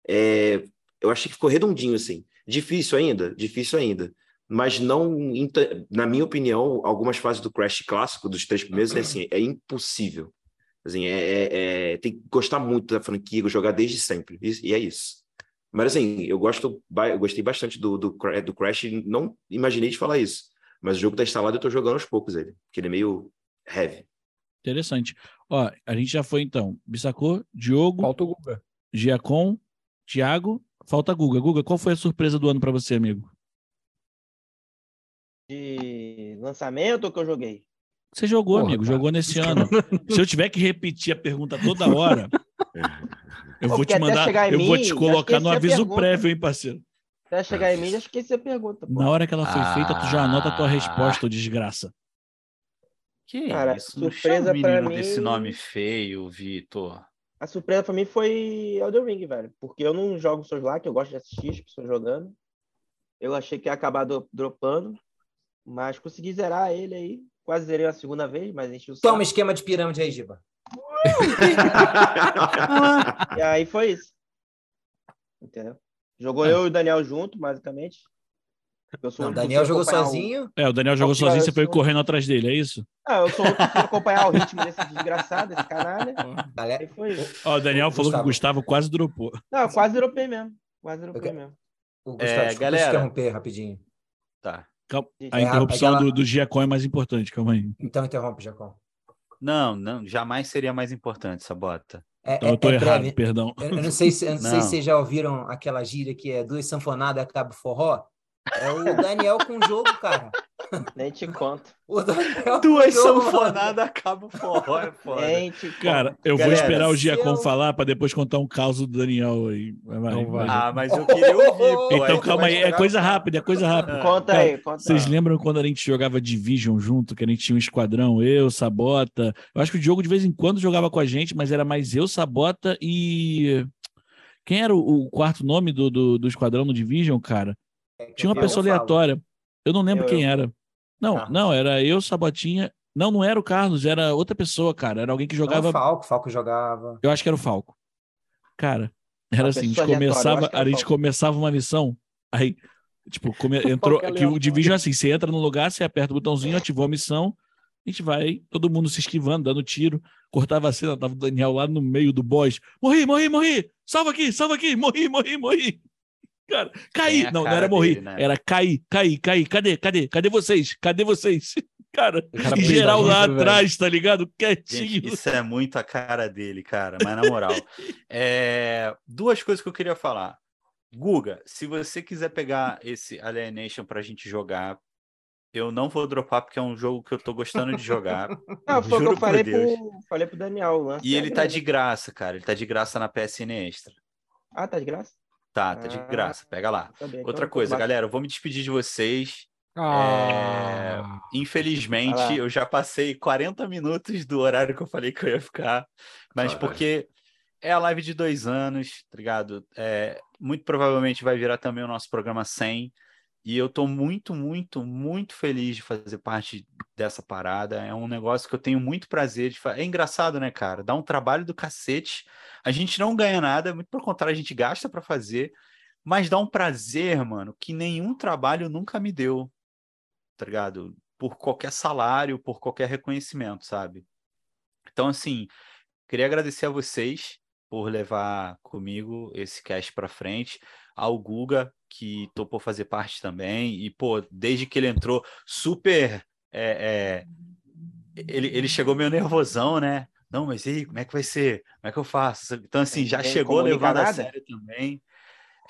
É, eu achei que ficou redondinho, assim. Difícil ainda, difícil ainda. Mas não, na minha opinião, algumas fases do Crash clássico, dos três primeiros, é, assim, é impossível. Assim, é, é, é, tem que gostar muito da franquia, jogar desde sempre. E, e é isso. Mas assim, eu gosto, eu gostei bastante do, do, do Crash, não imaginei de falar isso. Mas o jogo tá instalado e eu tô jogando aos poucos ele, porque ele é meio heavy. Interessante. Ó, a gente já foi então. Bissacô, Diogo. Falta o Guga. Giacom, Thiago, falta Guga. Guga, qual foi a surpresa do ano para você, amigo? De lançamento que eu joguei? Você jogou, Porra, amigo, cara. jogou nesse ano. Se eu tiver que repetir a pergunta toda hora, eu vou te mandar, eu mim, vou te colocar no aviso prévio, hein, parceiro. Até chegar em mim, já esqueci a pergunta. Pô. Na hora que ela foi ah... feita, tu já anota a tua resposta, desgraça. Que Cara, isso? surpresa para mim desse nome feio, Vitor. A surpresa para mim foi Elden Ring, velho, porque eu não jogo Souls lá, que eu gosto de assistir as pessoas jogando. Eu achei que ia acabar dropando, mas consegui zerar ele aí. Quase zerei a segunda vez, mas enchi o Toma esquema de pirâmide aí, Giba. e aí foi isso. Entendeu? Jogou é. eu e o Daniel junto, basicamente. o Daniel jogou sozinho. É, o Daniel jogou sozinho, você foi correndo atrás dele, é isso? Ah, eu sou o que acompanhar o ritmo desse desgraçado, desse canalha. Galera, foi isso. Ó, o Daniel falou Gustavo. que o Gustavo quase dropou. Não, quase dropei mesmo. Quase dropei mesmo. O Gustavo, é, galera... interromper rapidinho. Tá. Calma. A interrupção é aquela... do, do Giacom é mais importante, calma aí. Então interrompe, Giacom. Não, não, jamais seria mais importante, Sabota. É, então eu tô é, errado, breve. perdão. Eu, eu, não sei se, eu não, não sei se vocês já ouviram aquela gíria que é duas sanfonadas acaba forró. É o Daniel com o jogo, cara. Nem te conto. Duas sanfonadas acaba o forró, é foda. Nem te conto. Cara, eu Galera, vou esperar o Giacom eu... falar para depois contar um caos do Daniel aí. Vai, vai, vai. Ah, mas eu queria ouvir. Pô, então calma aí, é coisa rápida, é coisa rápida. Conta cara, aí, conta. Vocês lembram quando a gente jogava Division junto, que a gente tinha um esquadrão, eu, Sabota. Eu acho que o Diogo de vez em quando jogava com a gente, mas era mais eu, Sabota e. Quem era o, quarto nome do, do, do esquadrão no Division, cara? É Tinha uma pessoa aleatória. Eu não lembro eu, quem eu. era. Não, Carlos. não, era eu, Sabotinha. Não, não era o Carlos, era outra pessoa, cara. Era alguém que jogava. Não, o Falco, Falco jogava. Eu acho que era o Falco. Cara, era assim, a gente começava, a gente começava uma missão, aí, tipo, come, entrou. que o Division é assim: você entra no lugar, você aperta o botãozinho, ativou a missão, a gente vai, todo mundo se esquivando, dando tiro. Cortava a cena, tava o Daniel lá no meio do boss. Morri, morri, morri! Salva aqui, salva aqui! Morri, morri, morri! Cara, caí. Não, não era morrer. Né? Era cair, cair, cair. Cadê? Cadê? Cadê vocês? Cadê vocês? Cara, cara em geral lá atrás, tá ligado? Quietinho. Gente, isso é muito a cara dele, cara. Mas na moral. é... Duas coisas que eu queria falar. Guga, se você quiser pegar esse Alienation pra gente jogar, eu não vou dropar porque é um jogo que eu tô gostando de jogar. Não, foi o que eu falei pro, falei pro Daniel. E ele tá de graça, cara. Ele tá de graça na PSN Extra. Ah, tá de graça? Tá, tá de ah, graça. Pega lá. Outra coisa, galera, eu vou me despedir de vocês. Ah, Infelizmente, Vai lá. eu já passei 40 minutos do horário que eu falei que eu ia ficar, mas Caralho. porque é a live de dois anos, tá ligado? É, muito provavelmente vai virar também o nosso programa 100, e eu tô muito, muito, muito feliz de fazer parte dessa parada. É um negócio que eu tenho muito prazer de fazer. É engraçado, né, cara? Dá um trabalho do cacete. A gente não ganha nada, muito pelo contrário, a gente gasta pra fazer, mas dá um prazer, mano, que nenhum trabalho nunca me deu, tá ligado? Por qualquer salário, por qualquer reconhecimento, sabe? Então, assim, queria agradecer a vocês por levar comigo esse cast pra frente, ao Guga, que topou fazer parte também, e, pô, desde que ele entrou, super. é, é, ele, ele chegou meio nervosão, né? Não, mas e aí, como é que vai ser? Como é que eu faço? Então, assim, já Ninguém chegou levando a sério também.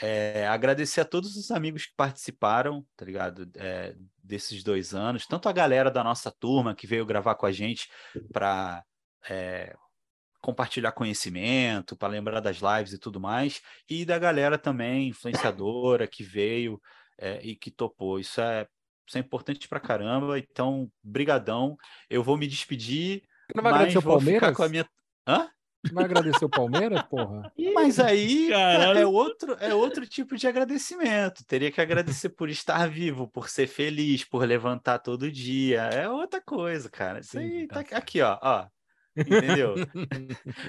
É, agradecer a todos os amigos que participaram, tá ligado? É, desses dois anos, tanto a galera da nossa turma que veio gravar com a gente para compartilhar conhecimento, para lembrar das lives e tudo mais, e da galera também, influenciadora, que veio é, e que topou. Isso é, isso é importante pra caramba, então, brigadão. Eu vou me despedir, Não vai mas agradecer o vou ficar Palmeiras? com a minha... Hã? Vai agradecer o Palmeiras, porra? Mas aí Caralho. é outro, é outro tipo de agradecimento. Teria que agradecer por estar vivo, por ser feliz, por levantar todo dia. É outra coisa, cara. Isso aí tá aqui, ó, ó. Entendeu?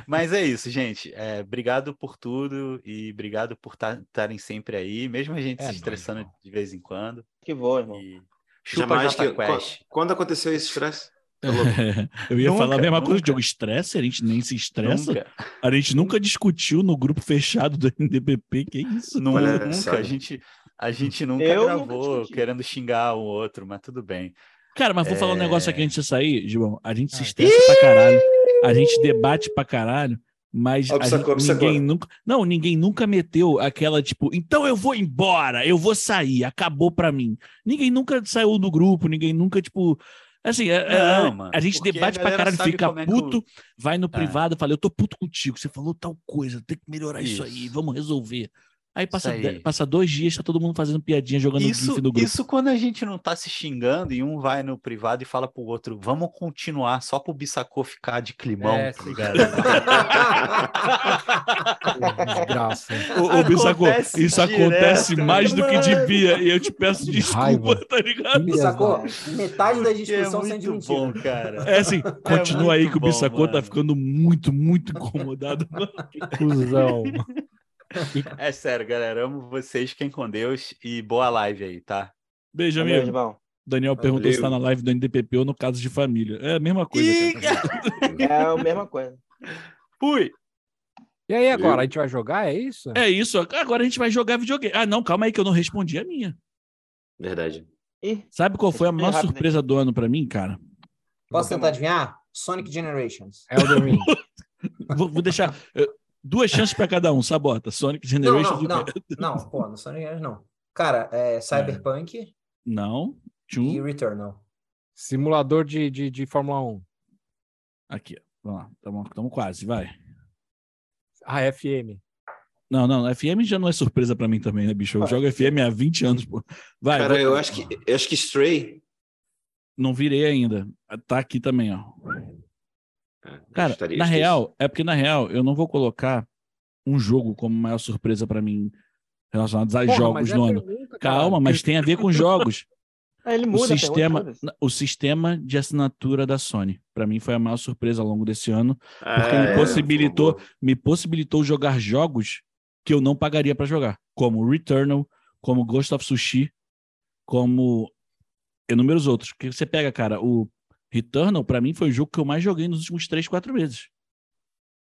Mas é isso, gente. É, obrigado por tudo e obrigado por estarem sempre aí, mesmo a gente É se nóis, estressando irmão. de vez em quando. Que bom, irmão. E chupa Jamais que... Quest. Quando, aconteceu esse estresse? Eu ia Nunca, falar a mesma coisa, nunca. Diogo. Estresse? A gente nem se estressa. Nunca, A gente nunca discutiu no grupo fechado do NDPP. Que isso? nu- Olha, nunca. sabe. A gente, a gente nunca Eu nunca gravou discuti. querendo xingar o outro, mas tudo bem. Cara, mas vou falar um É. negócio aqui antes de sair, Gibão. A gente se Ah. estressa pra caralho. A gente debate pra caralho. Mas a Obsacou, gente- ninguém nunca. Não, ninguém nunca meteu aquela, tipo, então eu vou embora, eu vou sair, acabou pra mim. Ninguém nunca saiu do grupo, ninguém nunca, tipo. Assim, é- é- Não, mano, a gente debate a pra caralho, fica é puto, vai no É. privado, fala, eu tô puto contigo, você falou tal coisa, tem que melhorar isso, aí, Isso. vamos resolver. Aí passa, aí. passa dois dias, tá todo mundo fazendo piadinha, jogando Isso, GIF no grupo. isso quando a gente não tá se xingando e um vai no privado e fala pro outro, vamos continuar só pro Bissacô ficar de climão, É, tá ligado? Desgraça. Ô, ô Bissacô, isso acontece direto, mais do que mano. devia. E eu te peço desculpa, raiva. tá ligado? Da- Metade da é discussão sendo de muito mentira. bom, cara. É assim, continua aí muito que o Bissacô tá mano. ficando muito, muito incomodado. Cusão. É sério, galera, amo vocês, fiquem com Deus e boa live aí, tá? Beijo, amigo. irmão. Daniel perguntou Valeu. se tá na live do NDPP ou no caso de família. É a mesma coisa. É a mesma coisa. Fui! E aí, agora? A gente vai jogar? É isso? É isso. Agora a gente vai jogar videogame. Ah, não, calma aí que eu não respondi a minha. Verdade. Ih, Sabe qual foi a maior surpresa do ano pra mim, cara? Posso tentar adivinhar? Sonic Generations. Elden Ring. Vou, vou deixar duas chances pra cada um. Sabota. Sonic Não, Generations. não, o quê? não. Não, pô, no Sonic Generations não. Cara, é Cyberpunk Não. e Tchum. Returnal. Simulador de, de, de Fórmula 1. Aqui, ó. Vamos lá. Tamo, tamo quase, vai. A FM. Não, não, FM já não é surpresa pra mim também, né, bicho? Eu Ah. jogo FM há 20 anos, pô. Vai, Cara, vou- eu acho que, eu acho que Stray. Não virei ainda. Tá aqui também, ó. É, Cara, estaria- na estaria- real, é porque na real eu não vou colocar um jogo como maior surpresa pra mim relacionados a Porra, jogos mas é no ano. pergunta, Calma, mas tem a ver com jogos. ele o sistema, pergunta, o sistema de assinatura da Sony, Pra mim foi a maior surpresa ao longo desse ano, porque Ah, me é, possibilitou, me possibilitou jogar jogos que eu não pagaria pra jogar, como Returnal, como Ghost of Sushi, como inúmeros outros. Porque você pega, cara, o Returnal pra mim foi o jogo que eu mais joguei nos últimos 3, 4 meses.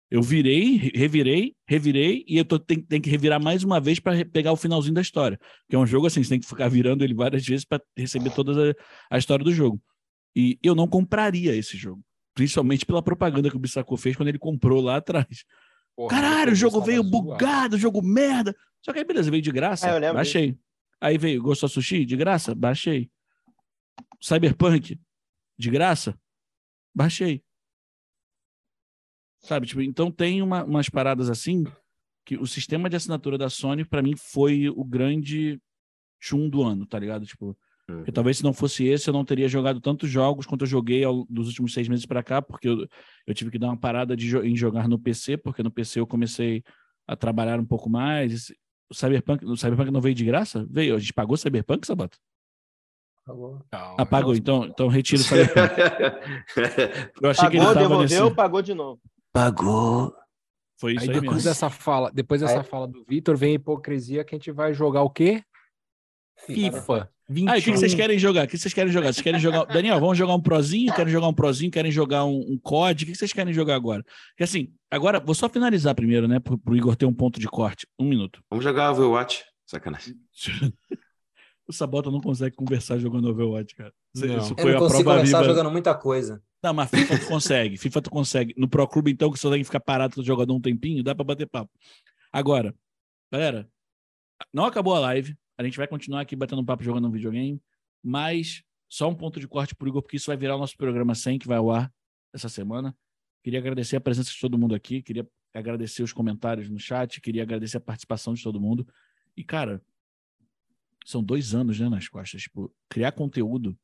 Eu virei, re- revirei, revirei, e eu tô, tem, tem que revirar mais uma vez para pegar o finalzinho da história. Que é um jogo assim, você tem que ficar virando ele várias vezes para receber toda a, a história do jogo. E eu não compraria esse jogo. Principalmente pela propaganda que o Bissacô fez quando ele comprou lá atrás. Porra, Caralho, o jogo veio bugado, jogo merda. Só que aí, beleza, veio de graça. É, eu lembro baixei. Aí veio Ghost of Sushi, de graça, baixei. Cyberpunk, de graça, baixei. Sabe, tipo, então tem uma- umas paradas assim que o sistema de assinatura da Sony, pra mim, foi o grande chum do ano, tá ligado? Tipo, Hum. Porque talvez se não fosse esse, eu não teria jogado tantos jogos quanto eu joguei ao, dos últimos seis meses para cá, porque eu, eu tive que dar uma parada de, em jogar no PC, porque no PC eu comecei a trabalhar um pouco mais. O Cyberpunk, o Cyberpunk não veio de graça? Veio. A gente pagou Cyberpunk, Sabato? Pagou. Ah, pagou. Então, então retira o Cyberpunk. Eu achei que ele devolveu, nesse... pagou de novo. Pagou. Foi isso Aí aí, depois mesmo. dessa fala, depois dessa Aí- fala do Vitor, vem a hipocrisia que a gente vai jogar o quê? FIFA. 21. Ah, o que que vocês querem jogar? O que vocês querem jogar? Vocês querem jogar. Daniel, vamos jogar um prozinho? Querem jogar um prozinho? Querem jogar um, um COD? O que que vocês querem jogar agora? Porque assim, agora, vou só finalizar primeiro, né? Pro, pro Igor ter um ponto de corte. Um minuto. Vamos jogar Overwatch. Sacanagem. O Sabota não consegue conversar jogando Overwatch, cara. Isso, Não. isso Eu foi não consigo começar viva. jogando muita coisa. Não, mas FIFA tu consegue. FIFA tu consegue. No Pro Clube, então, que você tem que ficar parado com o jogador um tempinho, dá pra bater papo. Agora, galera, não acabou a live. A gente vai continuar aqui batendo papo jogando um videogame, mas só um ponto de corte pro Igor, porque isso vai virar o nosso programa 100, que vai ao ar essa semana. Queria agradecer a presença de todo mundo aqui, queria agradecer os comentários no chat, queria agradecer a participação de todo mundo. E, cara, são dois anos, né, nas costas. Tipo, criar conteúdo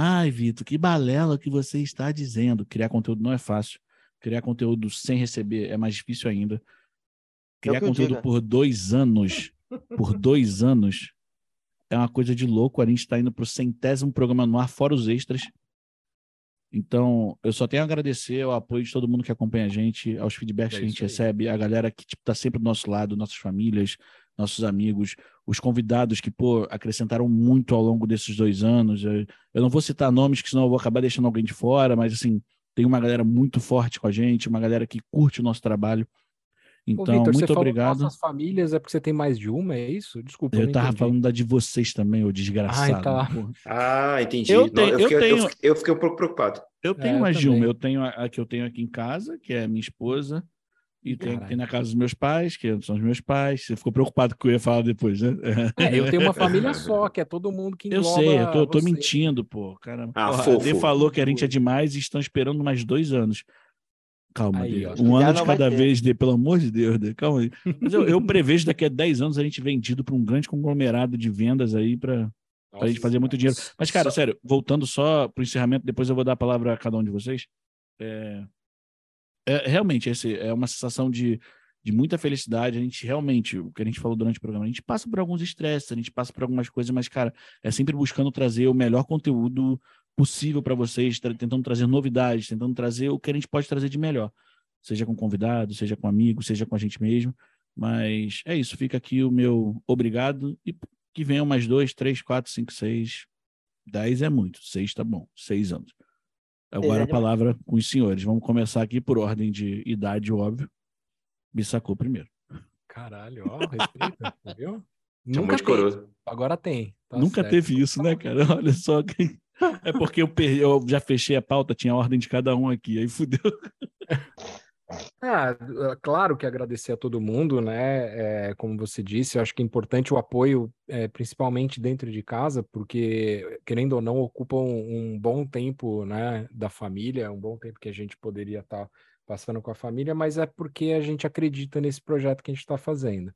Ai, Vitor, que balela que você está dizendo. Criar conteúdo não é fácil. Criar conteúdo sem receber é mais difícil ainda. Criar que eu conteúdo por dois anos, por dois anos, é uma coisa de louco. A gente está indo para o centésimo programa no ar, fora os extras. Então, eu só tenho a agradecer ao apoio de todo mundo que acompanha a gente, aos feedbacks É que a gente isso aí. recebe, a galera que está sempre do nosso lado, nossas famílias, nossos amigos, os convidados que, pô, acrescentaram muito ao longo desses dois anos. Eu, eu não vou citar nomes, que senão eu vou acabar deixando alguém de fora, mas, assim, tem uma galera muito forte com a gente, uma galera que curte o nosso trabalho. Ô, Então, Vitor, você muito obrigado. nossas famílias, é porque você tem mais de uma, é isso? Desculpa, Eu não tava entendi. falando da de vocês também, ô desgraçado. tá. porra. Ah, entendi. Eu Não, tenho- eu fiquei, tenho- fiquei- eu fiquei um pouco preocupado. Eu tenho É, mais de uma. Eu tenho a, a que eu tenho aqui em casa, que é a minha esposa, e tem, tem na casa dos meus pais, que são os meus pais. Você ficou preocupado com o que eu ia falar depois, né? É, eu tenho uma família só, que é todo mundo que Eu sei, eu tô, tô mentindo, pô. Cara, Ah, porra, fofo. Falou que a gente é demais e estão esperando mais dois anos. Calma, Aí, ó. Um ano de cada vez, Dê, pelo amor de Deus, Dê. Calma aí. Mas eu, eu prevejo daqui a 10 anos a gente vendido para um grande conglomerado de vendas aí para a gente fazer muito dinheiro. Mas, cara, sério, voltando só pro encerramento, depois eu vou dar a palavra a cada um de vocês. É, é- realmente, esse é uma sensação de, de muita felicidade. A gente realmente, o que a gente falou durante o programa, a gente passa por alguns estresses, a gente passa por algumas coisas, mas, cara, é sempre buscando trazer o melhor conteúdo possível para vocês, tentando trazer novidades, tentando trazer o que a gente pode trazer de melhor. Seja com convidado, seja com amigo, seja com a gente mesmo. Mas é isso, fica aqui o meu obrigado e que venham mais dois, três, quatro, cinco, seis. Dez é muito, seis tá bom, seis anos. Agora a palavra com os senhores. Vamos começar aqui por ordem de idade, óbvio. Bissacou primeiro. Caralho, ó, respeita, viu? Nunca de teve, coroa. agora tem. tá Nunca certo. teve isso, né, cara? Olha só. que- É porque eu, per- eu já fechei a pauta, tinha a ordem de cada um aqui, aí fudeu. Ah, é claro que agradecer a todo mundo, né? É, como você disse, eu acho que é importante o apoio, é, principalmente dentro de casa, porque, querendo ou não, ocupa um, um bom tempo, né, da família, um bom tempo que a gente poderia estar passando com a família, mas é porque a gente acredita nesse projeto que a gente está fazendo,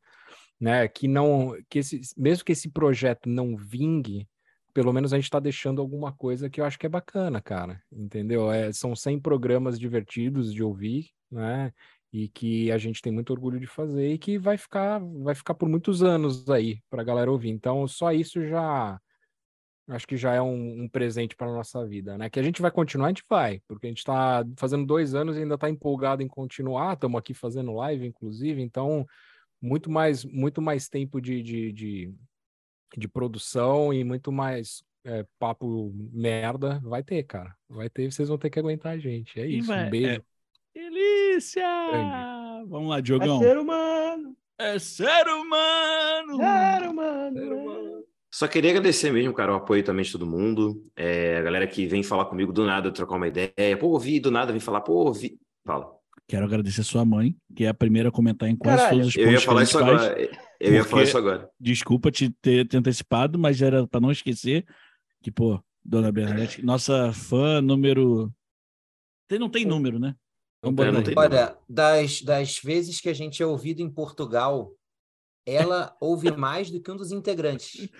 né? Que não, que esse, mesmo que esse projeto não vingue, pelo menos a gente está deixando alguma coisa que eu acho que é bacana, cara, entendeu? É, são 100 programas divertidos de ouvir, né? E que a gente tem muito orgulho de fazer e que vai ficar, vai ficar por muitos anos aí para a galera ouvir. Então, só isso já acho que já é um, um presente para nossa vida, né? Que a gente vai continuar, a gente vai, porque a gente está fazendo dois anos e ainda está empolgado em continuar. Estamos aqui fazendo live, inclusive, então muito mais, muito mais tempo de, de, de, de produção e muito mais é, papo merda vai ter, cara. Vai ter, vocês vão ter que aguentar a gente. É isso. vai- um beijo. Delícia! Vamos lá, É Diogão. ser humano, É ser humano! ser humano. Ser humano. Só queria agradecer mesmo, cara, o apoio também de todo mundo. É, a galera que vem falar comigo do nada, trocar uma ideia. Pô, ouvi, do nada vem falar, pô, ouvi. Fala. Quero agradecer sua mãe, que é a primeira a comentar em quase Caralho, todos os Eu ia falar isso faz. agora. Eu ia falar isso agora. Desculpa te ter, ter antecipado, mas era para não esquecer que, pô, Dona Bernadette, nossa fã número. Tem, não tem número, né? Tem Olha, das, das vezes que a gente é ouvido em Portugal, ela ouve mais do que um dos integrantes.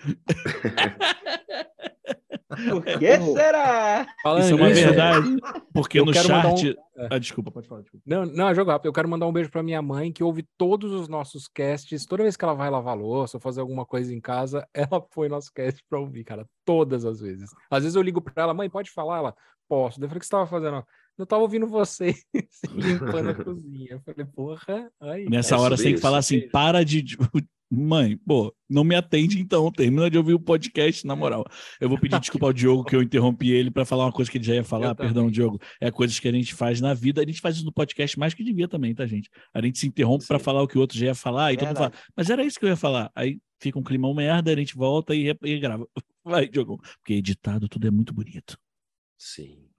Por que será? Falando Isso é uma verdade. Porque Eu no quero mandar um- chat. É. Ah, desculpa, pode falar. Desculpa. Não, não, é jogo rápido. Eu quero mandar um beijo pra minha mãe, que ouve todos os nossos casts. Toda vez que ela vai lavar louça ou fazer alguma coisa em casa, ela põe nosso cast pra ouvir, cara. Todas as vezes. Às vezes eu ligo pra ela, mãe, pode falar? Ela, posso. Daí eu falei, o que você tava fazendo? Eu tava ouvindo você limpando a cozinha. Eu falei, porra, aí. Nessa É hora você tem que falar assim: para de. Mãe, pô, não me atende então, termina de ouvir o podcast, na moral. Eu vou pedir desculpa ao Diogo que eu interrompi ele para falar uma coisa que ele já ia falar. Eu Perdão, também. Diogo. É coisas que a gente faz na vida. A gente faz isso no podcast mais que devia também, tá, gente? A gente se interrompe para falar o que o outro já ia falar e todo mundo fala, mas era isso que eu ia falar. Aí fica um climão merda, a gente volta e, e grava. Vai, Diogo. Porque editado tudo é muito bonito. Sim.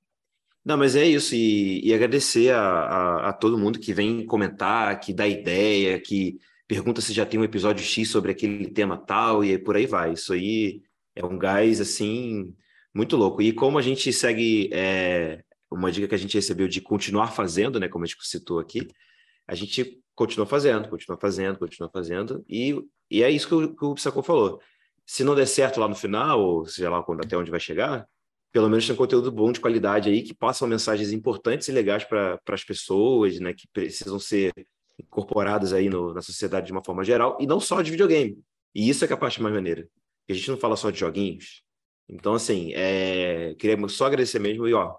Não, mas é isso, e, e agradecer a, a, a todo mundo que vem comentar, que dá ideia, que pergunta se já tem um episódio X sobre aquele tema tal, e por aí vai. Isso aí é um gás, assim, muito louco. E como a gente segue, é, uma dica que a gente recebeu de continuar fazendo, né, como a gente citou aqui, a gente continua fazendo, continua fazendo, continua fazendo, e, e é isso que o, que o Psacô falou. Se não der certo lá no final, ou seja lá quando, até onde vai chegar, pelo menos tem um conteúdo bom de qualidade aí que passam mensagens importantes e legais para as pessoas, né, que precisam ser incorporadas aí no, na sociedade de uma forma geral e não só de videogame. E isso é que é a parte mais maneira. Que a gente não fala só de joguinhos. Então, assim, é... queria só agradecer mesmo e, ó,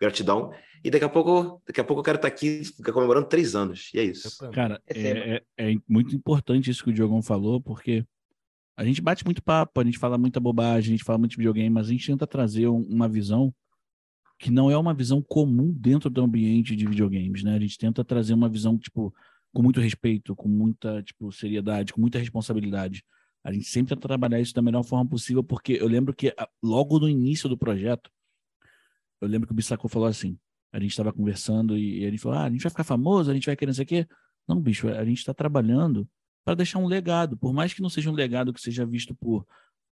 gratidão. E daqui a pouco, daqui a pouco eu quero estar aqui comemorando três anos. E é isso. Cara, Receba. é, é- é muito importante isso que o Diogão falou, porque a gente bate muito papo, a gente fala muita bobagem, a gente fala muito de videogame, mas a gente tenta trazer um- uma visão que não é uma visão comum dentro do ambiente de videogames, né? A gente tenta trazer uma visão, tipo, com muito respeito, com muita, tipo, seriedade, com muita responsabilidade. A gente sempre tenta trabalhar isso da melhor forma possível, porque eu lembro que ah, logo no início do projeto, eu lembro que o Bissacô falou assim, a gente estava conversando e ele falou, ah, a gente vai ficar famoso, a gente vai querer não sei o quê. Não, bicho, a gente está trabalhando para deixar um legado, por mais que não seja um legado que seja visto por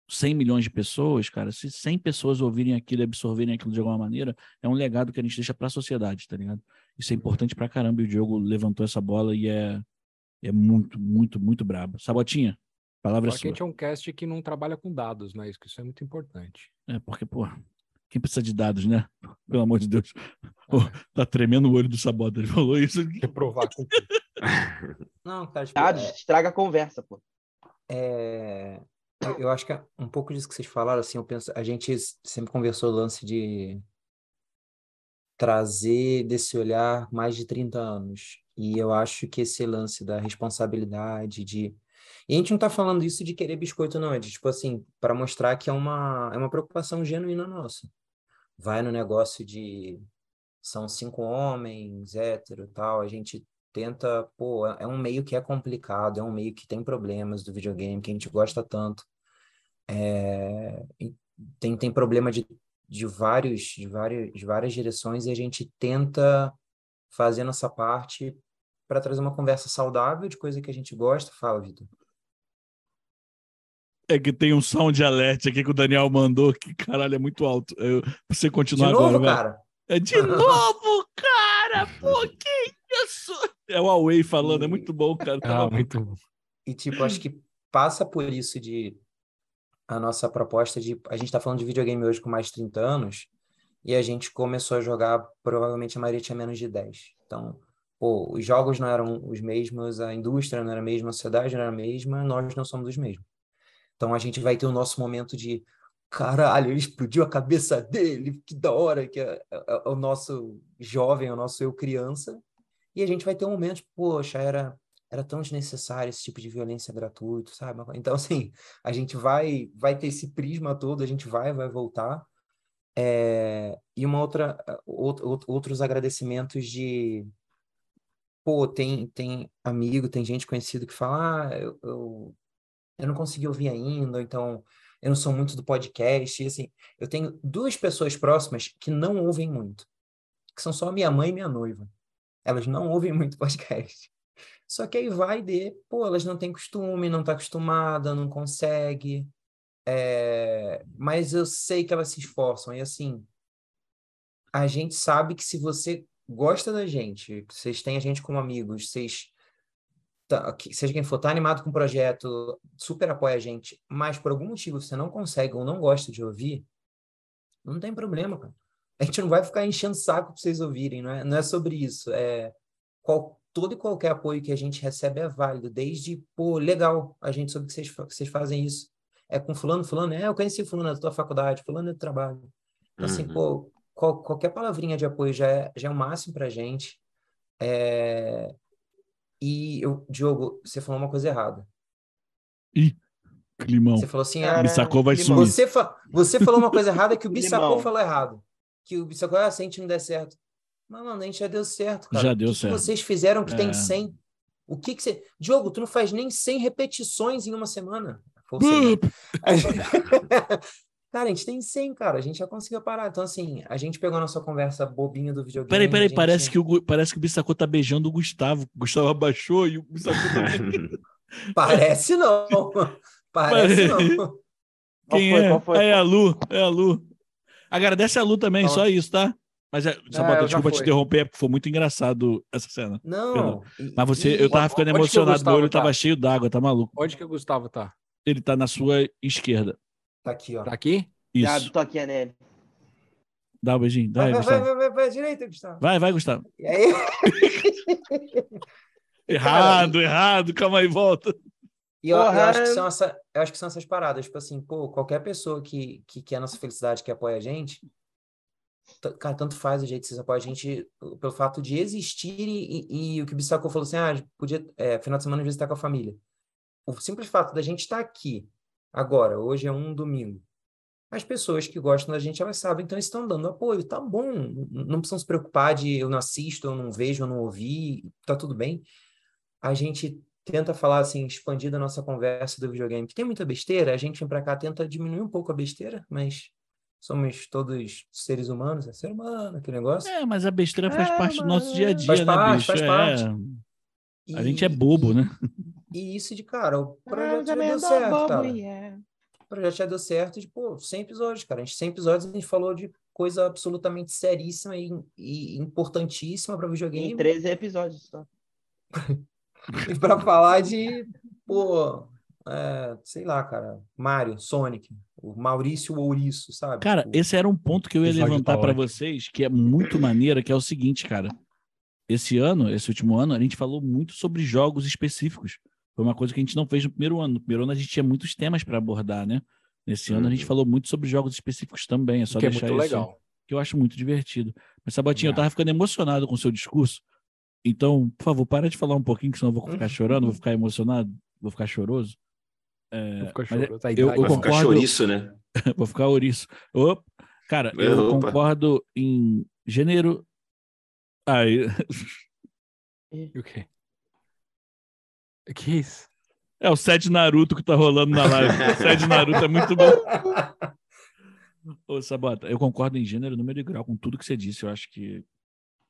100 milhões de pessoas, cara, se 100 pessoas ouvirem aquilo e absorverem aquilo de alguma maneira, é um legado que a gente deixa para a sociedade, tá ligado? Isso é importante pra caramba e o Diogo levantou essa bola e é, é muito, muito, muito brabo. Sabotinha, palavra é Só que a sua. gente é um cast que não trabalha com dados, né? Isso, que isso é muito importante. É, porque, pô, quem precisa de dados, né? Pelo amor de Deus. Pô, tá tremendo o olho do Sabota. Ele falou isso. Reprovar com Não, cara, tipo, Dados, é- estraga a conversa, pô. É, eu- eu acho que é um pouco disso que vocês falaram, assim, eu penso, a gente sempre conversou o lance de trazer desse olhar mais de 30 anos. E eu acho que esse lance da responsabilidade, de. E a gente não tá falando isso de querer biscoito, não, é de, tipo assim, para mostrar que é uma, é uma preocupação genuína nossa. Vai no negócio de são cinco homens, hétero, tal, a gente tenta, pô, é um meio que é complicado, é um meio que tem problemas do videogame, que a gente gosta tanto. É, tem, tem problema de, de vários, de várias, de várias direções e a gente tenta fazer nossa parte para trazer uma conversa saudável de coisa que a gente gosta. Fala, Vitor. É que tem um sound alert aqui que o Daniel mandou, que caralho, é muito alto. Eu, pra você De continuar novo, agora, vai. cara? É de novo, cara! Pô, que isso? É o Huawei falando, é muito bom, cara. Tava Ah, muito bom. E, tipo, acho que passa por isso de a nossa proposta de. A gente tá falando de videogame hoje com mais de 30 anos, e a gente começou a jogar, provavelmente a maioria tinha menos de 10. Então, pô, os jogos não eram os mesmos, a indústria não era a mesma, a sociedade não era a mesma, nós não somos os mesmos. Então a gente vai ter o nosso momento de caralho, ele explodiu a cabeça dele, que da hora, que é, é- é o nosso jovem, é o nosso eu criança, e a gente vai ter um momento, tipo, poxa, era era tão desnecessário esse tipo de violência gratuito, sabe? Então, assim, a gente vai vai ter esse prisma todo, a gente vai vai voltar. É, e uma outra out- out- outros agradecimentos de pô, tem tem amigo, tem gente conhecido que fala, ah, eu, eu, eu não consegui ouvir ainda, então eu não sou muito do podcast, e assim, eu tenho duas pessoas próximas que não ouvem muito, que são só minha mãe e minha noiva. Elas não ouvem muito podcast. Só que aí vai de, pô, elas não têm costume, não tá acostumada, não consegue. É, mas eu sei que elas se esforçam. E assim, a gente sabe que se você gosta da gente, vocês têm a gente como amigos, vocês tá- seja quem for, tá animado com o projeto, super apoia a gente, mas por algum motivo você não consegue ou não gosta de ouvir, não tem problema, cara. A gente não vai ficar enchendo saco para vocês ouvirem, não é, não é sobre isso. É qual, todo e qualquer apoio que a gente recebe é válido, desde, pô, legal, a gente soube que vocês, que vocês fazem isso. É com fulano, fulano, é, eu conheci fulano da tua faculdade, fulano é do trabalho. Então, assim, Uhum. pô, qual- qualquer palavrinha de apoio já é, já é o máximo pra gente. É, E, eu, Diogo, você falou uma coisa errada. Climão. Você falou assim, ah, Bissacô vai sumir. você, fa- você falou uma coisa errada que o Bissacô falou errado. Que o Bissacô, ah, se a gente não der certo. Não, mano, a gente já deu certo, cara. Já O deu que que certo. vocês fizeram que É. tem 100? O que que você... Diogo, tu não faz nem 100 repetições em uma semana. Gente- Cara, a gente tem 100, cara. A gente já conseguiu parar. Então, assim, a gente pegou a nossa conversa bobinha do videogame. Peraí, peraí, gente- parece que, o, parece que o Bissacô tá beijando o Gustavo. O Gustavo abaixou e o Bissacô também. Parece não. Parece não. Qual Quem foi? é? Qual foi? É a Lu, é a Lu. Agradece a Lu também, Fala. só isso, tá? Mas, é, Sabota, já desculpa te interromper, porque foi muito engraçado essa cena. Não. e- Mas você, e- eu tava ficando emocionado, meu olho tá? tava cheio d'água, tá maluco? Onde que o Gustavo tá? Ele tá na sua esquerda. Tá aqui, ó. Tá aqui? Já Isso. toquinha nele. Dá um beijinho. Dá Vai, aí, vai, vai, Gustavo. vai, vai, vai, direita, Gustavo. Vai, vai, Gustavo. E aí? Errado, errado. Calma aí, volta. E eu, eu acho que são essa, eu acho que são essas paradas, tipo assim, pô, qualquer pessoa que, que quer a nossa felicidade, que apoia a gente, cara, tanto faz o jeito que vocês apoiam a gente, pelo fato de existir e, e- e o que o Bissacô falou assim, ah, podia, é, final de semana às vezes estar com a família. O simples fato da gente estar aqui, agora, hoje é um domingo, as pessoas que gostam da gente, elas sabem, então estão dando apoio, tá bom, não precisam se preocupar de eu não assisto, eu não vejo, eu não ouvi, tá tudo bem. A gente tenta falar assim, expandir da nossa conversa do videogame, que tem muita besteira, a gente vem pra cá, tenta diminuir um pouco a besteira, mas somos todos seres humanos, é ser humano, aquele negócio. É, mas a besteira faz É, parte do nosso dia a dia, Faz né, parte, bicho? faz É. parte. A gente é E- bobo, né? E isso de cara, o Ah, projeto já deu é certo, bobo, cara. yeah. O projeto já deu certo de, pô, 100 episódios, cara. A gente 100 episódios, a gente falou de coisa absolutamente seríssima e, e importantíssima para Em videogame. 13 episódios só. E para falar de, pô, é, sei lá, cara, Mario, Sonic, o Maurício Ouriço, sabe? Cara, Tipo, esse era um ponto que eu ia Episódio levantar pra ótimo. vocês, que é muito maneiro, que é o seguinte, cara. Esse ano, esse último ano, a gente falou muito sobre jogos específicos. Foi uma coisa que a gente não fez no primeiro ano. No primeiro ano a gente tinha muitos temas para abordar, né? Nesse ano a gente Uhum. falou muito sobre jogos específicos também. É só que é deixar muito isso, legal. que eu acho muito divertido. Mas Sabotinho, eu É. tava ficando emocionado com o seu discurso. Então, por favor, para de falar um pouquinho, que senão eu vou ficar chorando, vou ficar emocionado, vou ficar choroso. É, Vou ficar é- chorando. A eu- idade- eu Vai ficar concordo. chouriço, né? vou ficar ouriço. Opa. Cara, eu Opa. concordo em gênero. Aí, o quê? O que é isso? é o set Naruto que tá rolando na live. O set Naruto é muito bom. Ô, Sabota, eu concordo em gênero, número e grau com tudo que você disse. Eu acho que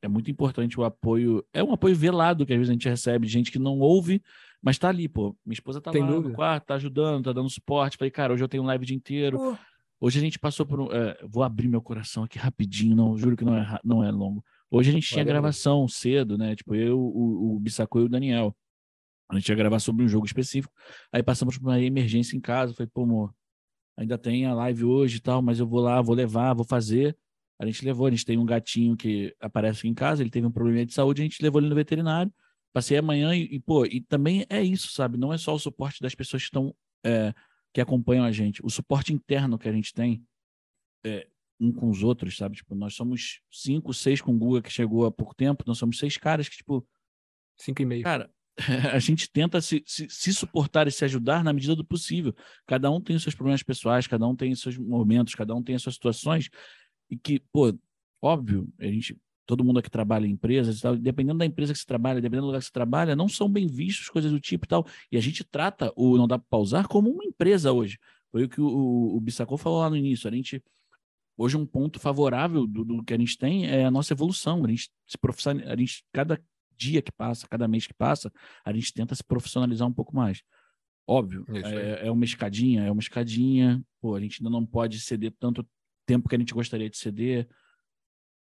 é muito importante o apoio. É um apoio velado que às vezes a gente recebe, de gente que não ouve, mas tá ali, pô. Minha esposa tá Tem lá no dúvida. quarto, tá ajudando, tá dando suporte. Falei, cara, hoje eu tenho um live o dia inteiro. Hoje a gente passou por um. é, vou abrir meu coração aqui rapidinho, não, juro que não é, não é longo. Hoje a gente tinha gravação cedo, né? Tipo, eu, o, o Bissacô e o Daniel. A gente ia gravar sobre um jogo específico. Aí passamos por uma emergência em casa. Falei, pô, amor, ainda tem a live hoje e tal, mas eu vou lá, vou levar, vou fazer. A gente levou, a gente tem um gatinho que aparece aqui em casa, ele teve um problema de saúde, a gente levou ele no veterinário. Passei amanhã e, e, pô, e também é isso, sabe? Não é só o suporte das pessoas que estão. é, que acompanham a gente. O suporte interno que a gente tem é, um com os outros, sabe? Tipo, nós somos cinco, seis com o Guga que chegou há pouco tempo, nós somos seis caras que, tipo, Cinco e meio. cara, a gente tenta se, se, se suportar e se ajudar na medida do possível. Cada um tem os seus problemas pessoais, cada um tem os seus momentos, cada um tem as suas situações, e que, pô, óbvio, a gente. Todo mundo aqui trabalha em empresas e tal, dependendo da empresa que você trabalha, dependendo do lugar que você trabalha, não são bem vistos coisas do tipo e tal. E a gente trata o Não Dá Pra Pausar como uma empresa hoje. Foi o que o, o, o Bissacô falou lá no início. A gente, hoje, um ponto favorável do, do que a gente tem é a nossa evolução. A gente se profissionaliza, a gente, cada dia que passa, cada mês que passa, a gente tenta se profissionalizar um pouco mais. Óbvio, aí. é, é uma escadinha, é uma escadinha. Pô, a gente ainda não pode ceder tanto tempo que a gente gostaria de ceder.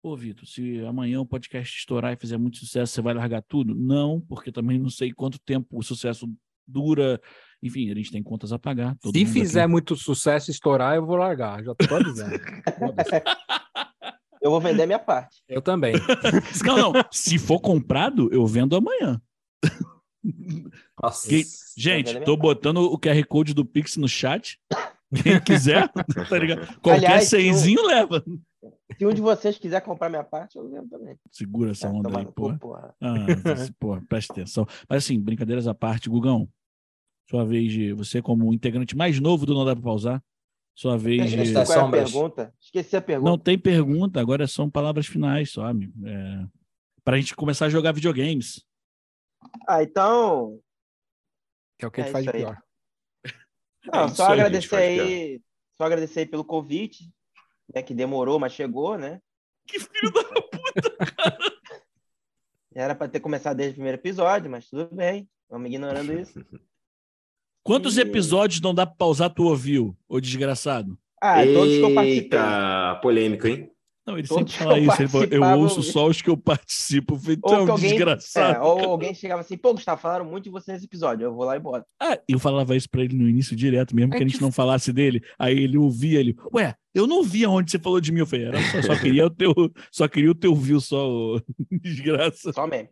Pô, Vitor, se amanhã o podcast estourar e fizer muito sucesso, você vai largar tudo? Não, porque também não sei quanto tempo o sucesso dura. Enfim, a gente tem contas a pagar. todo Se mundo fizer aqui. muito sucesso estourar, eu vou largar. Já tô avisando. Eu vou vender minha parte. eu também. Não, não. Se for comprado, eu vendo amanhã. Nossa. Gente, tô parte. botando o QR Code do Pix no chat. Quem quiser, tá ligado? Qualquer Aliás, eu- cenzinho leva. Se um de vocês quiser comprar minha parte, eu vendo também. Segura essa Ah, onda aí, cu, porra. Ah, pô, presta atenção. Mas assim, brincadeiras à parte, Gugão. Sua vez de. Você, como integrante mais novo do Não Dá Pra Pausar. Sua vez de. Qual é a pergunta? Esqueci a pergunta. Não tem pergunta, agora são palavras finais só, amigo. É... Pra gente começar a jogar videogames. Ah, então. Que é o que É ele faz de pior. Não, É isso só aí, agradecer aí. Só agradecer aí pelo convite, né? Que demorou, mas chegou, né? Que filho da. Era para ter começado desde o primeiro episódio, mas tudo bem. Vamos ignorando isso. Quantos E- episódios não dá pra pausar tu ouviu, ô desgraçado? Ah, todos que eu participei. Eita, polêmico, hein? Não, ele Todos sempre fala eu isso. Ele fala, eu ouço eu- só os que eu participo. Eu falei, tu Ou é que um alguém, desgraçado. é, ou alguém chegava assim, pô, Gustavo, falaram muito de você nesse episódio. Eu vou lá e boto. Ah, eu falava isso pra ele no início direto, mesmo que a gente não falasse dele. Aí ele ouvia ele, ué, eu não vi aonde você falou de mim. Eu falei, era só, só queria o teu, só queria o teu view, só ô, desgraça. Só mesmo.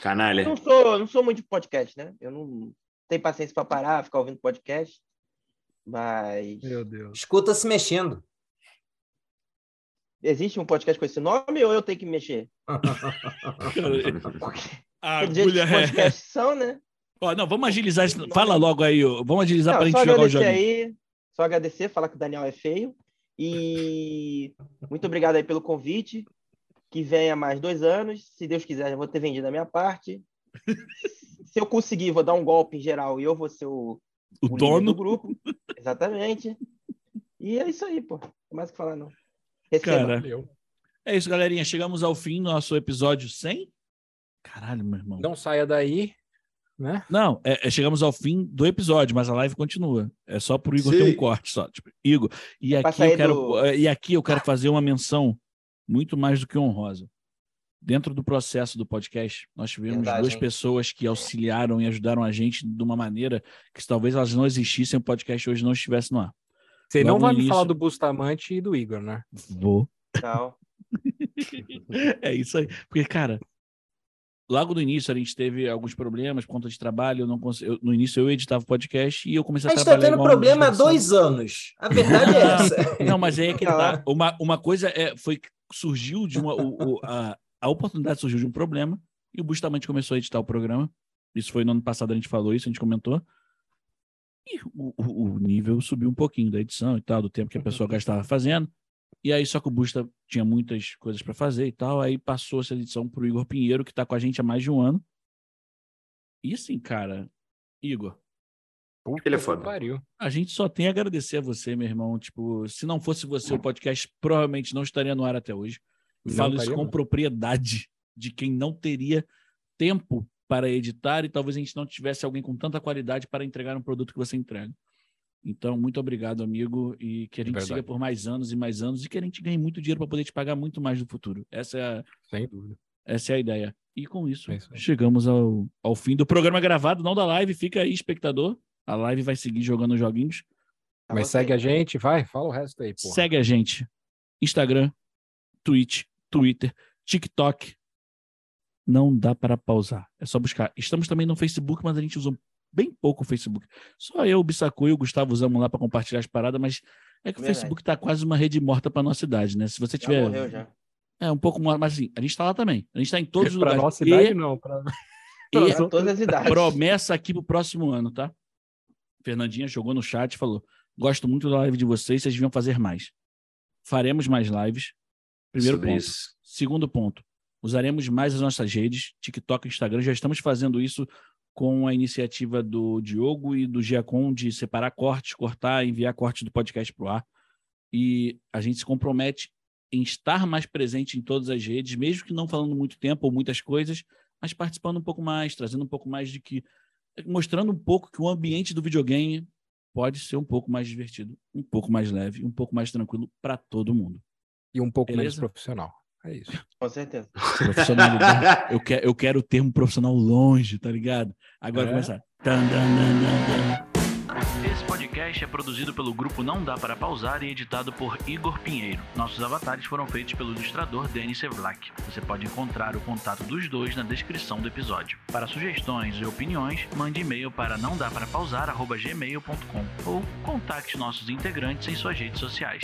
Canalha. Não sou, não sou muito de podcast, né? Eu não tenho paciência para parar, ficar ouvindo podcast. Mas Meu Deus. Escuta se mexendo. Existe um podcast com esse nome ou eu tenho que mexer? A agulha é. são, né? Ó, não, vamos agilizar. Fala logo aí, vamos agilizar pra só gente jogar o jogo. aí, só agradecer, falar que o Daniel é feio. E muito obrigado aí pelo convite. Que venha mais dois anos. Se Deus quiser, já vou ter vendido a minha parte. Se eu conseguir, vou dar um golpe em geral e eu vou ser o, O o dono. do grupo. Exatamente. E é isso aí, pô. Não tem mais o que falar, não. Receba. Cara, Valeu. é isso, galerinha. Chegamos ao fim do nosso episódio 100. Caralho, meu irmão. Não saia daí, né? Não, é- é- chegamos ao fim do episódio, mas a live continua. É só pro Igor Sim. ter um corte só. Tipo, Igor, e aqui, eu quero, do- e aqui eu quero fazer uma menção muito mais do que honrosa. Dentro do processo do podcast, nós tivemos Verdade, duas hein? pessoas que auxiliaram e ajudaram a gente de uma maneira que se talvez elas não existissem, o podcast hoje não estivesse no ar. Você não vai me falar do Bustamante e do Igor, né? Vou. Não. É isso aí. Porque, cara, logo no início a gente teve alguns problemas conta de trabalho. Eu não cons... eu- no início eu editava o podcast e eu comecei A a, gente tá trabalhar. tendo igual um problema há dois anos. A verdade é essa. Não, mas aí é que ele Ah. tá. Uma, uma coisa é, foi que surgiu de uma. O, o- a, a oportunidade surgiu de um problema e o Bustamante começou a editar o programa. Isso foi no ano passado, a gente falou isso, a gente comentou. E o, o- o nível subiu um pouquinho da edição e tal, do tempo que a pessoa gastava fazendo. E aí, só que o Busta tinha muitas coisas para fazer e tal. Aí passou essa edição pro Igor Pinheiro, que tá com a gente há mais de um ano. E assim, cara, Igor, Puta Ele é. Pariu. a gente só tem a agradecer a você, meu irmão. Tipo, se não fosse você, o podcast provavelmente não estaria no ar até hoje. Eu Não falo isso com mesmo. propriedade de quem não teria tempo para editar e talvez a gente não tivesse alguém com tanta qualidade para entregar um produto que você entrega. Então, muito obrigado, amigo, e que a É gente verdade. siga por mais anos e mais anos e que a gente ganhe muito dinheiro para poder te pagar muito mais no futuro. Essa é a, Sem dúvida. essa é a ideia. E com isso, É isso chegamos ao, ao fim do programa gravado, não da live. Fica aí, espectador. A live vai seguir jogando joguinhos. Mas segue a gente, vai, fala o resto aí, pô. Segue a gente. Instagram, Twitch, Twitter, TikTok. Não dá para pausar. É só buscar. Estamos também no Facebook, mas a gente usa bem pouco o Facebook. Só eu, o Bissacu e o Gustavo usamos lá para compartilhar as paradas, mas é que o. Facebook tá quase uma rede morta para nossa idade, né? Se você Já tiver. morreu já. É, um pouco mais, mas assim, a gente tá lá também. A gente tá em todos os lugares. nossa E- idade, não. Pra... e, Pra Pra todas as idades. Promessa aqui pro próximo ano, tá? Fernandinha jogou no chat e falou: Gosto muito da live de vocês, vocês deviam fazer mais. Faremos mais lives. Primeiro Sobre ponto. isso. Segundo ponto, usaremos mais as nossas redes, TikTok, Instagram. Já estamos fazendo isso com a iniciativa do Diogo e do Giacom de separar cortes, cortar, enviar cortes do podcast para o ar. E a gente se compromete em estar mais presente em todas as redes, mesmo que não falando muito tempo ou muitas coisas, mas participando um pouco mais, trazendo um pouco mais de que. mostrando um pouco que o ambiente do videogame pode ser um pouco mais divertido, um pouco mais leve, um pouco mais tranquilo para todo mundo. E um pouco menos Beleza? profissional. É isso. Com certeza. Profissionalidade. eu, quero, eu quero o termo profissional longe, tá ligado? Agora É. começa. Tan, dan, dan, dan, dan. Esse podcast é produzido pelo grupo Não Dá Para Pausar e editado por Igor Pinheiro. Nossos avatares foram feitos pelo ilustrador Denis Sevlak. Você pode encontrar o contato dos dois na descrição do episódio. Para sugestões e opiniões, mande e-mail para não dá para pausar@gmail.com ou contacte nossos integrantes em suas redes sociais.